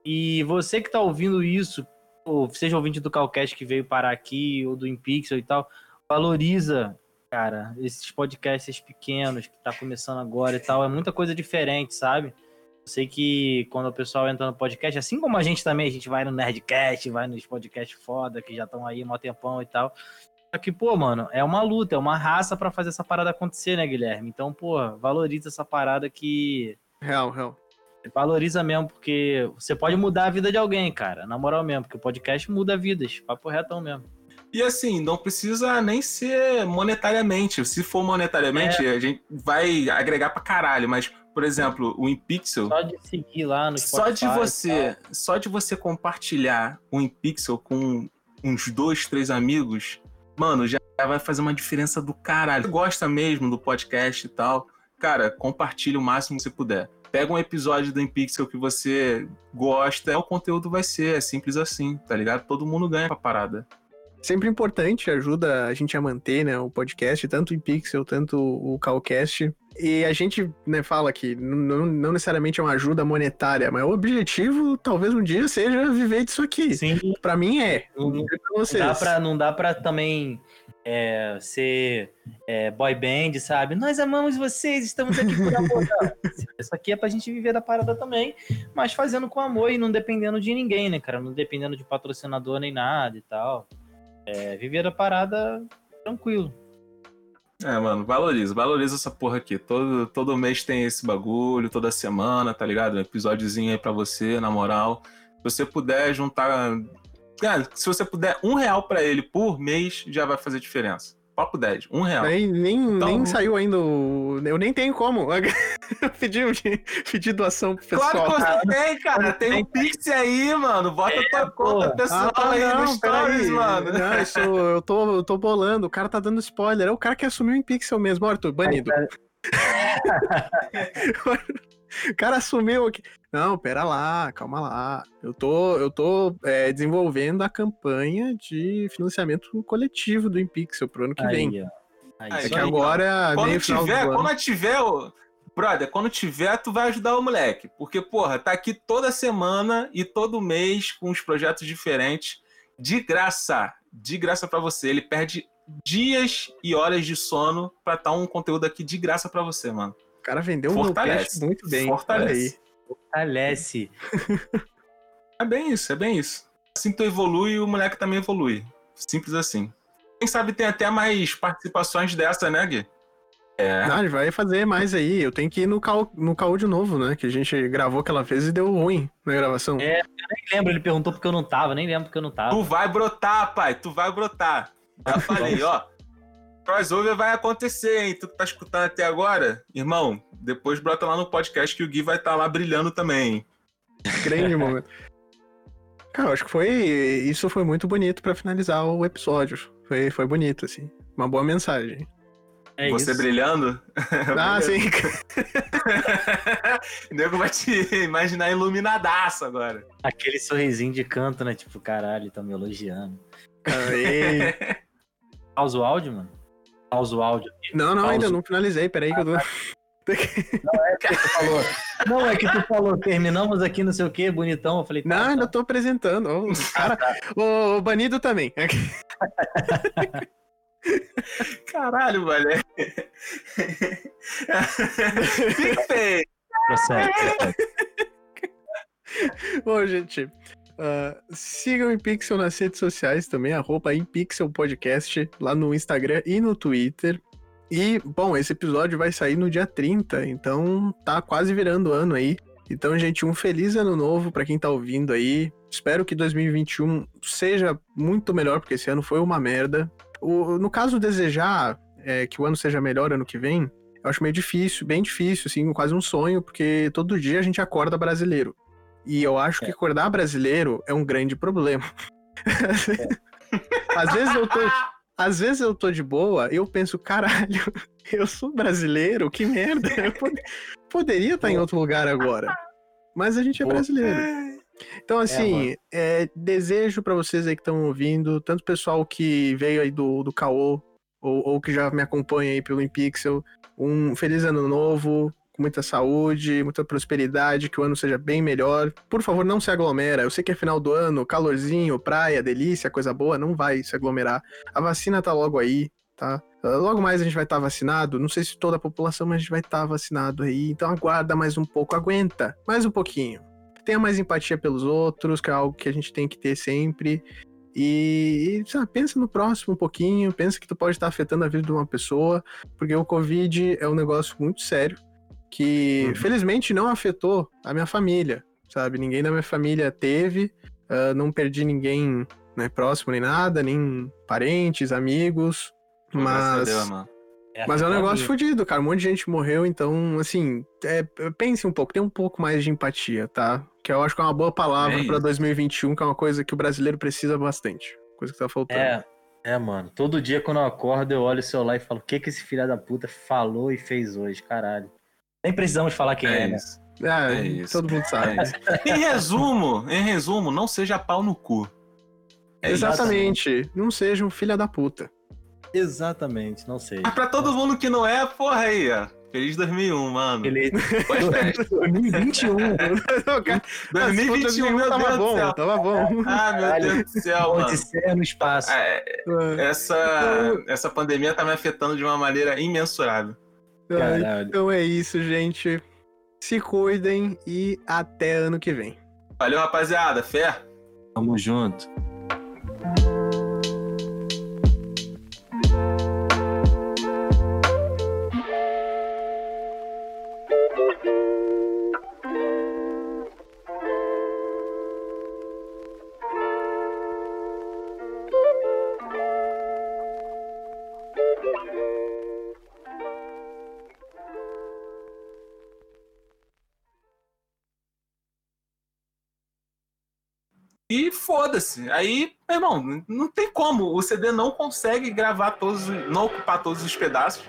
E você que tá ouvindo isso, ou seja ouvinte do Calcast que veio parar aqui, ou do Impixel e tal, valoriza, cara, esses podcasts pequenos que tá começando agora e tal. É muita coisa diferente, sabe? Eu sei que quando o pessoal entra no podcast, assim como a gente também, a gente vai no Nerdcast, vai nos podcasts foda, que já estão aí há mó tempão e tal. Só que, pô, mano, é uma luta, é uma raça pra fazer essa parada acontecer, né, Guilherme? Então, pô, valoriza essa parada que. Real, real. Valoriza mesmo, porque você pode mudar a vida de alguém, cara. Na moral mesmo, porque o podcast muda vidas. Papo retão mesmo. E assim, não precisa nem ser monetariamente. Se for monetariamente, a gente vai agregar pra caralho. Mas, por exemplo, o InPixel. Só de seguir lá no Só de Spotify você, só de você compartilhar o InPixel com uns dois, três amigos, mano, já vai fazer uma diferença do caralho. Você gosta mesmo do podcast e tal, cara, compartilha o máximo que você puder. Pega um episódio do InPixel que você gosta, o conteúdo vai ser, é simples assim, tá ligado? Todo mundo ganha pra parada. Sempre importante, ajuda a gente a manter né, o podcast, tanto em Pixel, tanto o Calcast. E a gente né, fala que não, não necessariamente é uma ajuda monetária, mas o objetivo talvez um dia seja viver disso aqui. Sim, Pra mim é. Não- Não dá pra, não dá pra também é, ser é, boy band, sabe? Nós amamos vocês, estamos aqui por amor. Isso aqui é pra gente viver da parada também, mas fazendo com amor e não dependendo de ninguém, né, cara? Não dependendo de patrocinador nem nada e tal. É, viver da parada tranquilo. É, mano, valoriza, valoriza essa porra aqui. Todo, todo mês tem esse bagulho, toda semana, tá ligado? Um episódiozinho aí pra você, na moral. Se você puder juntar. Cara, se você puder um real pra ele por mês, já vai fazer diferença. Papo 10, um real. Nem, nem, Então- nem saiu ainda o... Eu nem tenho como. Eu pedi, pedi doação pro pessoal. Claro que você tem, cara. Tem um Pix aí, mano. Bota a tua conta porra. pessoal Ah, aí não, no Stories, peraí. mano. Não, eu, sou- eu tô, eu tô bolando, o cara tá dando spoiler. É o cara que assumiu em Pixel mesmo, Ó, Arthur, banido. O cara assumiu aqui. Não, pera lá, calma lá. Eu tô, eu tô é, desenvolvendo a campanha de financiamento coletivo do Impixel pro ano que vem. Aí, ó. Aí, É que aí. agora, Quando meio final tiver, do ano. quando tiver, brother, quando tiver, tu vai ajudar o moleque. Porque, porra, tá aqui toda semana e todo mês com uns projetos diferentes. De graça. De graça pra você. Ele perde dias e horas de sono pra estar um conteúdo aqui de graça pra você, mano. O cara vendeu o muito bem. Fortalece. Fortalece. É bem isso, é bem isso. Assim tu evolui, o moleque também evolui. Simples assim. Quem sabe tem até mais participações dessa, né, Gui? É. Não, ele vai fazer mais aí. Eu tenho que ir no Cal, no Caô de novo, né? Que a gente gravou aquela vez e deu ruim na gravação. É. Nem lembro, ele perguntou porque eu não tava, nem lembro porque eu não tava. Tu vai brotar, pai. Tu vai brotar. Já falei, ó. Crossover vai acontecer, hein? Tu que tá escutando até agora, irmão, depois brota lá no podcast que o Gui vai estar lá brilhando também. Grande momento. Cara, eu acho que foi. Isso foi muito bonito pra finalizar o episódio. Foi, foi bonito, assim. Uma boa mensagem. É Você isso. brilhando, Ah, sim. o nego vai te imaginar iluminadaço agora. Aquele sorrisinho de canto, né? Tipo, caralho, tá me elogiando. Pausa o áudio, mano? Pausa o áudio. Não, não, ainda Pausa. não finalizei. Peraí que eu tô. que tu falou. Não, é que tu falou, terminamos aqui, não sei o que, bonitão. Eu falei, tá, Não, tá. ainda tô apresentando. Ó, Os cara... o, o banido também. Caralho, velho. Perfeito. Prossegue, prossegue. Bom, gente, ah, sigam o InPixel nas redes sociais também, arroba InPixel Podcast, lá no Instagram e no Twitter. E, bom, esse episódio vai sair no dia 30, então tá quase virando ano aí. Então, gente, um feliz ano novo pra quem tá ouvindo aí. Espero que 2021 seja muito melhor, porque esse ano foi uma merda. O- no caso, desejar é, que o ano seja melhor ano que vem, eu acho meio difícil, bem difícil, assim, quase um sonho, porque todo dia a gente acorda brasileiro. E eu acho que acordar brasileiro é um grande problema. às vezes eu tô. Às vezes eu tô de boa, eu penso, caralho, eu sou brasileiro, que merda. Eu pod- poderia estar em outro lugar agora. Mas a gente é brasileiro. Então, assim, mano. é, desejo pra vocês aí que estão ouvindo, tanto o pessoal que veio aí do, do Caô, ou, ou que já me acompanha aí pelo InPixel, um feliz ano novo, com muita saúde, muita prosperidade, que o ano seja bem melhor. Por favor, não se aglomera. Eu sei que é final do ano, calorzinho, praia, delícia, coisa boa, não vai se aglomerar. A vacina tá logo aí, tá? Uh, Logo mais a gente vai estar vacinado. Não sei se toda a população, mas a gente vai estar vacinado aí. Então aguarda mais um pouco, aguenta mais um pouquinho. Tenha mais empatia pelos outros, que é algo que a gente tem que ter sempre. E, sabe, pensa no próximo um pouquinho, pensa que tu pode estar afetando a vida de uma pessoa, porque o Covid é um negócio muito sério, que Uhum. felizmente não afetou a minha família, sabe? Ninguém da minha família teve, ah, não perdi ninguém né, próximo nem nada, nem parentes, amigos, a mas... Deus, mano. Mas é um negócio minha. fodido, cara. Um monte de gente morreu, então, assim, é, pense um pouco, tem um pouco mais de empatia, tá? Que eu acho que é uma boa palavra É pra isso. 2021, que é uma coisa que o brasileiro precisa bastante. Coisa que tá faltando. É, é, mano. Todo dia quando eu acordo, eu olho o celular e falo: o que que esse filho da puta falou e fez hoje, caralho. Nem precisamos falar quem é, É né? isso. É, É isso. todo mundo sabe. É. Em resumo, em resumo, não seja pau no cu. É isso. Exatamente. Não seja um filho da puta. Exatamente, não sei. Mas pra todo mundo que não é, porra aí, ó. Feliz 2001, mano. Festas. 2021. Não, cara, se fosse 2021, meu tava Deus bom, do céu. tava bom. Ah, meu Caralho. Deus do céu, mano. Odisseia no espaço. É, essa, essa pandemia tá me afetando de uma maneira imensurável. Caralho. Então é isso, gente. Se cuidem e até ano que vem. Valeu, rapaziada. Fé. Tamo junto. E foda-se. Aí, meu irmão, não tem como. O CD não consegue gravar todos, não ocupar todos os pedaços.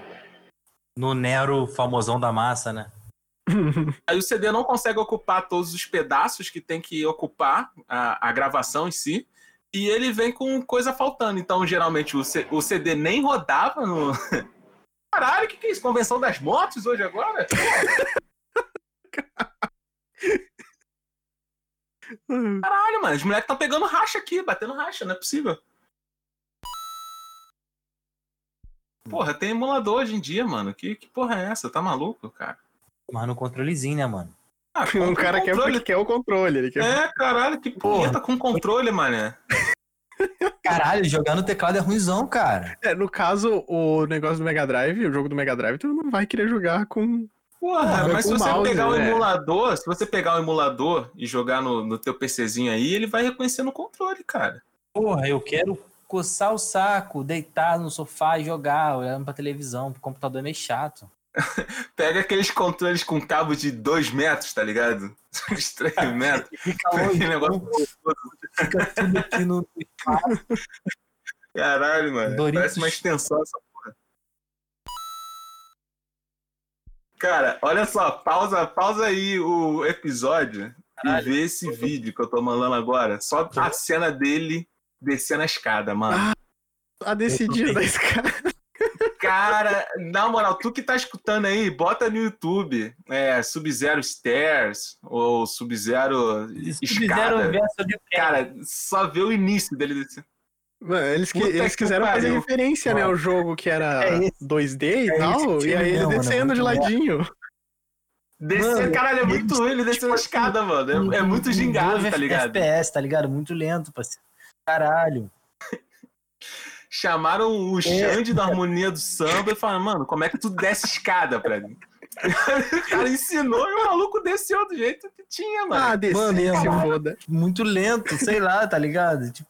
No Nero famosão da massa, né? Aí o CD não consegue ocupar todos os pedaços que tem que ocupar a, a gravação em si. E ele vem com coisa faltando. Então, geralmente, o, C- o CD nem rodava no. Caralho, o que, que é isso? Convenção das motos hoje agora? Caralho, mano, os moleques estão pegando racha aqui, batendo racha, não é possível. Porra, tem emulador hoje em dia, mano. Que, que porra é essa? Tá maluco, cara? Mas no controlezinho, né, mano? Ah, um cara quer quer o controle. Ele quer... É, caralho, que porra tá com controle, mané. Caralho, jogar no teclado é ruimzão, cara. É, no caso, o negócio do Mega Drive, o jogo do Mega Drive, tu não vai querer jogar com. Porra, Ah, mas se você mouse, pegar o né? emulador, se você pegar o emulador e jogar no, no teu PCzinho aí, ele vai reconhecer no controle, cara. Porra, eu quero coçar o saco, deitar no sofá e jogar, olhando pra televisão. Pro computador é meio chato. Pega aqueles controles com cabo de 2 metros, tá ligado? De 3 metros. Fica Aquele negócio fica tudo aqui no. Caralho, mano. Doritos. Parece uma extensão essa Cara, olha só, pausa, pausa aí o episódio Caralho. e vê esse vídeo que eu tô mandando agora. Só a cena dele descendo a escada, mano. A decidida da escada. Cara, na moral, tu que tá escutando aí, bota no YouTube é, Sub-Zero Stairs ou Sub-Zero Sub-Zero Escada. verso de Cara, só vê o início dele desse. Mano, eles, que- eles que quiseram fazer referência, né, ao jogo que era É esse- 2D e é tal, e aí ele né, descendo de muito ladinho. Descer, Mano, caralho, é ele- muito ruim ele descendo a tipo escada, mano. É, é muito gingado, tá ligado? FPS, tá ligado? Muito lento, parceiro. Caralho. Chamaram É. o Xande da harmonia do samba e falaram, mano, como é que tu desce escada pra mim? o cara ensinou e o maluco desceu do jeito que tinha, mano. Ah, descer, Mano, se é, foda. Muito lento, sei lá, tá ligado? Tipo,